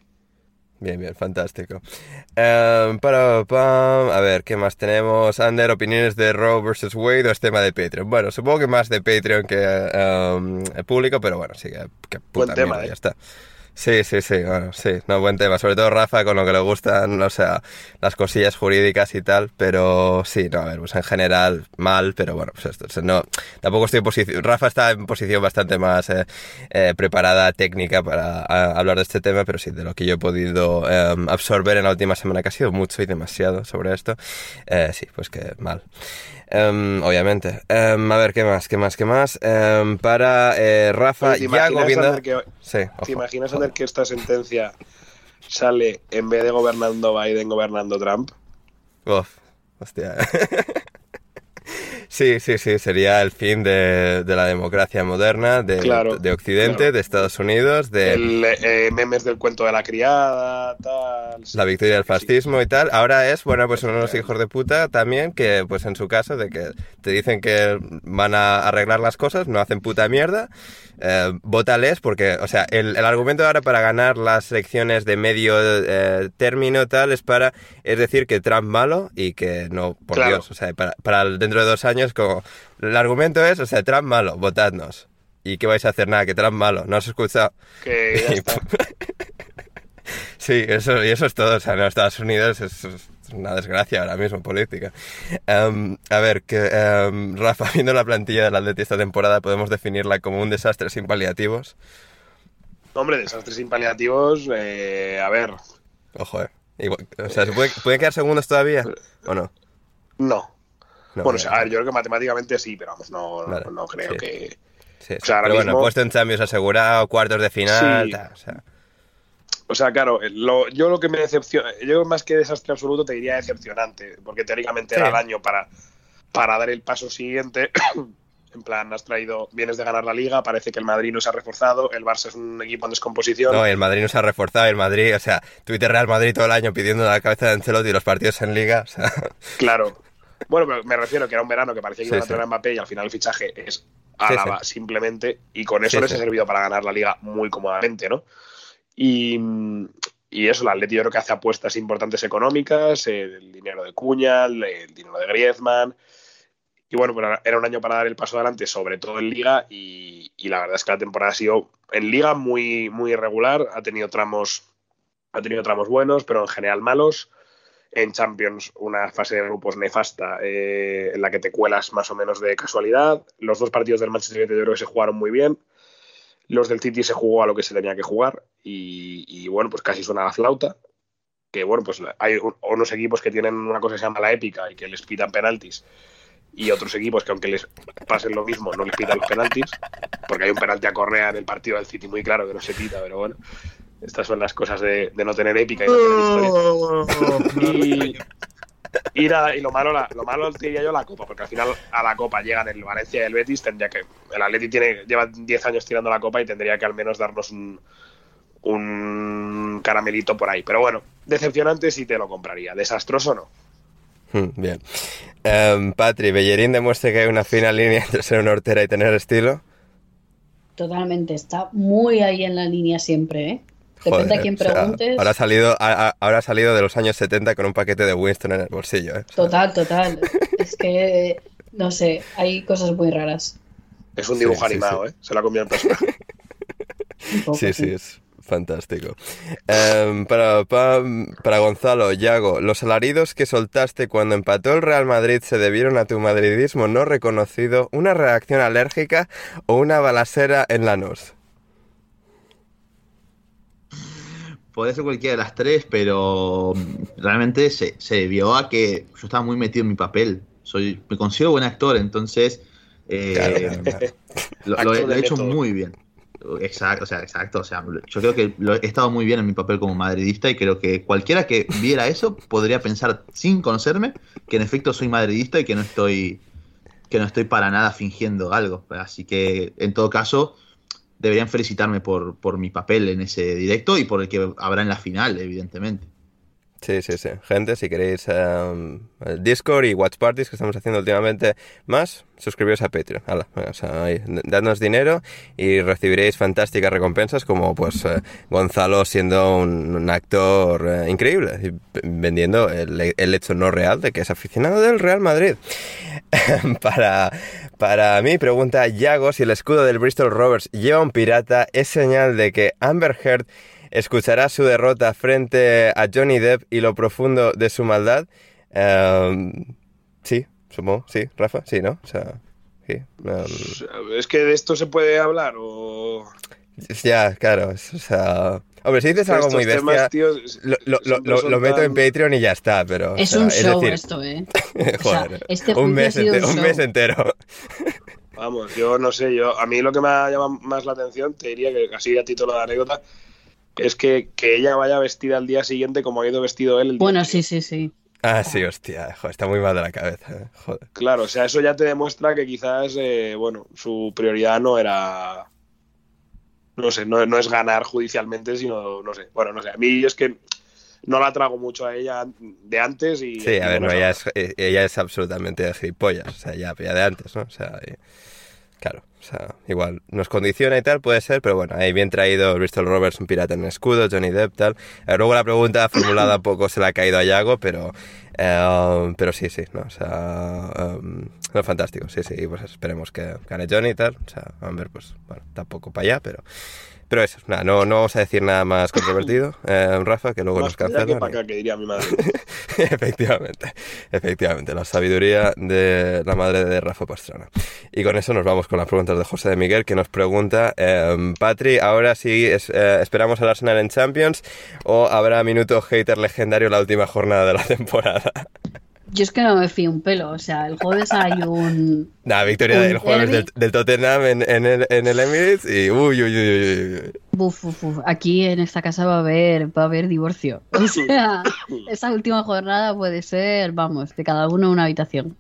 Bien, bien, fantástico. Em, para, a ver, ¿qué más tenemos? Ander, opiniones de Roe versus Wade o es tema de Patreon. Bueno, supongo que más de Patreon que em, público, pero bueno, sí, que, puta Buen tema, ya está. Sí, sí, sí, bueno, sí, no, buen tema. Sobre todo Rafa, con lo que le gustan, o sea, las cosillas jurídicas y tal, pero sí, no, a ver, pues en general mal, pero bueno, pues esto, no, tampoco estoy en posición, Rafa está en posición bastante más eh, eh, preparada, técnica para hablar de este tema, pero sí, de lo que yo he podido em, absorber en la última semana, que ha sido mucho y demasiado sobre esto, eh, sí, pues que mal. Em, obviamente. Em, a ver, ¿qué más? ¿Qué más? ¿Qué más? Em, para eh, Rafa, ¿te ya viendo... Que, ¿Te imaginas hacer que esta sentencia sale en vez de gobernando Biden, gobernando Trump? Uf, hostia. Sí, sí, sí, sería el fin de, la democracia moderna, de, de Occidente, de Estados Unidos, de... El, eh, memes del cuento de la criada, tal... La victoria del fascismo y tal. Ahora es, bueno, pues unos hijos de puta también que, pues en su caso, de que te dicen que van a arreglar las cosas, no hacen puta mierda, eh, vótales porque, o sea, el, argumento ahora para ganar las elecciones de medio eh, término tal es para, es decir, que Trump malo y que no, por Dios, o sea, para, para dentro de dos años como, el argumento es, o sea, Trump malo, votadnos. ¿Y qué vais a hacer? Nada, que Trump malo, ¿no has escuchado? Que sí, eso, y eso es todo, o sea, en Estados Unidos es, una desgracia ahora mismo política. Em, a ver, que em, Rafa, viendo la plantilla del Atleti esta temporada, podemos definirla como un desastre sin paliativos. Hombre, desastres sin paliativos, eh, a ver. Ojo, eh. o sea, ¿se puede, quedar segundos todavía o no? No. Bueno, o sea, a ver, yo creo que matemáticamente sí, pero vamos, no, no, creo que. Sí, o sea, pero bueno, puesto en Champions asegurado, cuartos de final, o sea. O sea, claro, yo lo que me decepciona, yo más que desastre absoluto te diría decepcionante, porque teóricamente era el año para, para dar el paso siguiente. En plan, has traído, vienes de ganar la liga, parece que el Madrid no se ha reforzado, el Barça es un equipo en descomposición. No, el Madrid no se ha reforzado, el Madrid, o sea, Twitter Real Madrid todo el año pidiendo la cabeza de Ancelotti y los partidos en liga, o sea. Claro. Bueno, pero me refiero que era un verano que parecía que iba a tener Mbappé y al final el fichaje es Álava simplemente y con eso les ha servido para ganar la liga muy cómodamente, ¿no? Y, y eso, el Atleti yo creo que hace apuestas importantes económicas, el dinero de Cuña, el dinero de Griezmann, y bueno, pero era un año para dar el paso adelante, sobre todo en Liga, y, la verdad es que la temporada ha sido en Liga muy, muy irregular, ha tenido tramos, ha tenido tramos buenos, pero en general malos. En Champions, una fase de grupos nefasta eh, en la que te cuelas más o menos de casualidad. Los dos partidos del Manchester United yo creo que se jugaron muy bien. Los del City se jugó a lo que se tenía que jugar y, bueno, pues casi suena la flauta. Que bueno, pues hay unos equipos que tienen una cosa que se llama la épica y que les pitan penaltis y otros equipos que aunque les pasen lo mismo no les pitan los penaltis, porque hay un penalti a Correa en el partido del City muy claro que no se pita, pero bueno, estas son las cosas de, no tener épica y no tener historia. Y, nada, y lo malo, lo malo diría yo la Copa, porque al final a la Copa llegan el Valencia y el Betis, tendría que, el Atleti tiene, lleva 10 años tirando la Copa y tendría que al menos darnos un, un caramelito por ahí. Pero bueno, decepcionante sí te lo compraría, desastroso no. Hmm, bien. Um, Patri, ¿Bellerín demuestra que hay una fina línea entre ser una hortera y tener estilo? Totalmente, está muy ahí en la línea siempre, ¿eh? Depende a quién preguntes. ahora, ha salido, ahora ha salido de los años 70 con un paquete de Winston en el bolsillo, ¿eh? Total, total. es que, no sé, hay cosas muy raras. Es un dibujo animado, ¿eh? Se lo ha comido en personaje. sí, sí, es, Fantástico. Em, para, para, Gonzalo, Yago, los alaridos que soltaste cuando empató el Real Madrid se debieron a tu madridismo no reconocido, una reacción alérgica o una balacera en la nos. Puede ser cualquiera de las tres, pero realmente se, se debió a que yo estaba muy metido en mi papel. Soy, me considero buen actor, entonces eh, lo, he hecho muy bien. Exacto, o sea, exacto. O sea, yo creo que he estado muy bien en mi papel como madridista y creo que cualquiera que viera eso podría pensar sin conocerme que en efecto soy madridista y que no estoy que no estoy para nada fingiendo algo. Así que en todo caso deberían felicitarme por, por mi papel en ese directo y por el que habrá en la final, evidentemente. Sí, sí, sí. Gente, si queréis um, el Discord y Watch Parties que estamos haciendo últimamente más, suscribiros a Patreon. o sea, dadnos dinero y recibiréis fantásticas recompensas como pues eh, Gonzalo siendo un, actor eh, increíble vendiendo el, el, hecho no real de que es aficionado del Real Madrid. para, para mí, pregunta Yago si el escudo del Bristol Rovers lleva un pirata, es señal de que Amber Heard escuchará su derrota frente a Johnny Depp y lo profundo de su maldad. Em, sí, supongo, sí, Rafa, sí, ¿no? O sea, sí. Em. es que de esto se puede hablar o... Ya, claro, o sea... Hombre, si dices algo muy bestia, lo, meto en Patreon y ya está, pero... Es un show esto, ¿eh? Joder, este un, mes un mes entero. Vamos, yo no sé, yo a mí lo que me ha llamado más la atención, te diría que así a título de anécdota, es que, ella vaya vestida al día siguiente como ha ido vestido él. El bueno, sí, sí, sí. Ah, sí, hostia, está muy mal de la cabeza, eh, joder. Claro, o sea, eso ya te demuestra que quizás, eh, bueno, su prioridad no era, no sé, no, es ganar judicialmente, sino, no sé, bueno, no sé, a mí es que no la trago mucho a ella de antes y... Sí, a ver, no, ella, es, ella es absolutamente gilipollas, o sea, ya, ya de antes, ¿no? O sea, claro. O sea, igual nos condiciona y tal, puede ser, pero bueno, ahí bien traído Bristol Rovers, un pirata en escudo, Johnny Depp, tal. Eh, luego la pregunta formulada poco se la ha caído a Yago, pero, eh, pero sí, sí, no, o sea, um, no, fantástico, sí, sí, pues esperemos que gane Johnny y tal. O sea, a ver, pues, bueno, tampoco para allá, pero, pero eso, nada, no, no vamos a decir nada más controvertido, eh, Rafa, que luego nos cancelan. Que para acá, que diría mi madre. efectivamente, efectivamente, la sabiduría de la madre de Rafa Pastrana. Y con eso nos vamos con las preguntas de José de Miguel, que nos pregunta, eh, Patri, ahora sí eh, esperamos al Arsenal en Champions o habrá minuto hater legendario la última jornada de la temporada. Yo es que no me fío un pelo, o sea, el jueves hay un... Nah, victoria del jueves del, Tottenham en, el, Emirates y uy, uy, uy, uy. Aquí en esta casa va a haber, va a haber divorcio. O sea, esa última jornada puede ser, vamos, de cada uno una habitación.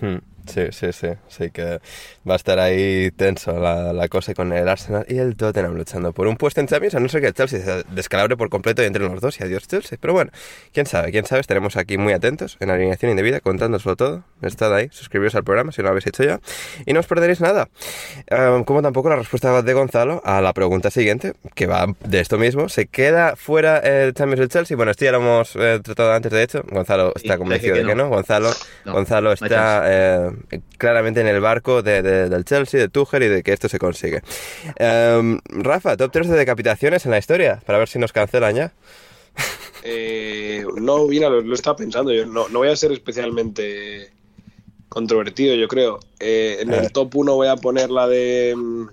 Hmm. Sí, sí, sí. Así que va a estar ahí tenso la, la, cosa con el Arsenal y el Tottenham luchando por un puesto en Champions, a no ser que el Chelsea se descalabre por completo y entre los dos y adiós Chelsea. Pero bueno, quién sabe, quién sabe, estaremos aquí muy atentos en alineación indebida, contándoslo todo. Estad ahí, suscribiros al programa si no lo habéis hecho ya y no os perderéis nada. Em, como tampoco la respuesta de Gonzalo a la pregunta siguiente, que va de esto mismo. ¿Se queda fuera el Champions del Chelsea? Bueno, esto ya lo hemos eh, tratado antes, de hecho. Gonzalo está convencido de que no. Gonzalo, Gonzalo está claramente en el barco del Chelsea, de Tuchel y de que esto se consigue. Em, Rafa, top 3 de decapitaciones en la historia, para ver si nos cancelan ya. Eh, no, mira, lo, estaba pensando. Yo no, voy a ser especialmente controvertido, yo creo. Eh, en el top 1 voy a poner la de. Mm,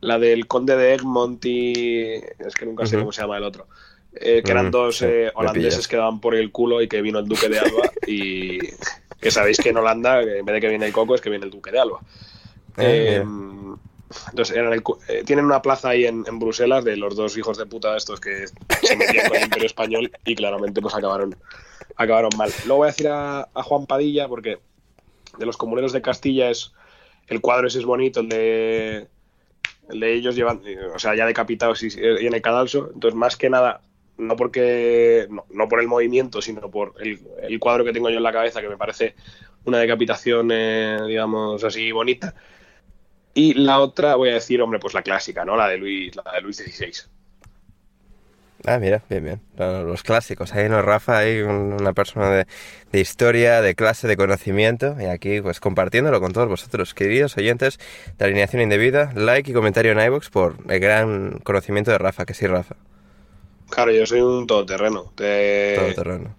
la del conde de Egmont y. Es que nunca sé cómo se llama el otro. Eh, que eran dos holandeses que daban por el culo y que vino el duque de Alba y que sabéis que en Holanda, en vez de que viene el coco, es que viene el duque de Alba. Eh, eh, entonces, eh, tienen una plaza ahí en, Bruselas de los dos hijos de puta estos que se metían con el imperio español y claramente pues acabaron, acabaron mal. Luego voy a decir a, Juan Padilla, porque de los comuneros de Castilla es el cuadro ese es bonito, el de, el de ellos llevan, o sea, ya decapitados y, y en el cadalso. Entonces, más que nada, no porque no, por el movimiento, sino por el, cuadro que tengo yo en la cabeza, que me parece una decapitación, eh, digamos así, bonita. Y la otra, voy a decir, hombre, pues la clásica, ¿no? La de Luis, la de Luis XVI. Ah, mira, bien, bien. Los clásicos. Ahí no, Rafa, hay una persona de, de, historia, de clase, de conocimiento. Y aquí, pues compartiéndolo con todos vosotros, queridos oyentes de Alineación Indebida. Like y comentario en iBox por el gran conocimiento de Rafa, que sí, Rafa. Claro, yo soy un todoterreno. Te, todoterreno.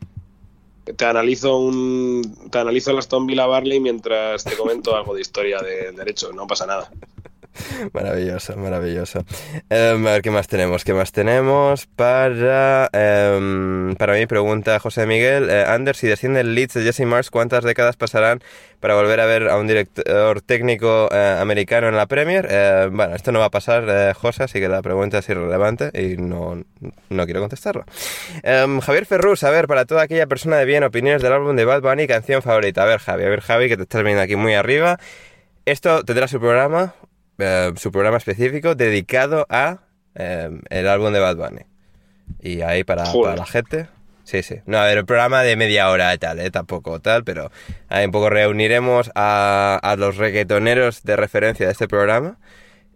Te analizo un, te analizo la Aston Villa Barley mientras te comento algo de historia de derecho. No pasa nada. Maravilloso, maravilloso. Em, a ver qué más tenemos. ¿Qué más tenemos? Para, em, para mí, pregunta José Miguel. Eh, Anders, si desciende el Leeds de Jesse Mars, ¿cuántas décadas pasarán para volver a ver a un director técnico eh, americano en la Premier? Eh, bueno, esto no va a pasar, José, así que la pregunta es irrelevante y no, no quiero contestarlo. Em, Javier Ferrus, a ver, para toda aquella persona de bien, opiniones del álbum de Bad Bunny, canción favorita. A ver, Javi, a ver, Javi, que te estás viendo aquí muy arriba. Esto tendrá su programa, eh, su programa específico dedicado a eh, el álbum de Bad Bunny. Y ahí para, la gente. Sí, sí. No, a ver, el programa de media hora y tal, ¿eh? Tampoco tal, pero ahí un poco reuniremos a, a los reggaetoneros de referencia de este programa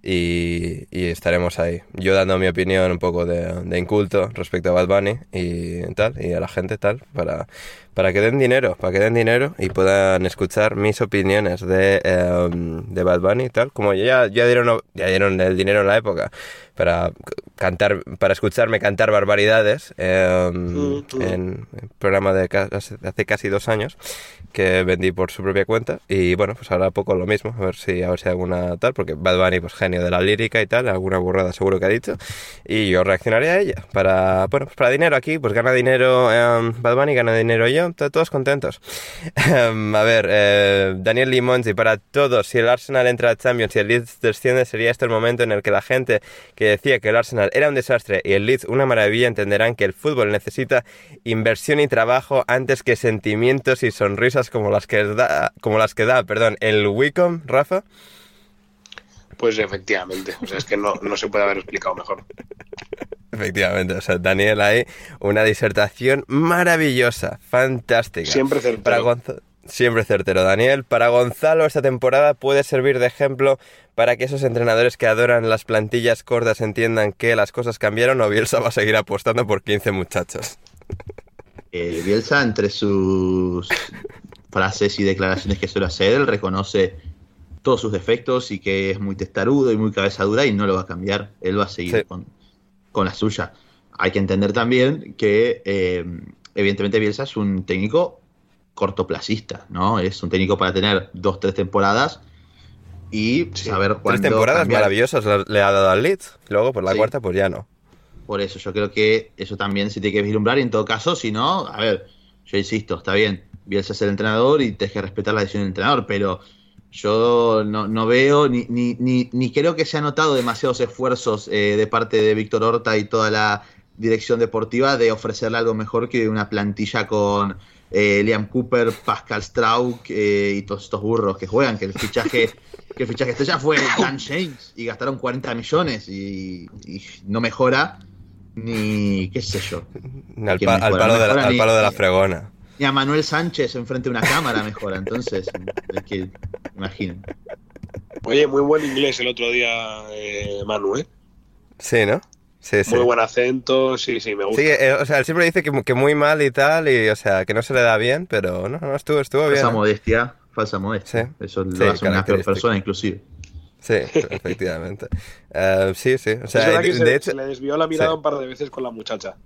y, estaremos ahí. Yo dando mi opinión un poco de, inculto respecto a Bad Bunny y tal, y a la gente tal, para, para que den dinero, para que den dinero y puedan escuchar mis opiniones de, em, de Bad Bunny y tal. Como ya, ya, dieron, ya dieron el dinero en la época para cantar, para escucharme cantar barbaridades em, en el programa de hace casi dos años que vendí por su propia cuenta. Y bueno pues ahora poco lo mismo a ver si a ver si alguna tal porque Bad Bunny pues genio de la lírica y tal alguna burrada seguro que ha dicho. Y yo reaccionaré a ella para bueno pues para dinero aquí pues gana dinero eh, Bad Bunny gana dinero yo todos contentos a ver eh, Daniel Limonzi para todos si el Arsenal entra a Champions y el Leeds desciende sería este el momento en el que la gente que decía que el Arsenal era un desastre y el Leeds una maravilla entenderán que el fútbol necesita inversión y trabajo antes que sentimientos y sonrisas como las que da, como las que da perdón, el Wicom, Rafa. Pues efectivamente, o sea, es que no, se puede haber explicado mejor. Efectivamente, o sea, Daniel hay una disertación maravillosa, fantástica. Siempre certero. Siempre certero, Daniel. Para Gonzalo esta temporada puede servir de ejemplo para que esos entrenadores que adoran las plantillas cortas entiendan que las cosas cambiaron o Bielsa va a seguir apostando por 15 muchachos. Eh, Bielsa, entre sus frases y declaraciones que suele hacer, él reconoce todos sus defectos y que es muy testarudo y muy cabeza dura y no lo va a cambiar. Él va a seguir con, la suya. Hay que entender también que, eh, evidentemente, Bielsa es un técnico cortoplacista, ¿no? Es un técnico para tener dos, tres temporadas y saber cuándo. Tres temporadas maravillosas le ha dado al Leeds. Luego, por la cuarta, pues ya no. Por eso, yo creo que eso también se tiene que vislumbrar. Y en todo caso, si no, a ver, yo insisto, está bien. Bielsa es el entrenador y tienes que respetar la decisión del entrenador, pero yo no, veo ni, ni, ni, creo que se ha notado demasiados esfuerzos eh, de parte de Víctor Horta y toda la dirección deportiva de ofrecerle algo mejor que una plantilla con eh, Liam Cooper, Pascal Straub eh, y todos estos burros que juegan, que el fichaje, que el fichaje ya fue Dan James y gastaron 40 millones y, no mejora ni qué sé yo. Al, palo, de la, al palo de la fregona. Ni a Manuel Sánchez enfrente de una cámara mejora, entonces, es que, imaginen. Oye, muy buen inglés el otro día, eh, Manu, ¿eh? Sí, ¿no? Sí, sí. Muy buen acento, sí, sí, me gusta. Sí, eh, o sea, él siempre dice que, que, muy mal y tal, y o sea, que no se le da bien, pero no, no, estuvo, estuvo falsa bien. Falsa modestia, falsa modestia. Eso lo hace una peor persona, inclusive. Sí, efectivamente. Uh, sí, sí. O sea, es que de se, hecho, se, le desvió la mirada un par de veces con la muchacha.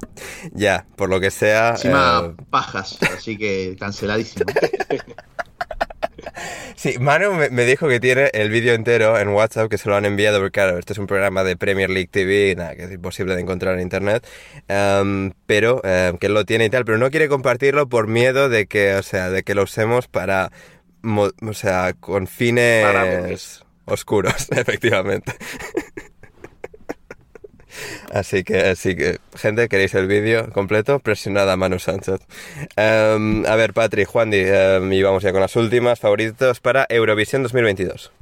Ya, por lo que sea. Encima eh, pajas, así que canceladísimo. Sí, Manu me, dijo que tiene el vídeo entero en WhatsApp que se lo han enviado, porque claro, este es un programa de Premier League TV, nada, que es imposible de encontrar en internet, em, pero em, que él lo tiene y tal, pero no quiere compartirlo por miedo de que, o sea, de que lo usemos para, o sea, con fines oscuros, efectivamente. Así que, así que, gente, queréis el vídeo completo, presionad a Manu Sánchez. Em, a ver, Patri, Juan, um, y vamos ya con las últimas favoritos para Eurovisión 2022.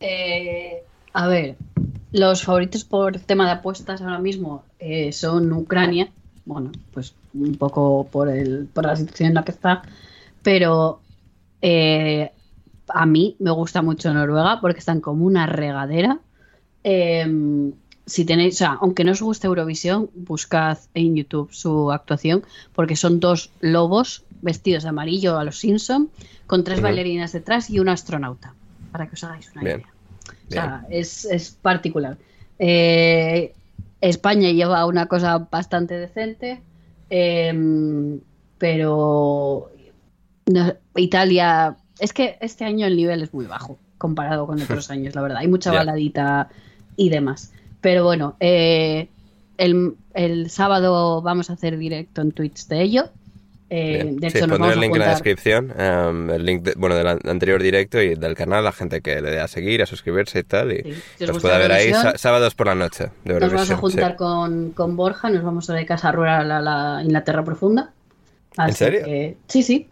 Eh, a ver, los favoritos por tema de apuestas ahora mismo eh, son Ucrania, bueno, pues un poco por, el, por la situación en la que está, pero eh, a mí me gusta mucho Noruega porque están como una regadera Em, si tenéis, o sea, aunque no os guste Eurovisión, buscad en YouTube su actuación, porque son dos lobos vestidos de amarillo a los Simpson, con tres bailarinas detrás y un astronauta, para que os hagáis una idea. O sea, es, particular. Eh, España lleva una cosa bastante decente, em, pero Italia, es que este año el nivel es muy bajo comparado con otros años, la verdad. Hay mucha baladita y demás. Pero bueno, eh, el, sábado vamos a hacer directo en Twitch de ello. Eh, de hecho, sí, pondré el link en la descripción, em, el link bueno, del anterior directo y del canal, la gente que le dé a seguir, a suscribirse y tal, y los pueda ver ahí sábados por la noche. nos vamos a juntar con, con, Borja, nos vamos a de casa rural a la Inglaterra profunda. ¿En serio? sí, sí.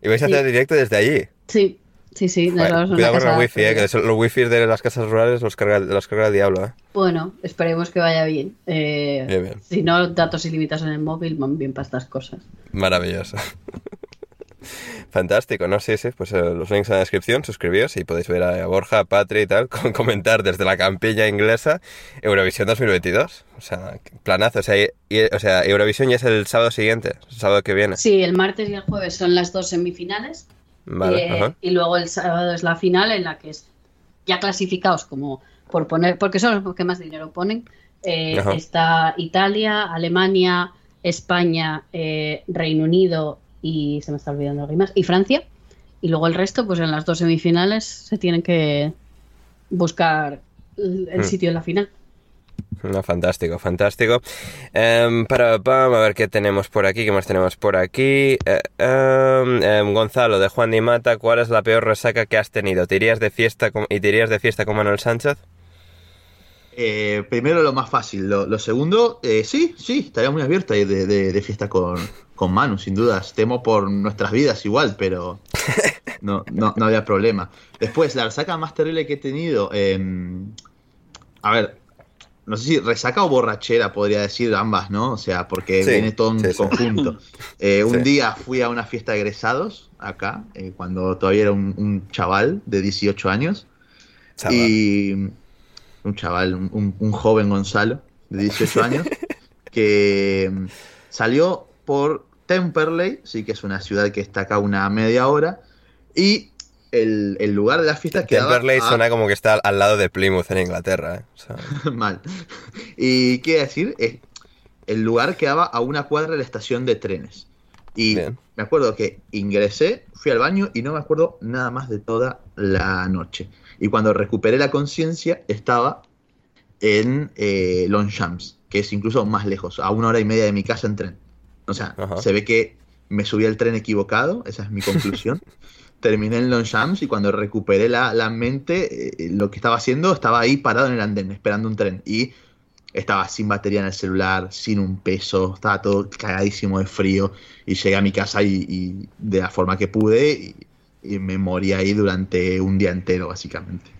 ¿Y vais a hacer directo desde allí? Sí. Sí, sí, nos vamos Cuidado con el wifi, eh, que los wifi de las casas rurales los carga, los carga el diablo. Eh. Bueno, esperemos que vaya bien. Eh, bien, bien. Si no, datos ilimitados en el móvil van bien para estas cosas. Maravilloso. Fantástico, ¿no? Sí, sí, pues eh, los links en la descripción, suscribíos y podéis ver a Borja, a Patri y tal, con comentar desde la campilla inglesa Eurovisión 2022. O sea, planazo. O sea, o sea, Eurovisión ya es el sábado siguiente, el sábado que viene. Sí, el martes y el jueves son las dos semifinales. Eh, y luego el sábado es la final en la que es ya clasificados como por poner, porque son los que más dinero ponen. Eh, está Italia, Alemania, España, eh, Reino Unido y se me está olvidando algo más, y Francia. Y luego el resto, pues en las dos semifinales se tienen que buscar el hmm. sitio en la final. No, fantástico, fantástico. Um, para, a ver qué tenemos por aquí, qué más tenemos por aquí. Eh, em, em, Gonzalo, de Juan Di Mata, ¿cuál es la peor resaca que has tenido? ¿Te irías de fiesta con, y te irías de fiesta con Manuel Sánchez? Eh, primero lo más fácil. Lo, segundo, eh, sí, sí, estaría muy abierta de, de, de fiesta con, con, Manu, sin dudas. Temo por nuestras vidas igual, pero no, no, no había problema. Después, la resaca más terrible que he tenido... a ver, no sé si resaca o borrachera, podría decir ambas, ¿no? O sea, porque viene todo en conjunto. Eh, un día fui a una fiesta de egresados acá, eh, cuando todavía era un, chaval de 18 años. Y un chaval, un, joven Gonzalo de 18 años, que mm, salió por Temperley, sí que es una ciudad que está acá una media hora, Y el, lugar de la fiesta quedaba... Temperley suena como que está al lado de Plymouth en Inglaterra. ¿eh? Mal. Y qué decir, el lugar quedaba a una cuadra de la estación de trenes. Y me acuerdo que ingresé, fui al baño y no me acuerdo nada más de toda la noche. Y cuando recuperé la conciencia, estaba en eh, Longchamps, que es incluso más lejos, a una hora y media de mi casa en tren. O sea, se ve que me subí al tren equivocado, esa es mi conclusión. Terminé en Longchamps y cuando recuperé la, la mente, eh, lo que estaba haciendo, estaba ahí parado en el andén, esperando un tren. Y estaba sin batería en el celular, sin un peso, estaba todo cagadísimo de frío y llegué a mi casa y, de la forma que pude y, me morí ahí durante un día entero básicamente.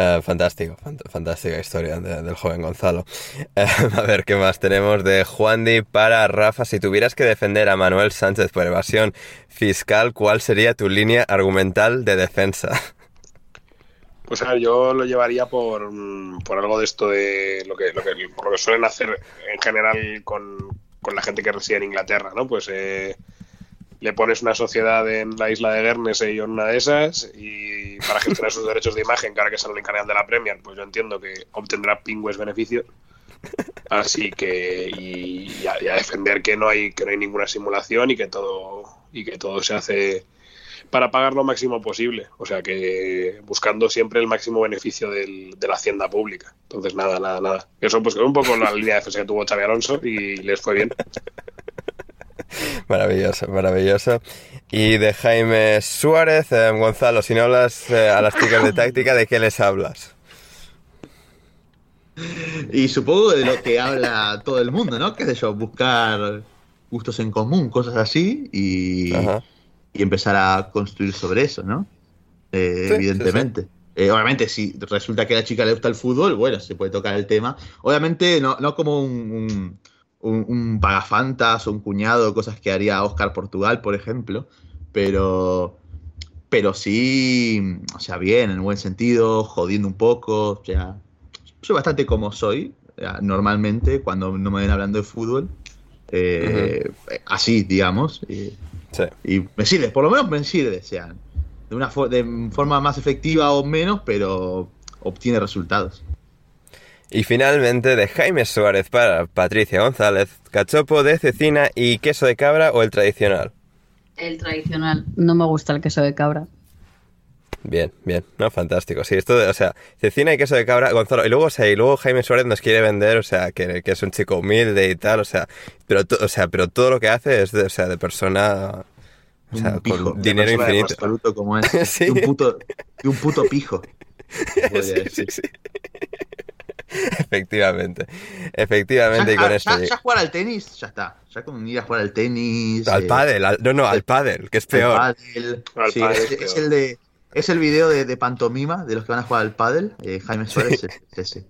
Eh, fantástico, fantástica historia del joven Gonzalo. Eh, a ver, ¿qué más tenemos de Juan Di para Rafa? Si tuvieras que defender a Manuel Sánchez por evasión fiscal, ¿cuál sería tu línea argumental de defensa? Pues a ver, yo lo llevaría por, mm, por algo de esto de lo que, lo que, lo que suelen hacer en general con, la gente que reside en Inglaterra, ¿no? Pues eh, le pones una sociedad en la isla de Guernsey o en una de esas y para gestionar sus derechos de imagen, que ahora que sale el canal de la Premier, pues yo entiendo que obtendrá pingües beneficios. Así que y, a, defender que no hay que no hay ninguna simulación y que todo y que todo se hace para pagar lo máximo posible. O sea que buscando siempre el máximo beneficio de la hacienda pública. Entonces, nada, nada, nada. Eso pues un poco la línea de defensa que tuvo Xavi Alonso y les fue bien. Maravilloso, maravilloso. Y de Jaime Suárez, eh, Gonzalo, si no hablas eh, a las chicas de táctica, ¿de qué les hablas? Y supongo de lo que habla todo el mundo, ¿no? ¿Qué sé yo? Buscar gustos en común, cosas así, y, y empezar a construir sobre eso, ¿no? Eh, evidentemente. Eh, obviamente, si resulta que a la chica le gusta el fútbol, bueno, se puede tocar el tema. Obviamente, no, no como un, un, un, pagafantas o un cuñado, cosas que haría Oscar Portugal, por ejemplo, pero, pero sí, o sea, bien, en buen sentido, jodiendo un poco, o sea, soy bastante como soy, normalmente, cuando no me ven hablando de fútbol, eh, así, digamos. Y me sirve, por lo menos me sirve, sea, de una de forma más efectiva o menos, pero obtiene resultados. Y finalmente de Jaime Suárez para Patricia González, cachopo de cecina y queso de cabra o el tradicional. El tradicional, no me gusta el queso de cabra. Bien, bien, no, fantástico. Sí, esto, o sea, cecina y queso de cabra, Gonzalo, y luego, o sea, y luego Jaime Suárez nos quiere vender, o sea, que, es un chico humilde y tal, o sea, pero, o sea, pero todo lo que hace es de, o sea, de persona, o sea, con dinero infinito. Absoluto como es. ¿Sí? un puto, un puto pijo. Sí, sí, sí. Efectivamente, efectivamente. Ya, y con esto. Ya, jugar al tenis, ya está. Ya con ir a jugar al tenis. Al eh, pádel, no, no, al pádel, que es peor. Al sí, es, el de es el video de, pantomima de los que van a jugar al pádel. Eh, Jaime Suárez es ese.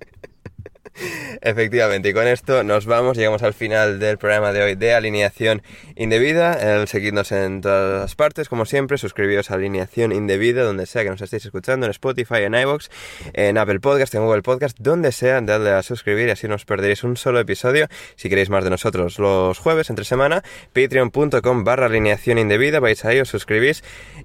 Efectivamente, y con esto nos vamos, llegamos al final del programa de hoy de Alineación Indebida. seguidnos en todas las partes, como siempre, suscribíos a Alineación Indebida, donde sea que nos estéis escuchando, en Spotify, en iVoox, en Apple Podcast, en Google Podcast, donde sea, dadle a suscribir y así no os perderéis un solo episodio. Si queréis más de nosotros los jueves, entre semana, patreon.com barra alineación indebida, vais ahí, os suscribís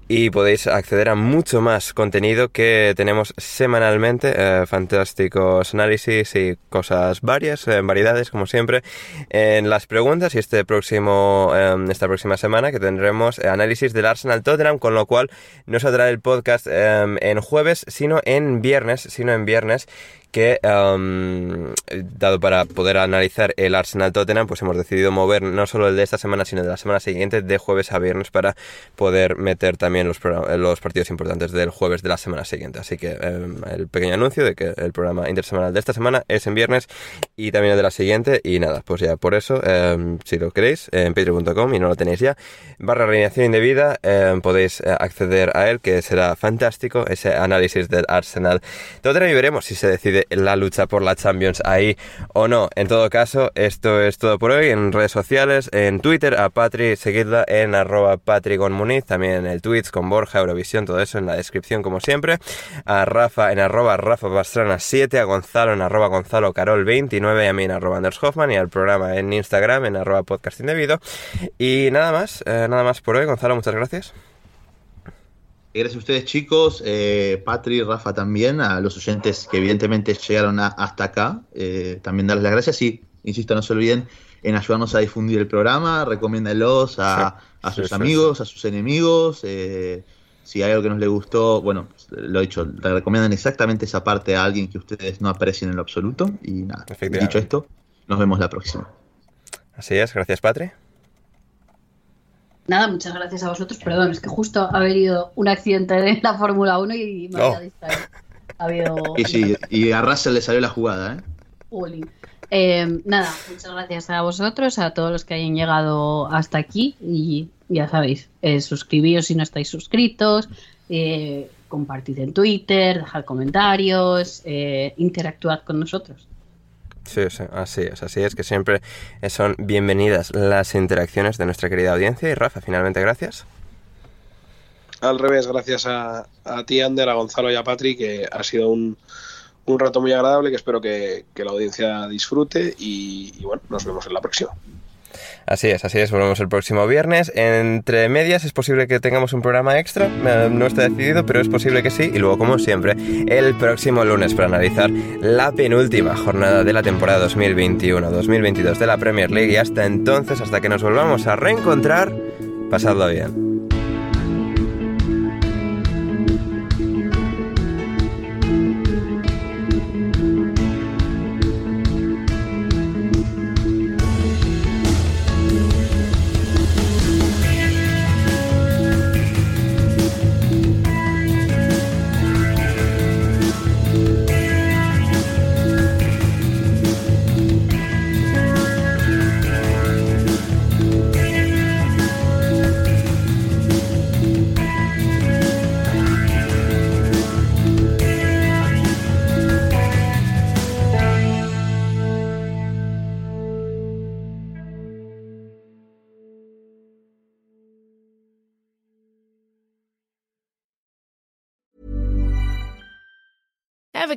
y podéis acceder a mucho más contenido que tenemos semanalmente, eh, fantásticos análisis y cosas varias, en variedades, como siempre, en las preguntas y este próximo, em, esta próxima semana que tendremos análisis del Arsenal Tottenham, con lo cual no saldrá el podcast em, en jueves, sino en viernes, sino en viernes que, dado para poder analizar el Arsenal Tottenham, pues hemos decidido mover no solo el de esta semana, sino de la semana siguiente, de jueves a viernes, para poder meter también los, los partidos importantes del jueves de la semana siguiente. Así que em, el pequeño anuncio de que el programa intersemanal de esta semana es en viernes y también el de la siguiente. Y nada, pues ya por eso, em, si lo queréis, en patreon.com y no lo tenéis ya, barra alineación indebida, em, podéis eh, acceder a él, que será fantástico, ese análisis del Arsenal Tottenham y veremos si se decide la lucha por la Champions ahí o no. En todo caso, esto es todo por hoy. En redes sociales, en Twitter, a Patri, seguidla en arroba Muniz, también en el Twitch con Borja, Eurovisión, todo eso en la descripción como siempre. A Rafa en arroba Rafa Pastrana 7, a Gonzalo en arroba Gonzalo Carol 29 y a mí en arroba Anders Hoffman y al programa en Instagram en arroba podcast indebido. Y nada más, eh, nada más por hoy. Gonzalo, muchas gracias. Gracias a ustedes, chicos, eh, Patri, Rafa también, a los oyentes que evidentemente llegaron hasta acá. Eh, también darles las gracias y, insisto, no se olviden en ayudarnos a difundir el programa, recomiéndalos a, sus amigos, a sus enemigos. Eh, si hay algo que nos le gustó, bueno, lo he dicho, le recomiendan exactamente esa parte a alguien que ustedes no aprecien en lo absoluto. Y nada, dicho esto, nos vemos la próxima. Así es, gracias, Patri. Nada, muchas gracias a vosotros. Perdón, es que justo ha habido un accidente en la Fórmula 1 y me había distraído. Ha habido... Y sí, y a Russell le salió la jugada, ¿eh? Eh, nada, muchas gracias a vosotros, a todos los que hayan llegado hasta aquí y ya sabéis, eh, suscribíos si no estáis suscritos, eh, compartid en Twitter, dejad comentarios, eh, interactuad con nosotros. Sí, sí, así es, así es que siempre son bienvenidas las interacciones de nuestra querida audiencia. Y Rafa, finalmente, gracias. Al revés, gracias a, ti, Ander, a Gonzalo y a Patrick, que ha sido un, un rato muy agradable que espero que, la audiencia disfrute y, bueno, nos vemos en la próxima. Así es, así es, volvemos el próximo viernes. Entre medias es posible que tengamos un programa extra, no está decidido, pero es posible que sí. Y luego, como siempre, el próximo lunes para analizar la penúltima jornada de la temporada 2021-2022 de la Premier League. Y hasta entonces, hasta que nos volvamos a reencontrar, pasadlo bien.